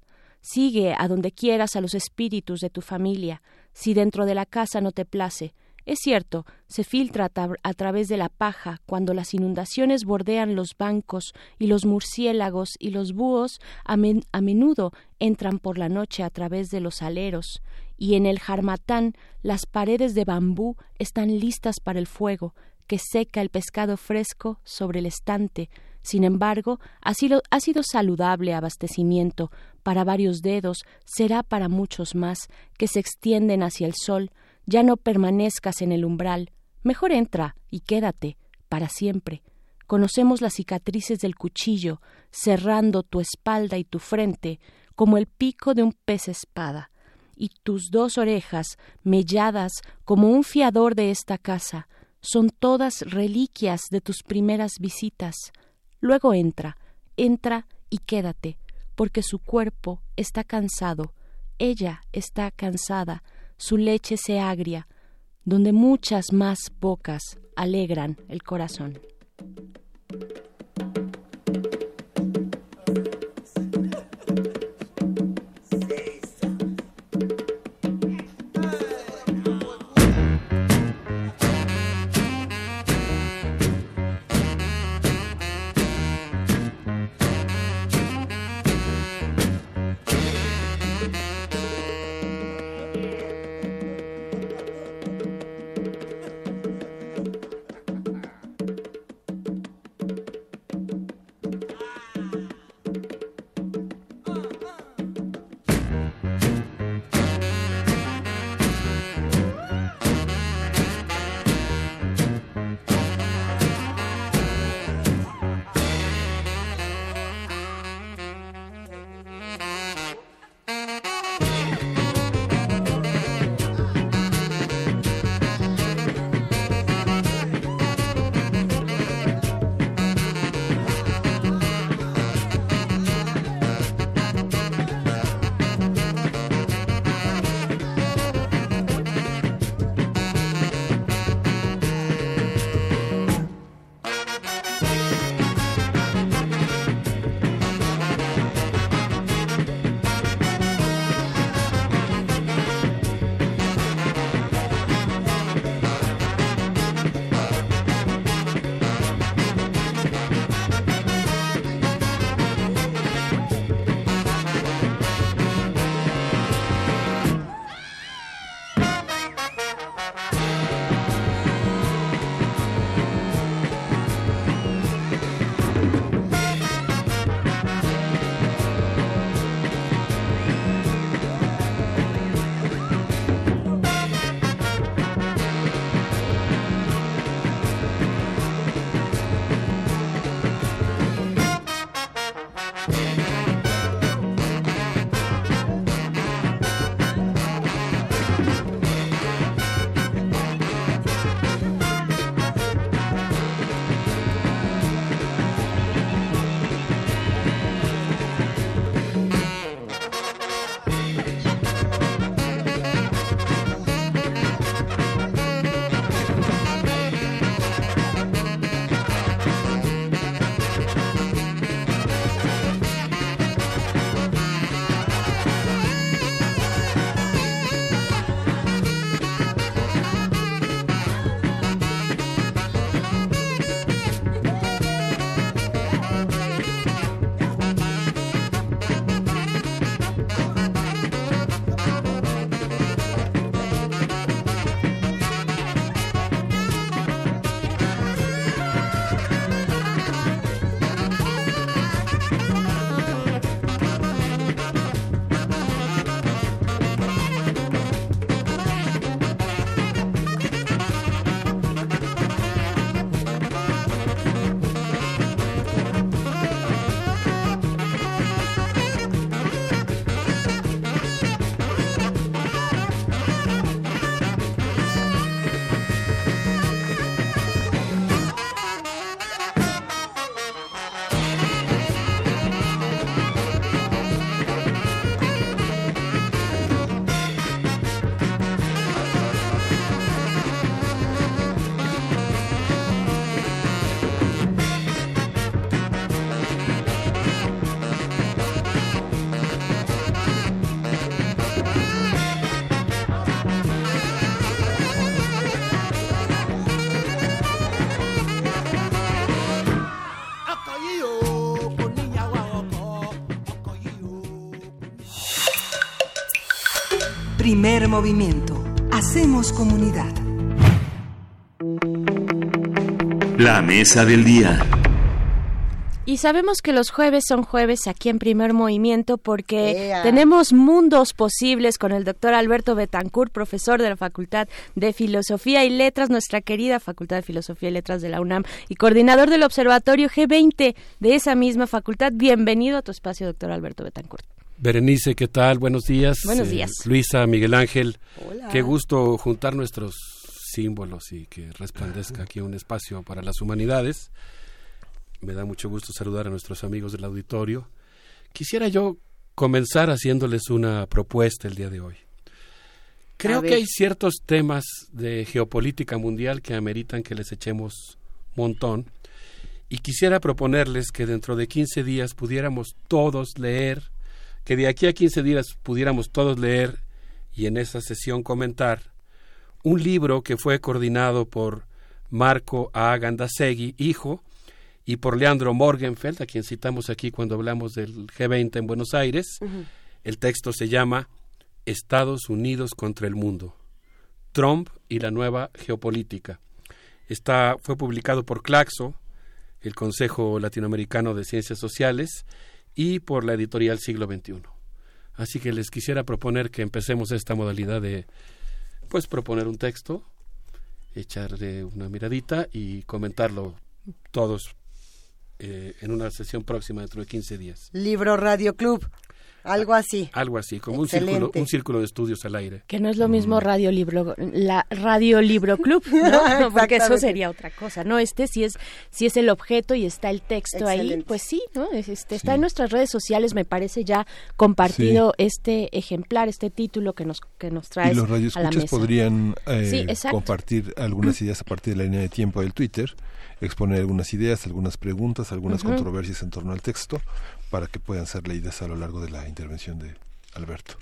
Sigue a donde quieras a los espíritus de tu familia. Si dentro de la casa no te place, es cierto, se filtra a, través de la paja. Cuando las inundaciones bordean los bancos y los murciélagos y los búhos a, menudo entran por la noche a través de los aleros. Y en el jarmatán las paredes de bambú están listas para el fuego que seca el pescado fresco sobre el estante. Sin embargo, ha sido, ha sido saludable abastecimiento para varios dedos, será para muchos más, que se extienden hacia el sol, ya no permanezcas en el umbral, mejor entra y quédate para siempre. Conocemos las cicatrices del cuchillo, cerrando tu espalda y tu frente, como el pico de un pez espada, y tus dos orejas, melladas como un fiador de esta casa, son todas reliquias de tus primeras visitas. Luego entra, entra y quédate, porque su cuerpo está cansado, ella está cansada, su leche se agria, donde muchas más bocas alegran el corazón. Primer movimiento. Hacemos comunidad. La mesa del día. Y sabemos que los jueves son jueves aquí en Primer Movimiento porque tenemos mundos posibles con el doctor Alberto Betancourt, profesor de la Facultad de Filosofía y Letras, nuestra querida Facultad de Filosofía y Letras de la UNAM y coordinador del Observatorio G20 de esa misma facultad. Bienvenido a tu espacio, doctor Alberto Betancourt. Berenice, ¿qué tal? Buenos días. Buenos eh, días. Luisa, Miguel Ángel. Qué gusto juntar nuestros símbolos y que resplandezca aquí un espacio para las humanidades. Me da mucho gusto saludar a nuestros amigos del auditorio. Quisiera yo comenzar haciéndoles una propuesta el día de hoy. Creo que hay ciertos temas de geopolítica mundial que ameritan que les echemos montón y quisiera proponerles que dentro de 15 días pudiéramos todos leer, que de aquí a 15 días pudiéramos todos leer y en esa sesión comentar un libro que fue coordinado por Marco A. Gandasegui, hijo, y por Leandro Morgenfeld, a quien citamos aquí cuando hablamos del G20 en Buenos Aires. El texto se llama Estados Unidos contra el mundo. Trump y la nueva geopolítica. Está, fue publicado por Claxo, el Consejo Latinoamericano de Ciencias Sociales, y por la editorial Siglo XXI. Así que les quisiera proponer que empecemos esta modalidad de, pues, proponer un texto, echarle una miradita y comentarlo todos eh, en una sesión próxima dentro de 15 días. Libro Radio Club. Algo así. Algo así, como un círculo, un círculo de estudios al aire. Que no es lo mismo Radio Libro, la Radio Libro Club, ¿no? porque eso sería otra cosa, ¿no? Este sí es, si es el objeto y está el texto ahí, pues sí, ¿no? Este, está en nuestras redes sociales, me parece ya compartido este ejemplar, este título que nos, que nos trae. Y los radioescuchas podrían eh, compartir algunas ideas a partir de la línea de tiempo del Twitter exponer algunas ideas, algunas preguntas, algunas controversias en torno al texto para que puedan ser leídas a lo largo de la intervención de Alberto.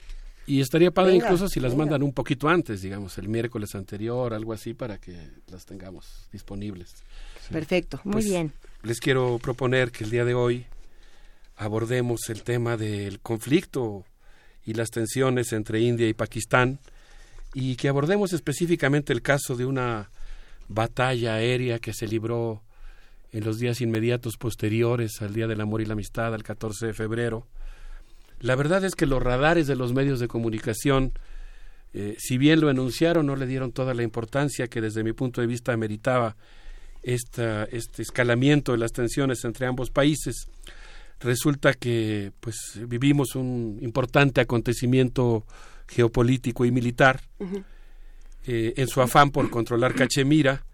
Y estaría padre incluso si las mandan un poquito antes, digamos, el miércoles anterior, algo así, para que las tengamos disponibles. Perfecto, muy pues, bien. Les quiero proponer que el día de hoy abordemos el tema del conflicto y las tensiones entre India y Pakistán y que abordemos específicamente el caso de una batalla aérea que se libró en los días inmediatos posteriores al Día del Amor y la Amistad, al 14 de febrero. La verdad es que los radares de los medios de comunicación, eh, si bien lo enunciaron, no le dieron toda la importancia que desde mi punto de vista meritaba esta, este escalamiento de las tensiones entre ambos países. Resulta que pues vivimos un importante acontecimiento geopolítico y militar. Eh, en su afán por controlar Cachemira.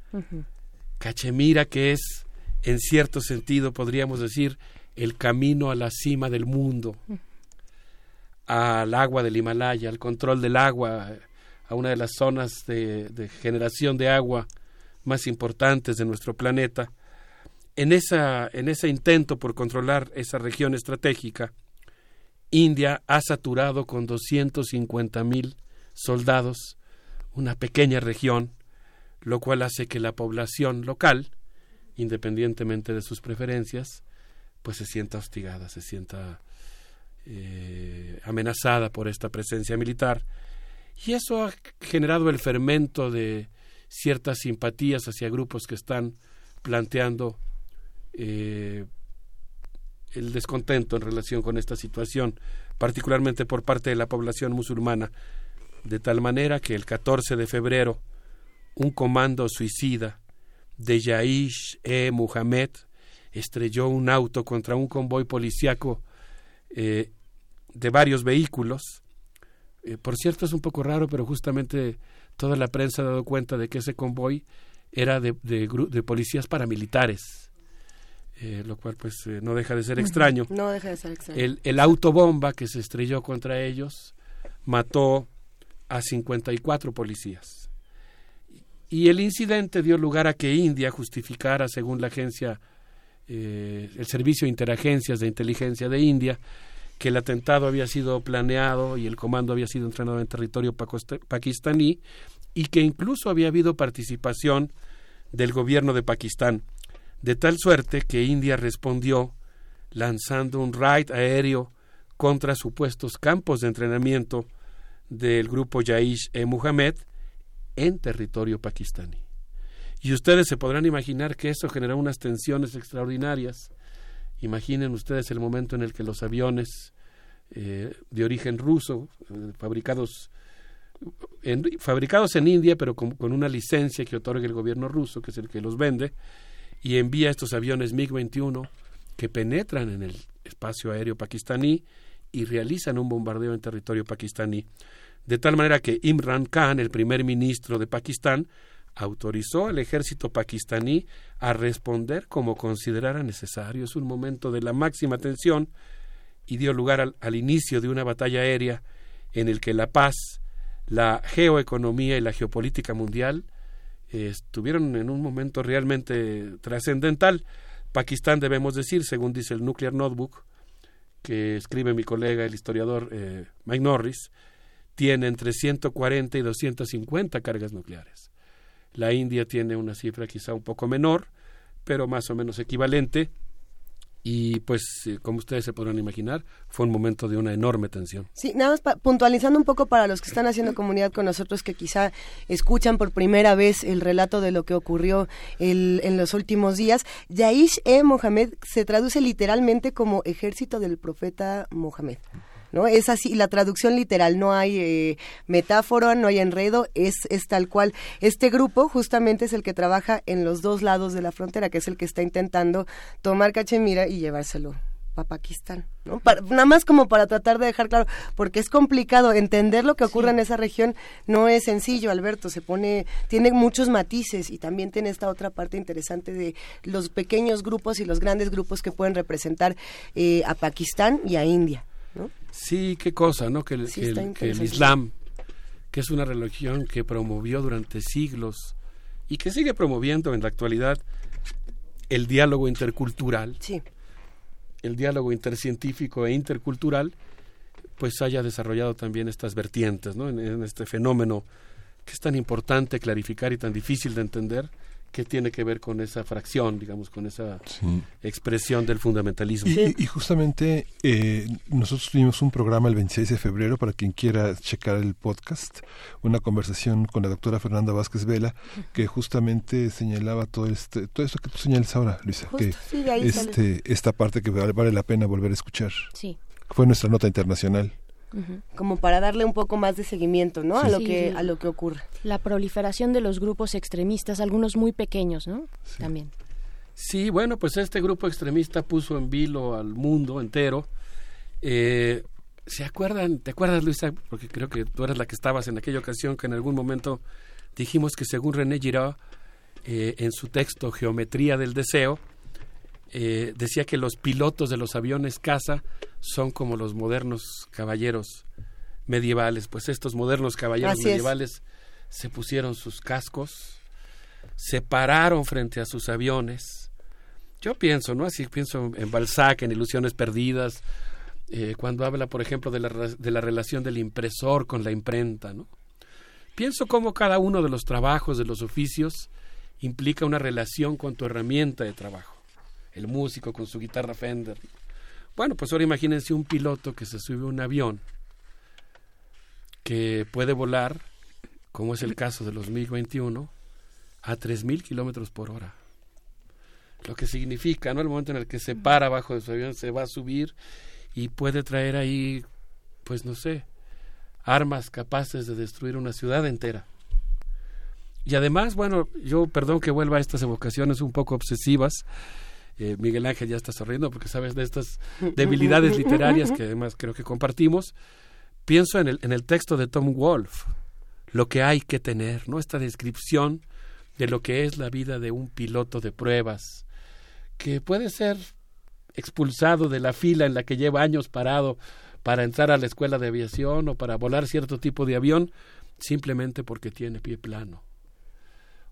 Cachemira que es, en cierto sentido, podríamos decir, el camino a la cima del mundo, al agua del Himalaya, al control del agua, a una de las zonas de, generación de agua más importantes de nuestro planeta. En, esa, en ese intento por controlar esa región estratégica, India ha saturado con 250 mil soldados una pequeña región, lo cual hace que la población local, independientemente de sus preferencias, pues se sienta hostigada, se sienta eh, amenazada por esta presencia militar. Y eso ha generado el fermento de ciertas simpatías hacia grupos que están planteando eh, el descontento en relación con esta situación, particularmente por parte de la población musulmana de tal manera que el 14 de febrero un comando suicida de Yaish e Muhammad estrelló un auto contra un convoy policiaco eh, de varios vehículos. Eh, por cierto, es un poco raro, pero justamente toda la prensa ha dado cuenta de que ese convoy era de, de, policías paramilitares. Eh, lo cual pues no deja de ser extraño. No deja de ser extraño. El, el autobomba que se estrelló contra ellos mató a 54 policías. Y el incidente dio lugar a que India justificara, según la agencia, eh, el Servicio de Interagencias de Inteligencia de India, que el atentado había sido planeado y el comando había sido entrenado en territorio pakistaní y que incluso había habido participación del gobierno de Pakistán, de tal suerte que India respondió lanzando un raid aéreo contra supuestos campos de entrenamiento del grupo Jaish e. Muhammad en territorio pakistaní. Y ustedes se podrán imaginar que eso generó unas tensiones extraordinarias. Imaginen ustedes el momento en el que los aviones eh, de origen ruso, eh, fabricados en, fabricados en India, pero con, una licencia que otorga el gobierno ruso, que es el que los vende, y envía estos aviones MiG-21 que penetran en el espacio aéreo pakistaní y realizan un bombardeo en territorio pakistaní. De tal manera que Imran Khan, el primer ministro de Pakistán, autorizó al ejército pakistaní a responder como considerara necesario. Es un momento de la máxima tensión y dio lugar al, inicio de una batalla aérea en el que la paz, la geoeconomía y la geopolítica mundial eh, estuvieron en un momento realmente trascendental. Pakistán, debemos decir, según dice el Nuclear Notebook, que escribe mi colega, el historiador eh, Mike Norris, tiene entre 140 y 250 cargas nucleares. La India tiene una cifra quizá un poco menor, pero más o menos equivalente. Y pues, eh, como ustedes se podrán imaginar, fue un momento de una enorme tensión. Sí, nada más puntualizando un poco para los que están haciendo comunidad con nosotros, que quizá escuchan por primera vez el relato de lo que ocurrió en los últimos días. Yaish e Mohamed se traduce literalmente como ejército del profeta Mohamed. ¿No? Es así, la traducción literal, no hay eh, metáfora, no hay enredo, es, es tal cual. Este grupo justamente es el que trabaja en los dos lados de la frontera, que es el que está intentando tomar Cachemira y llevárselo a Pakistán, ¿no? nada más como para tratar de dejar claro, porque es complicado entender lo que ocurre en esa región, no es sencillo, Alberto, se pone, tiene muchos matices y también tiene esta otra parte interesante de los pequeños grupos y los grandes grupos que pueden representar eh, a Pakistán y a India. Sí, qué cosa, ¿no? Que, el, Islam, que es una religión que promovió durante siglos y que sigue promoviendo en la actualidad el diálogo intercultural, sí. el diálogo intercientífico e intercultural, pues haya desarrollado también estas vertientes, ¿no? en este fenómeno que es tan importante clarificar y tan difícil de entender que tiene que ver con esa fracción, digamos, con esa expresión del fundamentalismo. Y, justamente eh, nosotros tuvimos un programa el 26 de febrero, para quien quiera checar el podcast, una conversación con la doctora Fernanda Vázquez Vela, que justamente señalaba todo este todo esto que tú señalas ahora, Luisa, que este, esta parte que vale, vale la pena volver a escuchar. Sí. Fue nuestra nota internacional como para darle un poco más de seguimiento, ¿no? A lo que a lo que ocurre. La proliferación de los grupos extremistas, algunos muy pequeños, ¿no? También. Sí, bueno, pues este grupo extremista puso en vilo al mundo entero. Eh, ¿Se acuerdan? ¿Te acuerdas, Luisa? Porque creo que tú eras la que estabas en aquella ocasión que en algún momento dijimos que según René Girard, eh, en su texto Geometría del Deseo, eh, decía que los pilotos de los aviones caza son como los modernos caballeros medievales. Pues estos modernos caballeros medievales se pusieron sus cascos, se pararon frente a sus aviones. Yo pienso, ¿no? Así pienso en Balzac, en Ilusiones Perdidas, eh, cuando habla, por ejemplo, de la, de la relación del impresor con la imprenta, ¿no? Pienso cómo cada uno de los trabajos, de los oficios, implica una relación con tu herramienta de trabajo el músico con su guitarra Fender. Bueno, pues ahora imagínense un piloto que se sube a un avión que puede volar, como es el caso de los MiG-21, a 3.000 kilómetros por hora. Lo que significa, ¿no? El momento en el que se para abajo de su avión, se va a subir y puede traer ahí, pues no sé, armas capaces de destruir una ciudad entera. Y además, bueno, yo perdón que vuelva a estas evocaciones un poco obsesivas, eh, Miguel Ángel ya está sonriendo porque sabes de estas debilidades literarias que además creo que compartimos. Pienso en el, en el texto de Tom Wolfe, lo que hay que tener, ¿no? Esta descripción de lo que es la vida de un piloto de pruebas, que puede ser expulsado de la fila en la que lleva años parado para entrar a la escuela de aviación o para volar cierto tipo de avión, simplemente porque tiene pie plano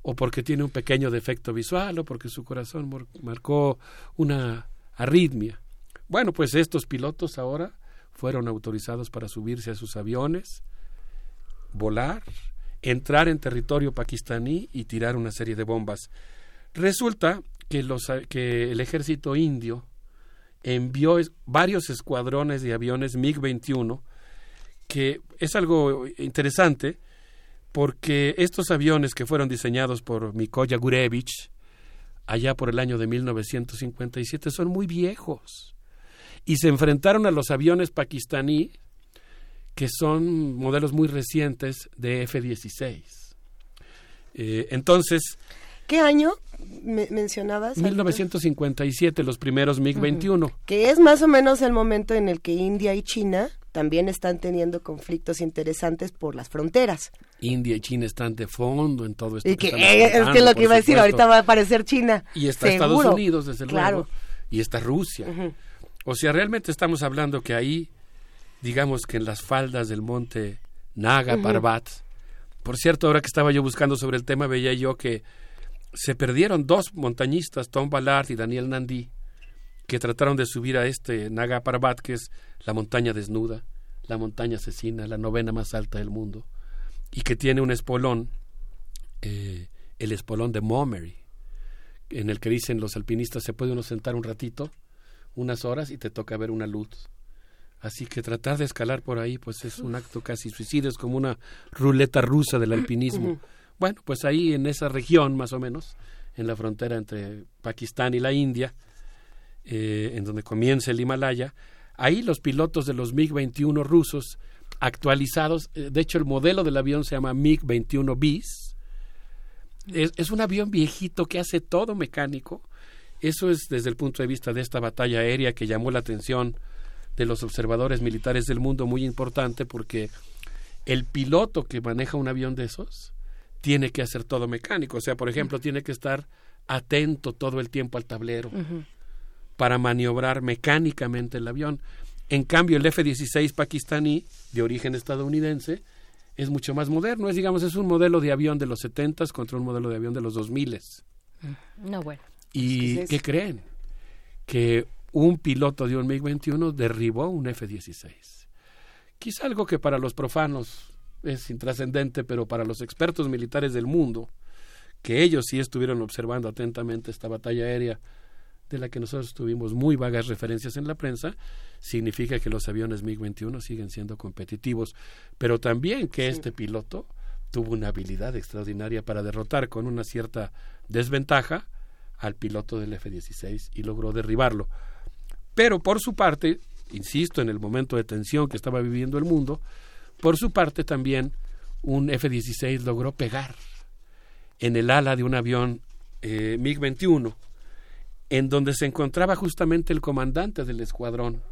o porque tiene un pequeño defecto visual o porque su corazón marcó una arritmia. Bueno, pues estos pilotos ahora fueron autorizados para subirse a sus aviones, volar, entrar en territorio pakistaní y tirar una serie de bombas. Resulta que, los, que el ejército indio envió varios escuadrones de aviones MiG-21 que es algo interesante porque estos aviones que fueron diseñados por Mikoya Gurevich allá por el año de 1957 son muy viejos y se enfrentaron a los aviones pakistaní que son modelos muy recientes de F-16. Eh, entonces... ¿Qué año mencionabas? 1957, los primeros MiG-21. Que es más o menos el momento en el que India y China también están teniendo conflictos interesantes por las fronteras. India y China están de fondo en todo esto. Y que, eh, es que lo que iba a decir, ahorita va a aparecer China. Y está Estados Unidos, desde luego. Y está Rusia. O sea, realmente estamos hablando que ahí, digamos que en las faldas del monte Naga Parbat, por cierto, ahora que estaba yo buscando sobre el tema, veía yo que se perdieron dos montañistas, Tom Ballard y Daniel Nandi, que trataron de subir a este Naga Parbat, que es la montaña desnuda, la montaña asesina, la novena más alta del mundo, y que tiene un espolón, eh, el espolón de Montgomery, en el que dicen los alpinistas se puede uno sentar un ratito, unas horas, y te toca ver una luz. Así que tratar de escalar por ahí, pues es un acto casi suicida, es como una ruleta rusa del alpinismo. Bueno, pues ahí en esa región, más o menos, en la frontera entre Pakistán y la India, eh, en donde comienza el Himalaya, ahí los pilotos de los MiG-21 rusos actualizados, eh, de hecho el modelo del avión se llama MiG-21 bis, es, es, un avión viejito que hace todo mecánico, eso es desde el punto de vista de esta batalla aérea que llamó la atención de los observadores militares del mundo muy importante porque el piloto que maneja un avión de esos tiene que hacer todo mecánico, o sea, por ejemplo, tiene que estar atento todo el tiempo al tablero para maniobrar mecánicamente el avión. En cambio, el F-16 pakistaní, de origen estadounidense, es mucho más moderno. Es, digamos, es un modelo de avión de los 70 contra un modelo de avión de los 2000. Mm, no, bueno. ¿Y qué creen? Que un piloto de un MiG-21 derribó un F-16. Quizá algo que para los profanos es intrascendente, pero para los expertos militares del mundo, que ellos sí estuvieron observando atentamente esta batalla aérea de la que nosotros tuvimos muy vagas referencias en la prensa, significa que los aviones MiG-21 siguen siendo competitivos, pero también que este piloto tuvo una habilidad extraordinaria para derrotar con una cierta desventaja al piloto del F-16 y logró derribarlo. Pero por su parte, insisto, en el momento de tensión que estaba viviendo el mundo, por su parte también un F-16 logró pegar en el ala de un avión eh, MiG-21 en donde se encontraba justamente el comandante del escuadrón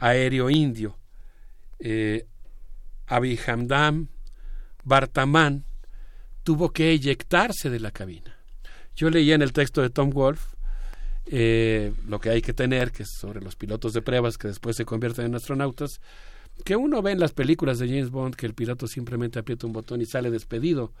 aéreo indio, eh, Abhihamdam Bartaman, tuvo que eyectarse de la cabina. Yo leía en el texto de Tom Wolf eh, lo que hay que tener, que es sobre los pilotos de pruebas que después se convierten en astronautas, que uno ve en las películas de James Bond que el piloto simplemente aprieta un botón y sale despedido,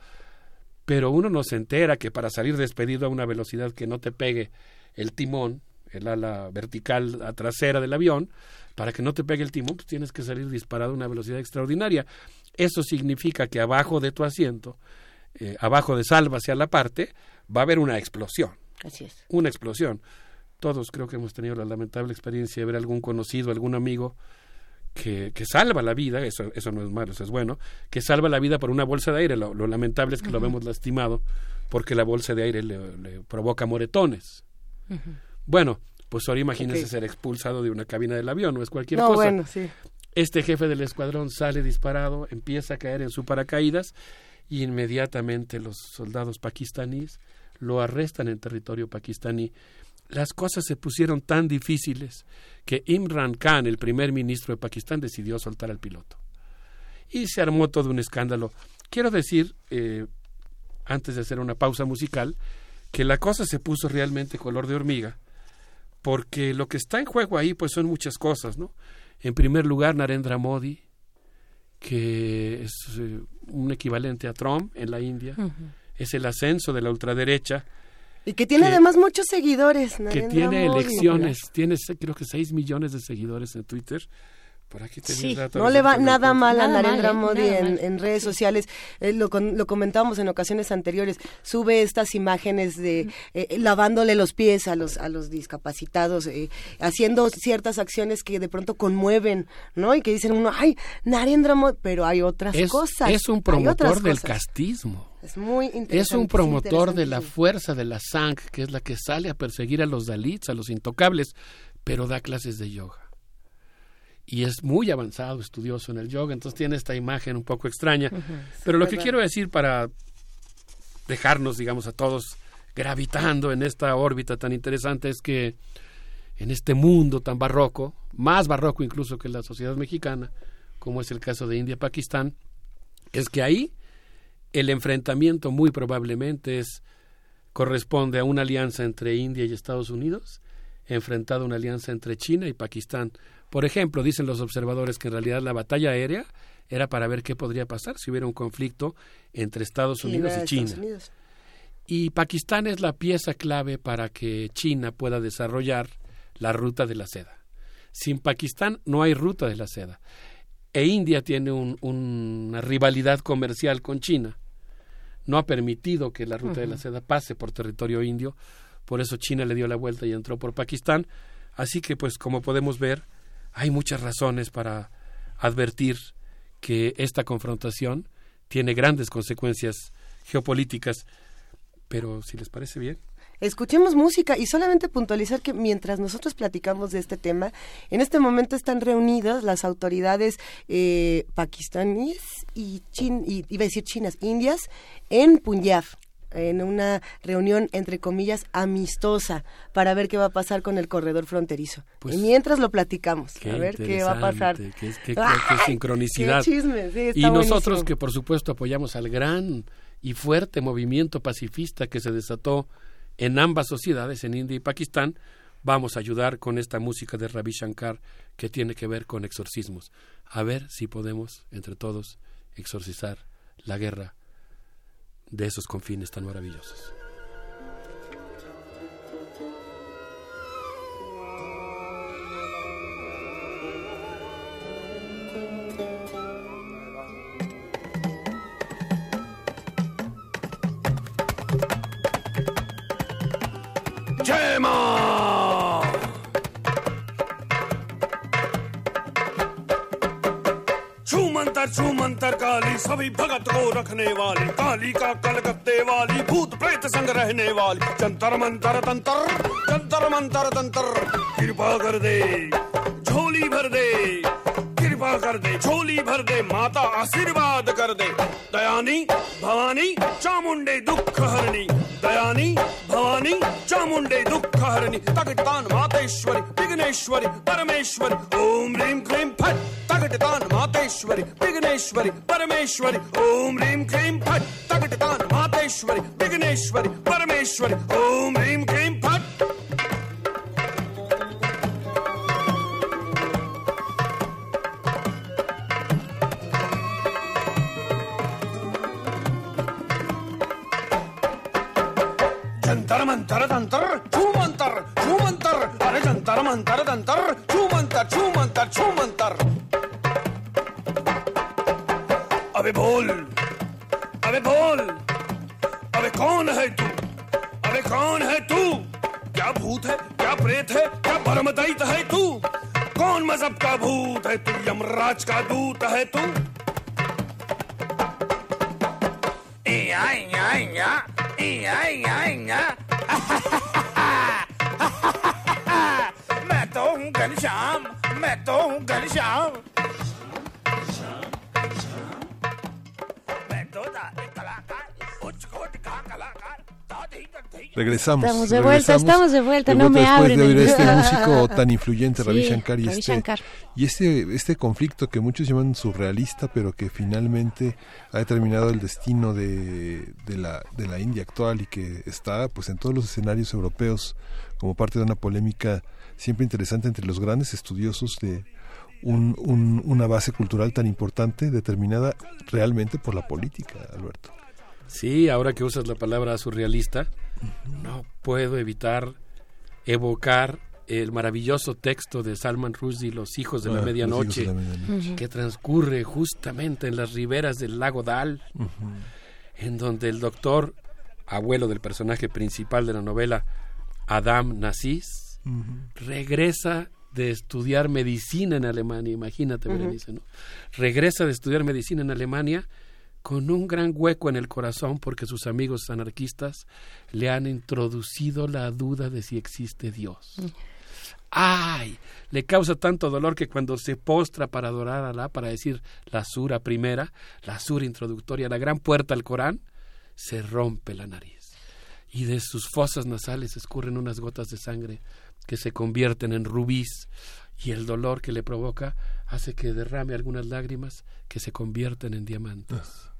pero uno no se entera que para salir despedido a una velocidad que no te pegue el timón, el ala vertical a trasera del avión, para que no te pegue el timón, pues tienes que salir disparado a una velocidad extraordinaria. Eso significa que abajo de tu asiento, eh, abajo de salva hacia la parte, va a haber una explosión. Así es. Una explosión. Todos creo que hemos tenido la lamentable experiencia de ver algún conocido, algún amigo que, que, salva la vida, eso, eso no es malo, eso es bueno, que salva la vida por una bolsa de aire. Lo, lamentable es que lo vemos lastimado porque la bolsa de aire le provoca moretones. Bueno, pues ahora imagínese ser expulsado de una cabina del avión, no es cualquier cosa. Bueno, sí. Este jefe del escuadrón sale disparado, empieza a caer en su paracaídas y inmediatamente los soldados pakistaníes lo arrestan en territorio pakistaní. Las cosas se pusieron tan difíciles que Imran Khan, el primer ministro de Pakistán, decidió soltar al piloto. Y se armó todo un escándalo. Quiero decir, eh, antes de hacer una pausa musical, que la cosa se puso realmente color de hormiga, porque lo que está en juego ahí pues son muchas cosas, ¿no? En primer lugar, Narendra Modi, que es eh, un equivalente a Trump en la India, es el ascenso de la ultraderecha. Y que tiene además muchos seguidores. que tiene elecciones, tiene creo que 6 millones de seguidores en Twitter, no le va nada mal a Narendra ¿eh? Modi en, redes sociales. Eh, lo, lo comentábamos en ocasiones anteriores. Sube estas imágenes de eh, lavándole los pies a los a los discapacitados, haciendo ciertas acciones que de pronto conmueven, ¿no? Y que dicen uno, ay, Narendra Modi, pero hay otras cosas. Es un promotor del castismo. Es muy interesante. Es un promotor de la fuerza de la sang, que es la que sale a perseguir a los dalits, a los intocables, pero da clases de yoga y es muy avanzado, estudioso en el yoga, entonces tiene esta imagen un poco extraña. Pero lo que quiero decir para dejarnos, digamos, a todos gravitando en esta órbita tan interesante es que en este mundo tan barroco, más barroco incluso que la sociedad mexicana, como es el caso de India-Pakistán, es que ahí el enfrentamiento muy probablemente es corresponde a una alianza entre India y Estados Unidos, enfrentado a una alianza entre China y Pakistán. Por ejemplo, dicen los observadores que en realidad la batalla aérea era para ver qué podría pasar si hubiera un conflicto entre Estados Unidos y China. Y Pakistán es la pieza clave para que China pueda desarrollar la ruta de la seda. Sin Pakistán no hay ruta de la seda. E India tiene una rivalidad comercial con China. No ha permitido que la ruta de la seda pase por territorio indio. Por eso China le dio la vuelta y entró por Pakistán. Así que, pues, como podemos ver, hay muchas razones para advertir que esta confrontación tiene grandes consecuencias geopolíticas, pero si les parece bien. Escuchemos música y solamente puntualizar que mientras nosotros platicamos de este tema, en este momento están reunidas las autoridades eh, pakistaníes y, chin, y iba a decir chinas, indias, en Punjab en una reunión entre comillas amistosa para ver qué va a pasar con el corredor fronterizo. Pues, y mientras lo platicamos, a ver qué va a pasar. Qué, sincronicidad. y nosotros que por supuesto apoyamos al gran y fuerte movimiento pacifista que se desató en ambas sociedades, en India y Pakistán, vamos a ayudar con esta música de Ravi Shankar que tiene que ver con exorcismos. A ver si podemos, entre todos, exorcizar la guerra de esos confines tan maravillosos. छू मंतर काली, सभी भगत को रखने वाली, काली का कलकत्ते वाली, भूत प्रेत संग रहने वाली। जंतर, मंत्र, तंत्र, जंतर, मंत्र, तंत्र, कृपा कर दे, झोली भर दे। कृपा कर दे, झोली भर दे, माता आशीर्वाद कर दे। दयानी, भवानी, चामुंडे दुख हरणी। दयानी, भवानी, चामुंडे दुख हरणी। तगटान मातेश्वरी, विघ्नेश्वरी, परमेश्वरी। ओम ह्रीं क्लीं फट तगटान मातेश्वरी, विघ्नेश्वरी, परमेश्वरी। ओम ह्रीं क्लीं फट तगटान मातेश्वरी, विघ्नेश्वरी, परमेश्वरी। ओम ह्रीं क्लीं फट जंतर तंतर छू मंतर अरे जंतर मंतर तंतर छू मंतर छू मंतर छू मंतर अबे बोल अबे बोल अबे कौन है तू अबे कौन है तू क्या भूत है, क्या प्रेत है, क्या परम दैत है तू? कौन मज़हब का भूत है तू यमराज का दूत है तू? ए आई आई या मैं तो हूँ घनश्याम मैं तो हूँ Ghanshyam Regresamos. Estamos de vuelta, estamos de vuelta, no me abren. de oír este músico tan influyente, Ravi Shankar, y, este, y este, este conflicto que muchos llaman surrealista, pero que finalmente ha determinado el destino de, de, la, de la India actual y que está pues en todos los escenarios europeos como parte de una polémica siempre interesante entre los grandes estudiosos de un, un, una base cultural tan importante determinada realmente por la política, Alberto. Sí, ahora que usas la palabra surrealista, no puedo evitar evocar el maravilloso texto de Salman Rushdie, Los hijos de la ah, medianoche, que transcurre justamente en las riberas del lago Dal, en donde el doctor, abuelo del personaje principal de la novela, Adam Nassis, regresa de estudiar medicina en Alemania, imagínate, Berenice, ¿no? Regresa de estudiar medicina en Alemania con un gran hueco en el corazón porque sus amigos anarquistas le han introducido la duda de si existe Dios. ¡Ay! Le causa tanto dolor que cuando se postra para adorar a Alá, para decir la sura primera, la sura introductoria, la gran puerta al Corán, se rompe la nariz. Y de sus fosas nasales escurren unas gotas de sangre que se convierten en rubíes y el dolor que le provoca hace que derrame algunas lágrimas que se convierten en diamantes.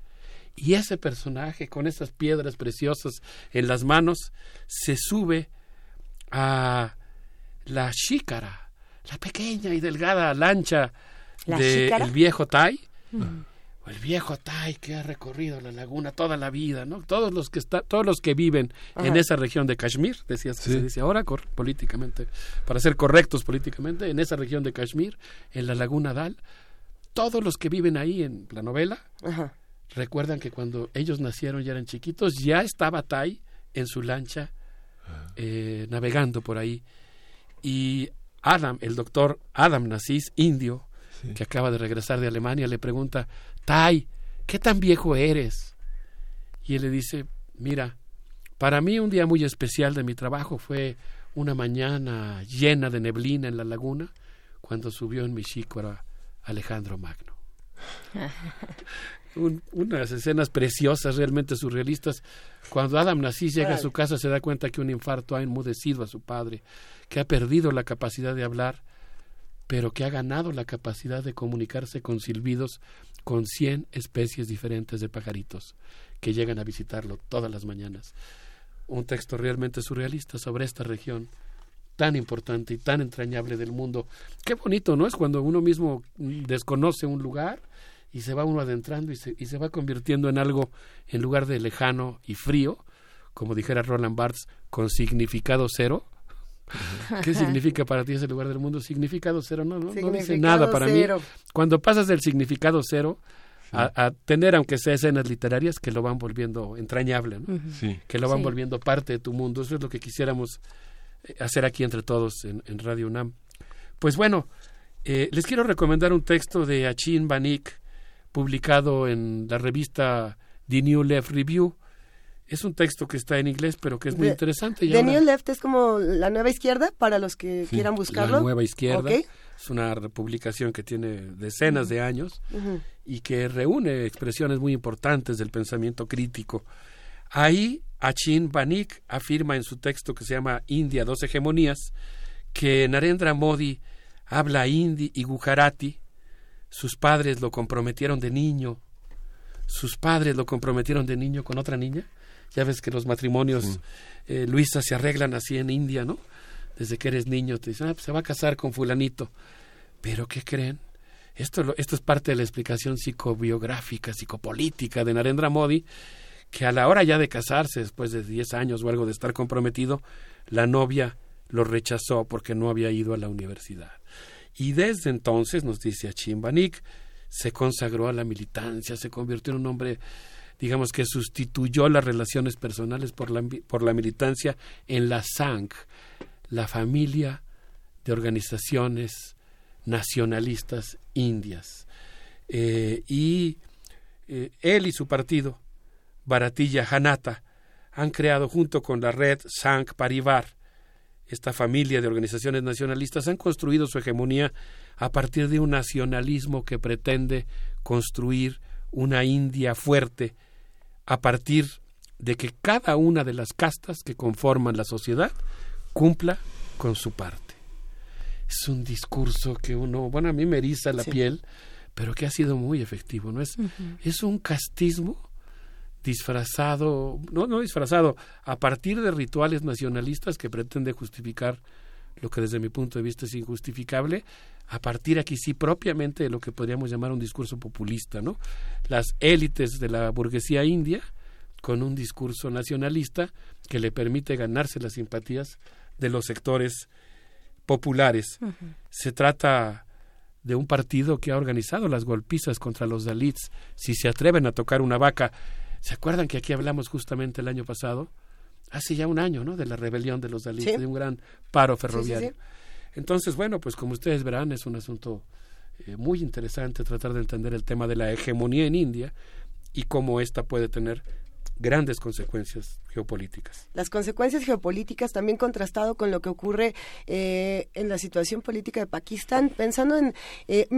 Y ese personaje con esas piedras preciosas en las manos se sube a la xícara, la pequeña y delgada lancha del viejo Tai. Mm. el viejo Tai que ha recorrido la laguna toda la vida, ¿no? Todos los que está, todos los que viven en esa región de Kashmir, decías que se dice ahora políticamente, para ser correctos políticamente, en esa región de Kashmir, en la laguna Dal, todos los que viven ahí en la novela, recuerdan que cuando ellos nacieron y eran chiquitos, ya estaba Tai en su lancha ah. eh, navegando por ahí. Y Adam, el doctor Adam Nassis, indio, que acaba de regresar de Alemania, le pregunta, Tai, ¿qué tan viejo eres? Y él le dice, mira, para mí un día muy especial de mi trabajo fue una mañana llena de neblina en la laguna cuando subió en mi xícara Alejandro Magno. unas escenas preciosas, realmente surrealistas. Cuando Adam Nassis llega a su casa se da cuenta que un infarto ha enmudecido a su padre, que ha perdido la capacidad de hablar, pero que ha ganado la capacidad de comunicarse con silbidos con cien especies diferentes de pajaritos que llegan a visitarlo todas las mañanas. Un texto realmente surrealista sobre esta región tan importante y tan entrañable del mundo. Qué bonito, ¿no? Es cuando uno mismo desconoce un lugar y se va uno adentrando y se, y se va convirtiendo en algo en lugar de lejano y frío, como dijera Roland Barthes, con significado cero. ¿Qué significa para ti ese lugar del mundo? Significado cero, no, no, dice nada para mí. Cuando pasas del significado cero a, tener, aunque sea escenas literarias, que lo van volviendo entrañable, que lo van volviendo parte de tu mundo. Eso es lo que quisiéramos eh, hacer aquí entre todos en, Radio UNAM. Pues bueno, eh, les quiero recomendar un texto de Achin Banik, publicado en la revista The New Left Review. Es un texto que está en inglés, pero que es muy interesante. The New Left es como la nueva izquierda, para los que quieran buscarlo. La nueva izquierda. Es una publicación que tiene decenas de años y que reúne expresiones muy importantes del pensamiento crítico. Ahí, Achin Banik afirma en su texto que se llama India, dos hegemonías, que Narendra Modi habla hindi y gujarati, sus padres lo comprometieron de niño, sus padres lo comprometieron de niño con otra niña. Ya ves que los matrimonios, eh, Luisa, se arreglan así en India, ¿no? Desde que eres niño te dicen, ah, pues se va a casar con fulanito. Pero ¿qué creen? Esto, esto es parte de la explicación psicobiográfica, psicopolítica de Narendra Modi, que a la hora ya de casarse, después de 10 años o algo de estar comprometido, la novia lo rechazó porque no había ido a la universidad. Y desde entonces, nos dice Achimbanik, se consagró a la militancia, se convirtió en un hombre, digamos que sustituyó las relaciones personales por la, por la militancia en la SANG, la familia de organizaciones nacionalistas indias. Eh, y eh, él y su partido, Baratilla Janata, han creado junto con la red Sangh Parivar esta familia de organizaciones nacionalistas han construido su hegemonía a partir de un nacionalismo que pretende construir una India fuerte a partir de que cada una de las castas que conforman la sociedad cumpla con su parte. Es un discurso que uno, bueno, a mí me eriza la piel, pero que ha sido muy efectivo, ¿no? Es, es un castismo disfrazado, no, no disfrazado, a partir de rituales nacionalistas que pretende justificar lo que desde mi punto de vista es injustificable, a partir aquí sí propiamente de lo que podríamos llamar un discurso populista, ¿no? Las élites de la burguesía india con un discurso nacionalista que le permite ganarse las simpatías de los sectores populares. Se trata de un partido que ha organizado las golpizas contra los Dalits. Si se atreven a tocar una vaca, ¿se acuerdan que aquí hablamos justamente el año pasado? Hace ya un año, ¿no? De la rebelión de los Dalits, de un gran paro ferroviario. Entonces, bueno, pues como ustedes verán, es un asunto eh, muy interesante tratar de entender el tema de la hegemonía en India y cómo ésta puede tener grandes consecuencias geopolíticas. Las consecuencias geopolíticas también contrastado con lo que ocurre eh, en la situación política de Pakistán, pensando en, eh,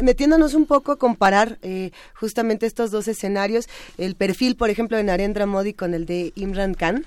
metiéndonos un poco a comparar eh, justamente estos dos escenarios, el perfil, por ejemplo, de Narendra Modi con el de Imran Khan.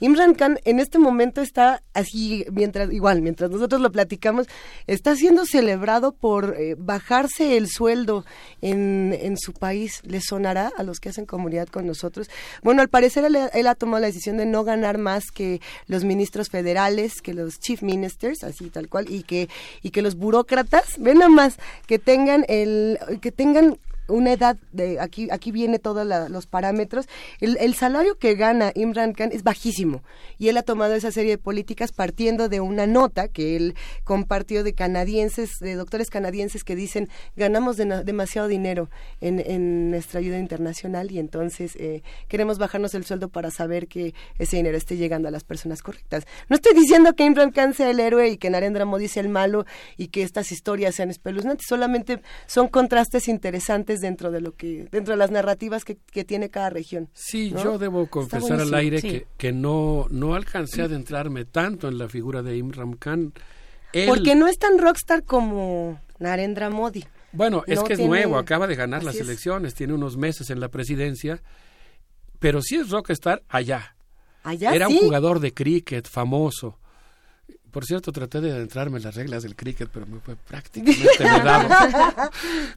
Imran Khan en este momento está así, mientras igual, mientras nosotros lo platicamos, está siendo celebrado por bajarse el sueldo en, en su país. ¿Le sonará a los que hacen comunidad con nosotros? Bueno, al parecer él, ha tomado la decisión de no ganar más que los ministros federales, que los chief ministers, así tal cual, y que, y que los burócratas, ven nada más, que tengan el, que tengan una edad de aquí aquí viene todos los parámetros. El, el, salario que gana Imran Khan es bajísimo y él ha tomado esa serie de políticas partiendo de una nota que él compartió de canadienses de doctores canadienses que dicen ganamos demasiado dinero en, en, nuestra ayuda internacional y entonces eh, queremos bajarnos el sueldo para saber que ese dinero esté llegando a las personas correctas. No estoy diciendo que Imran Khan sea el héroe y que Narendra Modi sea el malo y que estas historias sean espeluznantes solamente son contrastes interesantes dentro de lo que dentro de las narrativas que, tiene cada región. Sí, yo debo confesar al aire que, que no no alcancé a adentrarme tanto en la figura de Imran Khan. Porque no es tan rockstar como Narendra Modi. Bueno, es que es nuevo, acaba de ganar las elecciones, tiene unos meses en la presidencia, pero sí es rockstar allá. Allá Era un jugador de cricket famoso. Por cierto, traté de adentrarme en las reglas del cricket, pero me fue prácticamente negado.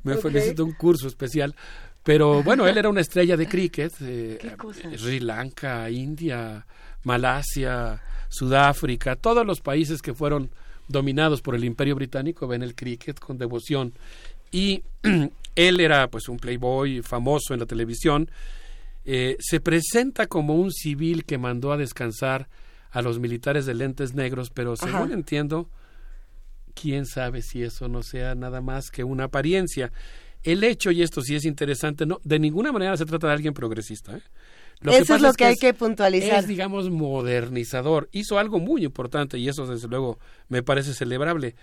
me felicito un curso especial. Pero bueno, él era una estrella de cricket. Eh, Sri Lanka, India, Malasia, Sudáfrica, todos los países que fueron dominados por el Imperio Británico ven el cricket con devoción. Y él era pues un playboy famoso en la televisión. Eh, se presenta como un civil que mandó a descansar a los militares de lentes negros, pero según entiendo, quién sabe si eso no sea nada más que una apariencia. El hecho, y esto sí es interesante, no, de ninguna manera se trata de alguien progresista. ¿eh? eso es lo que, hay que puntualizar. Es, digamos, modernizador. Hizo algo muy importante y eso, desde luego, me parece celebrable.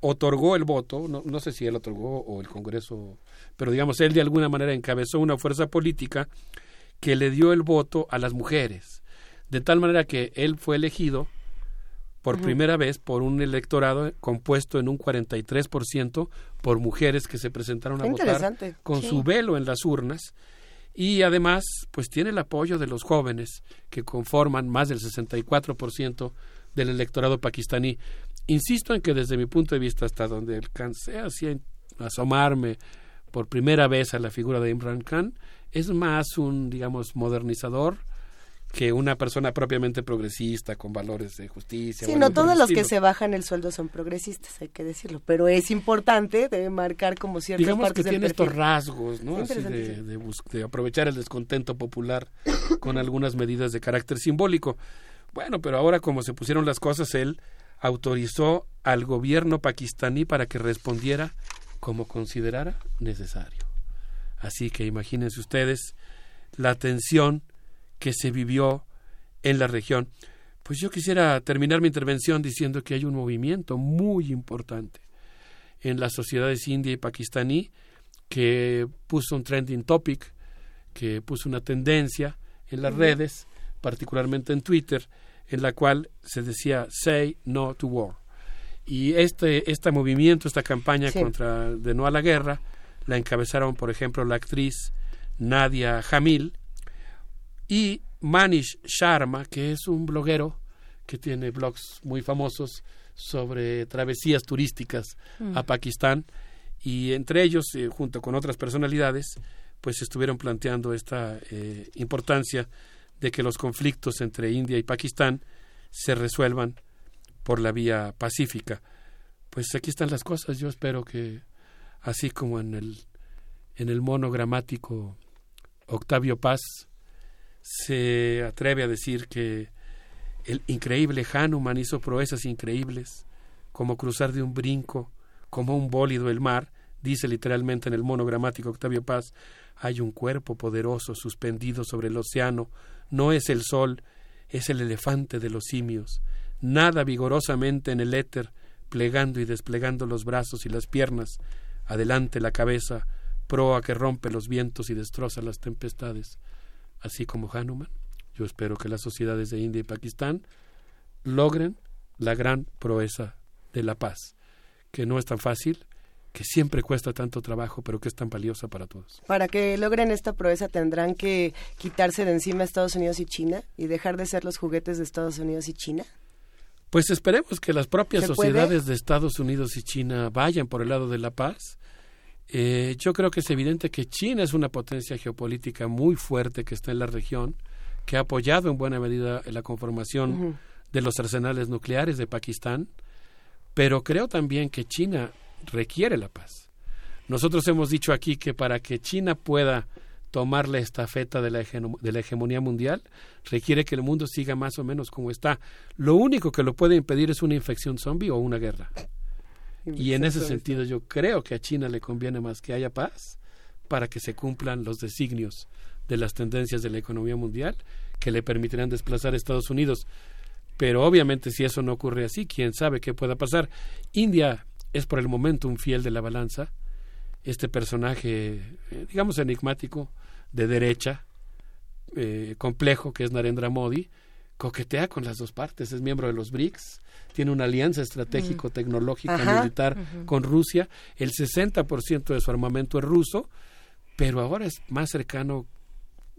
Otorgó el voto, no, no sé si él otorgó o el Congreso, pero digamos, él de alguna manera encabezó una fuerza política que le dio el voto a las mujeres de tal manera que él fue elegido por primera vez por un electorado compuesto en un 43% por mujeres que se presentaron a votar con su velo en las urnas. Y además pues tiene el apoyo de los jóvenes que conforman más del 64% del electorado pakistaní. Insisto en que desde mi punto de vista hasta donde alcancé así a asomarme por primera vez a la figura de Imran Khan es más un digamos modernizador que una persona propiamente progresista con valores de justicia. Sí, no todos los que se bajan el sueldo son progresistas, hay que decirlo, pero es importante debe marcar como ciertas Digamos que tiene estos rasgos, ¿no? Así de, de, aprovechar el descontento popular con algunas medidas de carácter simbólico. Bueno, pero ahora como se pusieron las cosas, él autorizó al gobierno pakistaní para que respondiera como considerara necesario. Así que imagínense ustedes la tensión que se vivió en la región. Pues yo quisiera terminar mi intervención diciendo que hay un movimiento muy importante en las sociedades india y pakistaní que puso un trending topic, que puso una tendencia en las redes, particularmente en Twitter, en la cual se decía say no to war. Y este, este movimiento, esta campaña contra de no a la guerra, la encabezaron, por ejemplo, la actriz Nadia Jamil, y Manish Sharma, que es un bloguero que tiene blogs muy famosos sobre travesías turísticas a mm. Pakistán y entre ellos, eh, junto con otras personalidades, pues estuvieron planteando esta eh, importancia de que los conflictos entre India y Pakistán se resuelvan por la vía pacífica. Pues aquí están las cosas. Yo espero que, así como en el, en el monogramático Octavio Paz, se atreve a decir que el increíble Hanuman hizo proezas increíbles como cruzar de un brinco, como un bólido el mar, dice literalmente en el monogramático Octavio Paz, hay un cuerpo poderoso suspendido sobre el océano, no es el sol, es el elefante de los simios, nada vigorosamente en el éter, plegando y desplegando los brazos y las piernas, adelante la cabeza, proa que rompe los vientos y destroza las tempestades. Así como Hanuman, yo espero que las sociedades de India y Pakistán logren la gran proeza de la paz, que no es tan fácil, que siempre cuesta tanto trabajo, pero que es tan valiosa para todos. Para que logren esta proeza tendrán que quitarse de encima Estados Unidos y China y dejar de ser los juguetes de Estados Unidos y China. Pues esperemos que las propias sociedades de Estados Unidos y China vayan por el lado de la paz. Eh, yo creo que es evidente que China es una potencia geopolítica muy fuerte que está en la región, que ha apoyado en buena medida la conformación de los arsenales nucleares de Pakistán, pero creo también que China requiere la paz. Nosotros hemos dicho aquí que para que China pueda tomar la estafeta de la, de la hegemonía mundial, requiere que el mundo siga más o menos como está. Lo único que lo puede impedir es una infección zombie o una guerra. Y en ese sentido yo creo que a China le conviene más que haya paz para que se cumplan los designios de las tendencias de la economía mundial que le permitirán desplazar a Estados Unidos. Pero obviamente si eso no ocurre así, quién sabe qué pueda pasar. India es por el momento un fiel de la balanza, este personaje, eh, digamos, enigmático, de derecha, eh, complejo, que es Narendra Modi, coquetea con las dos partes, es miembro de los BRICS, tiene una alianza estratégico-tecnológica militar con Rusia, el 60% de su armamento es ruso, pero ahora es más cercano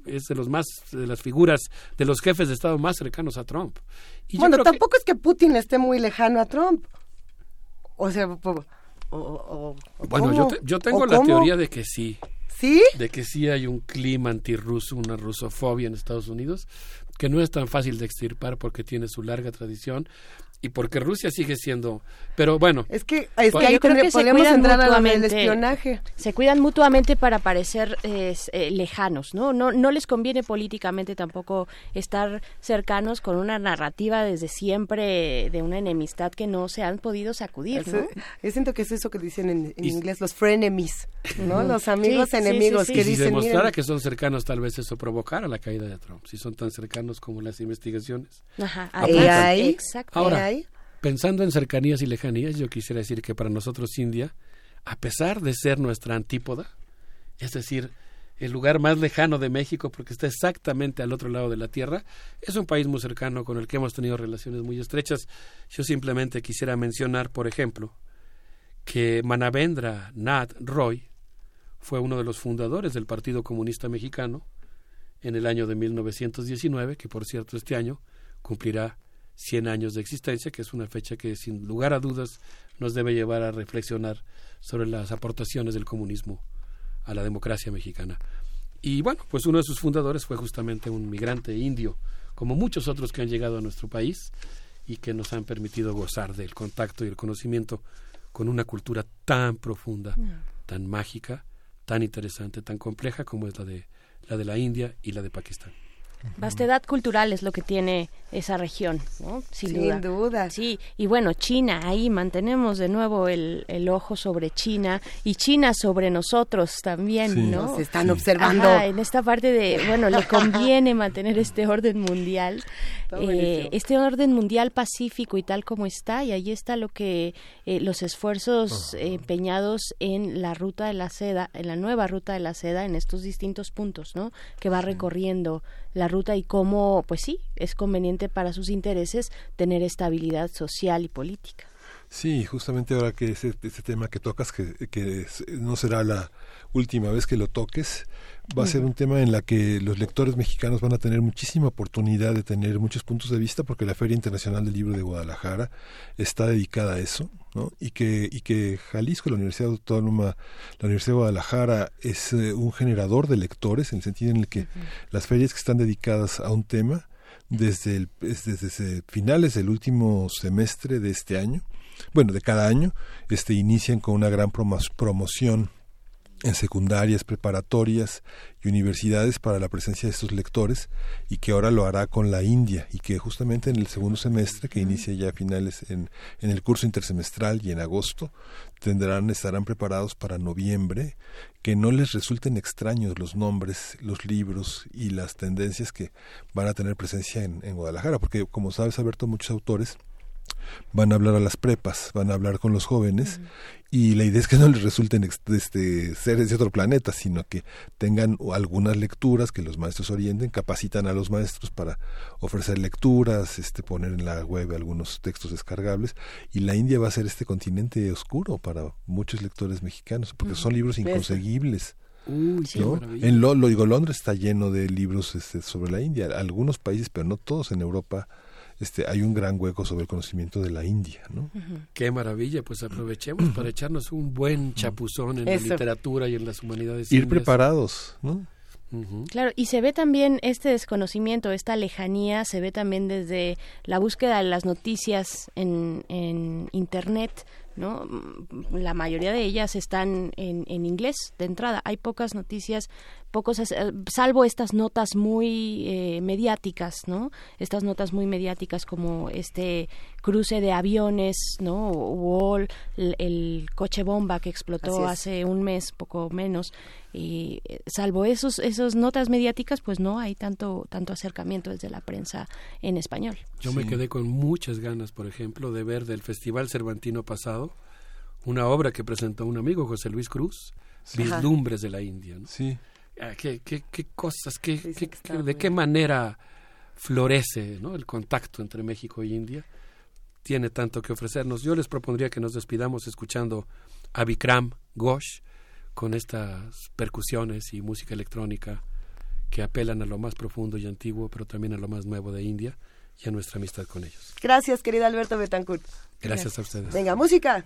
es de los más de las figuras de los jefes de estado más cercanos a Trump. Y bueno, tampoco es que Putin esté muy lejano a Trump. O sea, bueno, yo, yo tengo la teoría de que sí. ¿Sí? De que sí hay un clima antirruso, una rusofobia en Estados Unidos, que no es tan fácil de extirpar porque tiene su larga tradición y porque Rusia sigue siendo pero bueno. Es que es que ahí creo que se cuidan mutuamente, espionaje. se cuidan mutuamente para parecer eh, lejanos no no no les conviene políticamente tampoco estar cercanos con una narrativa desde siempre de una enemistad que no se han podido sacudir ¿no? yo siento que es eso que dicen en, inglés los frenemies no los amigos enemigos que y si se demostrara que son cercanos tal vez eso provocara la caída de Trump si son tan cercanos como las investigaciones. Ajá, ahí, exacto. Ahora Pensando en cercanías y lejanías, yo quisiera decir que para nosotros India, a pesar de ser nuestra antípoda, es decir, el lugar más lejano de México porque está exactamente al otro lado de la Tierra, es un país muy cercano con el que hemos tenido relaciones muy estrechas. Yo simplemente quisiera mencionar, por ejemplo, que Manavendra Nath Roy fue uno de los fundadores del Partido Comunista Mexicano en el año de 1919, que por cierto este año cumplirá 100 años de existencia, que es una fecha que sin lugar a dudas nos debe llevar a reflexionar sobre las aportaciones del comunismo a la democracia mexicana. Y bueno, pues uno de sus fundadores fue justamente un migrante indio, como muchos otros que han llegado a nuestro país y que nos han permitido gozar del contacto y el conocimiento con una cultura tan profunda, mm. tan mágica, tan interesante, tan compleja como es la de la de la India y la de Pakistán. Vastedad cultural es lo que tiene esa región, ¿no? Sin, duda. Sí, y bueno, China, ahí mantenemos de nuevo el, el, ojo sobre China y China sobre nosotros también, ¿no? Nos están observando. en esta parte de, bueno, le conviene mantener este orden mundial, eh, este orden mundial pacífico y tal como está, y ahí está lo que eh, los esfuerzos empeñados en la ruta de la seda, en la nueva ruta de la seda, en estos distintos puntos, ¿no? Que va recorriendo la ruta y cómo, pues sí, es conveniente para sus intereses tener estabilidad social y política. Sí, justamente ahora que ese, tema que tocas, que, que, no será la última vez que lo toques, va a ser un tema en la que los lectores mexicanos van a tener muchísima oportunidad de tener muchos puntos de vista, porque la Feria Internacional del Libro de Guadalajara está dedicada a eso, ¿no? Y que, y que Jalisco, la Universidad Autónoma, la Universidad de Guadalajara, es eh, un generador de lectores, en el sentido en el que las ferias que están dedicadas a un tema, desde, el, desde finales del último semestre de este año, bueno, de cada año, este, inician con una gran promoción en secundarias, preparatorias y universidades para la presencia de estos lectores y que ahora lo hará con la India y que justamente en el segundo semestre que inicia ya a finales en, en el curso intersemestral y en agosto tendrán estarán preparados para noviembre que no les resulten extraños los nombres, los libros y las tendencias que van a tener presencia en, en Guadalajara porque como sabes Alberto muchos autores van a hablar a las prepas, van a hablar con los jóvenes y la idea es que no les resulten este, seres de otro planeta, sino que tengan algunas lecturas que los maestros orienten, capacitan a los maestros para ofrecer lecturas, este, poner en la web algunos textos descargables y la India va a ser este continente oscuro para muchos lectores mexicanos porque son libros inconseguibles. En lo, lo, digo, Londres está lleno de libros este, sobre la India, algunos países, pero no todos en Europa este, hay un gran hueco sobre el conocimiento de la India, ¿no? Qué maravilla, pues aprovechemos para echarnos un buen chapuzón en la literatura y en las humanidades. Ir preparados, ¿no? Claro, y se ve también este desconocimiento, esta lejanía, se ve también desde la búsqueda de las noticias en, en Internet, ¿no? La mayoría de ellas están en, en inglés de entrada. Hay pocas noticias pocos, salvo estas notas muy eh, mediáticas, ¿no? Estas notas muy mediáticas como este cruce de aviones, ¿no? Wall, el, coche bomba que explotó hace un mes, poco menos. Y eh, salvo esos, esas notas mediáticas, pues no hay tanto, tanto acercamiento desde la prensa en español. Yo me quedé con muchas ganas, por ejemplo, de ver del Festival Cervantino pasado una obra que presentó un amigo, José Luis Cruz, Vislumbres de la India. Sí. Ah, ¿Qué, qué, qué cosas, qué, de qué manera florece ¿no? el contacto entre México y India? Tiene tanto que ofrecernos. Yo les propondría que nos despidamos escuchando a Vikram Ghosh con estas percusiones y música electrónica que apelan a lo más profundo y antiguo, pero también a lo más nuevo de India y a nuestra amistad con ellos. Gracias, querido Alberto Betancourt. Gracias a ustedes. Venga, música.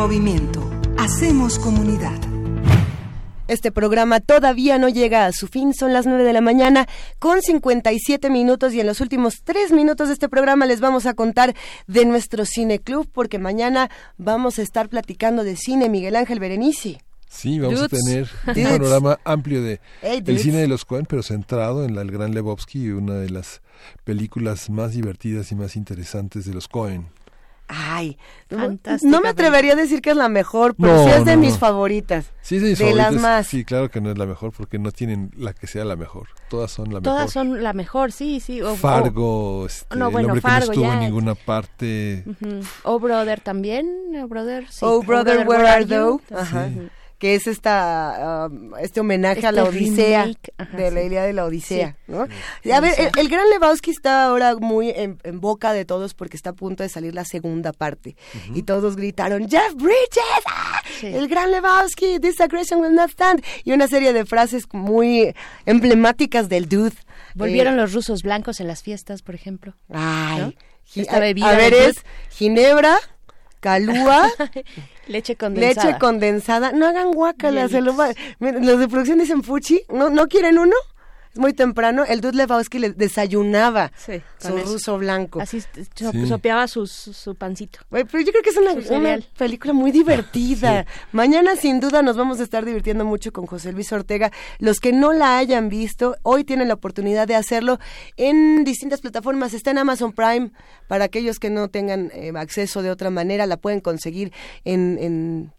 Movimiento. Hacemos comunidad. Este programa todavía no llega a su fin, son las 9 de la mañana con 57 minutos y en los últimos 3 minutos de este programa les vamos a contar de nuestro cine club porque mañana vamos a estar platicando de cine Miguel Ángel Berenici. Sí, vamos a tener un panorama amplio de el cine de los Cohen, pero centrado en la, el gran Lebowski, una de las películas más divertidas y más interesantes de los Cohen. Ay, no me atrevería a decir que es la mejor, pero sí es de mis favoritas. Sí, de, mis las más. Sí, claro que no es la mejor porque no tienen la que sea la mejor. Todas son la mejor. Todas son la mejor, sí, sí. Fargo, este, no, bueno, el hombre Fargo, que no estuvo en ninguna parte. Oh Brother también, Oh Brother, sí. Oh Brother, Where, Are You? Ajá que es esta um, este homenaje a la este Odisea de la Ilíada de la Odisea, ¿no? A ver, el, gran Lebowski está ahora muy en, boca de todos porque está a punto de salir la segunda parte y todos gritaron Jeff Bridges, ¡Ah! el gran Lebowski, this aggression will not stand y una serie de frases muy emblemáticas del dude. Volvieron eh, los rusos blancos en las fiestas, por ejemplo. Ay, a, ver es Ginebra, Calúa Leche condensada. Leche condensada. No hagan guacalas. Los de producción dicen fuchi. ¿No, ¿No quieren uno? Es muy temprano. El Dude Lebowski le desayunaba su ruso blanco. Así sopeaba su, su, pancito. pero yo creo que es una, película muy divertida. Mañana, sin duda, nos vamos a estar divirtiendo mucho con José Luis Ortega. Los que no la hayan visto, hoy tienen la oportunidad de hacerlo en distintas plataformas. Está en Amazon Prime. Para aquellos que no tengan eh, acceso de otra manera, la pueden conseguir en, en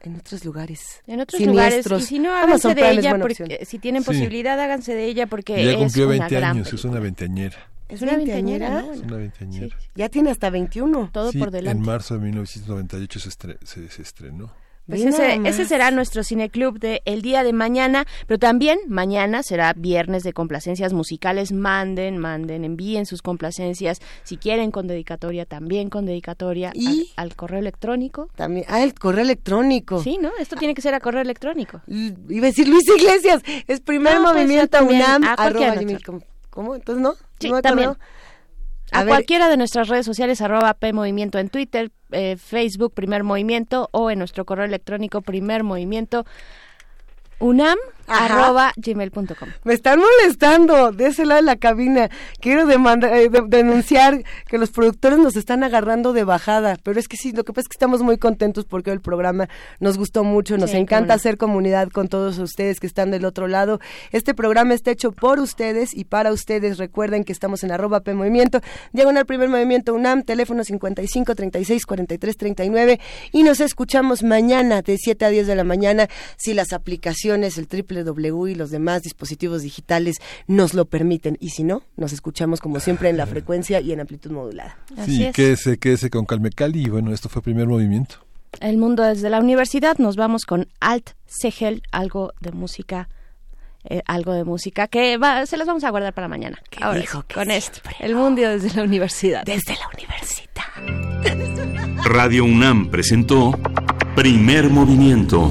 en otros lugares. En otros lugares. Y si no, háganse de ella, porque, si tienen posibilidad, háganse de ella porque ya cumplió 20 años, es una veinteañera. ¿Es una veinteañera? Es una veinteañera. Ya tiene hasta 21. Todo por delante. En marzo de 1998 se, se estrenó. Pues ese, será nuestro cineclub de el día de mañana, pero también mañana será viernes de complacencias musicales. Manden, manden, envíen sus complacencias. Si quieren con dedicatoria, también con dedicatoria. Y al, correo electrónico. También, ah, el correo electrónico. Sí, ¿no? Esto tiene que ser a correo electrónico. Iba a decir Luis Iglesias, es primer pues, movimiento UNAM. ¿Cómo? Entonces, ¿no? Sí, también. A, cualquiera de nuestras redes sociales, arroba P Movimiento en Twitter, eh, Facebook Primer Movimiento o en nuestro correo electrónico Primer Movimiento unam arroba gmail.com. Me están molestando de ese lado de la cabina. Quiero demandar, eh, denunciar que los productores nos están agarrando de bajada. Pero es que sí, lo que pasa es que estamos muy contentos porque el programa nos gustó mucho. Nos encanta hacer comunidad con todos ustedes que están del otro lado. Este programa está hecho por ustedes y para ustedes. Recuerden que estamos en arroba P Movimiento. Diagonal Primer Movimiento UNAM, teléfono 55 36 43 39. Y nos escuchamos mañana de 7 a 10 de la mañana si las aplicaciones, el triple Y los demás dispositivos digitales nos lo permiten. Y si no, nos escuchamos como siempre en la frecuencia y en amplitud modulada. sí, quédese, quédese con Calmecali. Y bueno, esto fue primer movimiento. El mundo desde la universidad. Nos vamos con Alt Segel, algo de música eh, algo de música que se las vamos a guardar para mañana. Ahora, dijo con esto, el mundo desde la universidad. Desde la universidad. Radio UNAM presentó Primer Movimiento.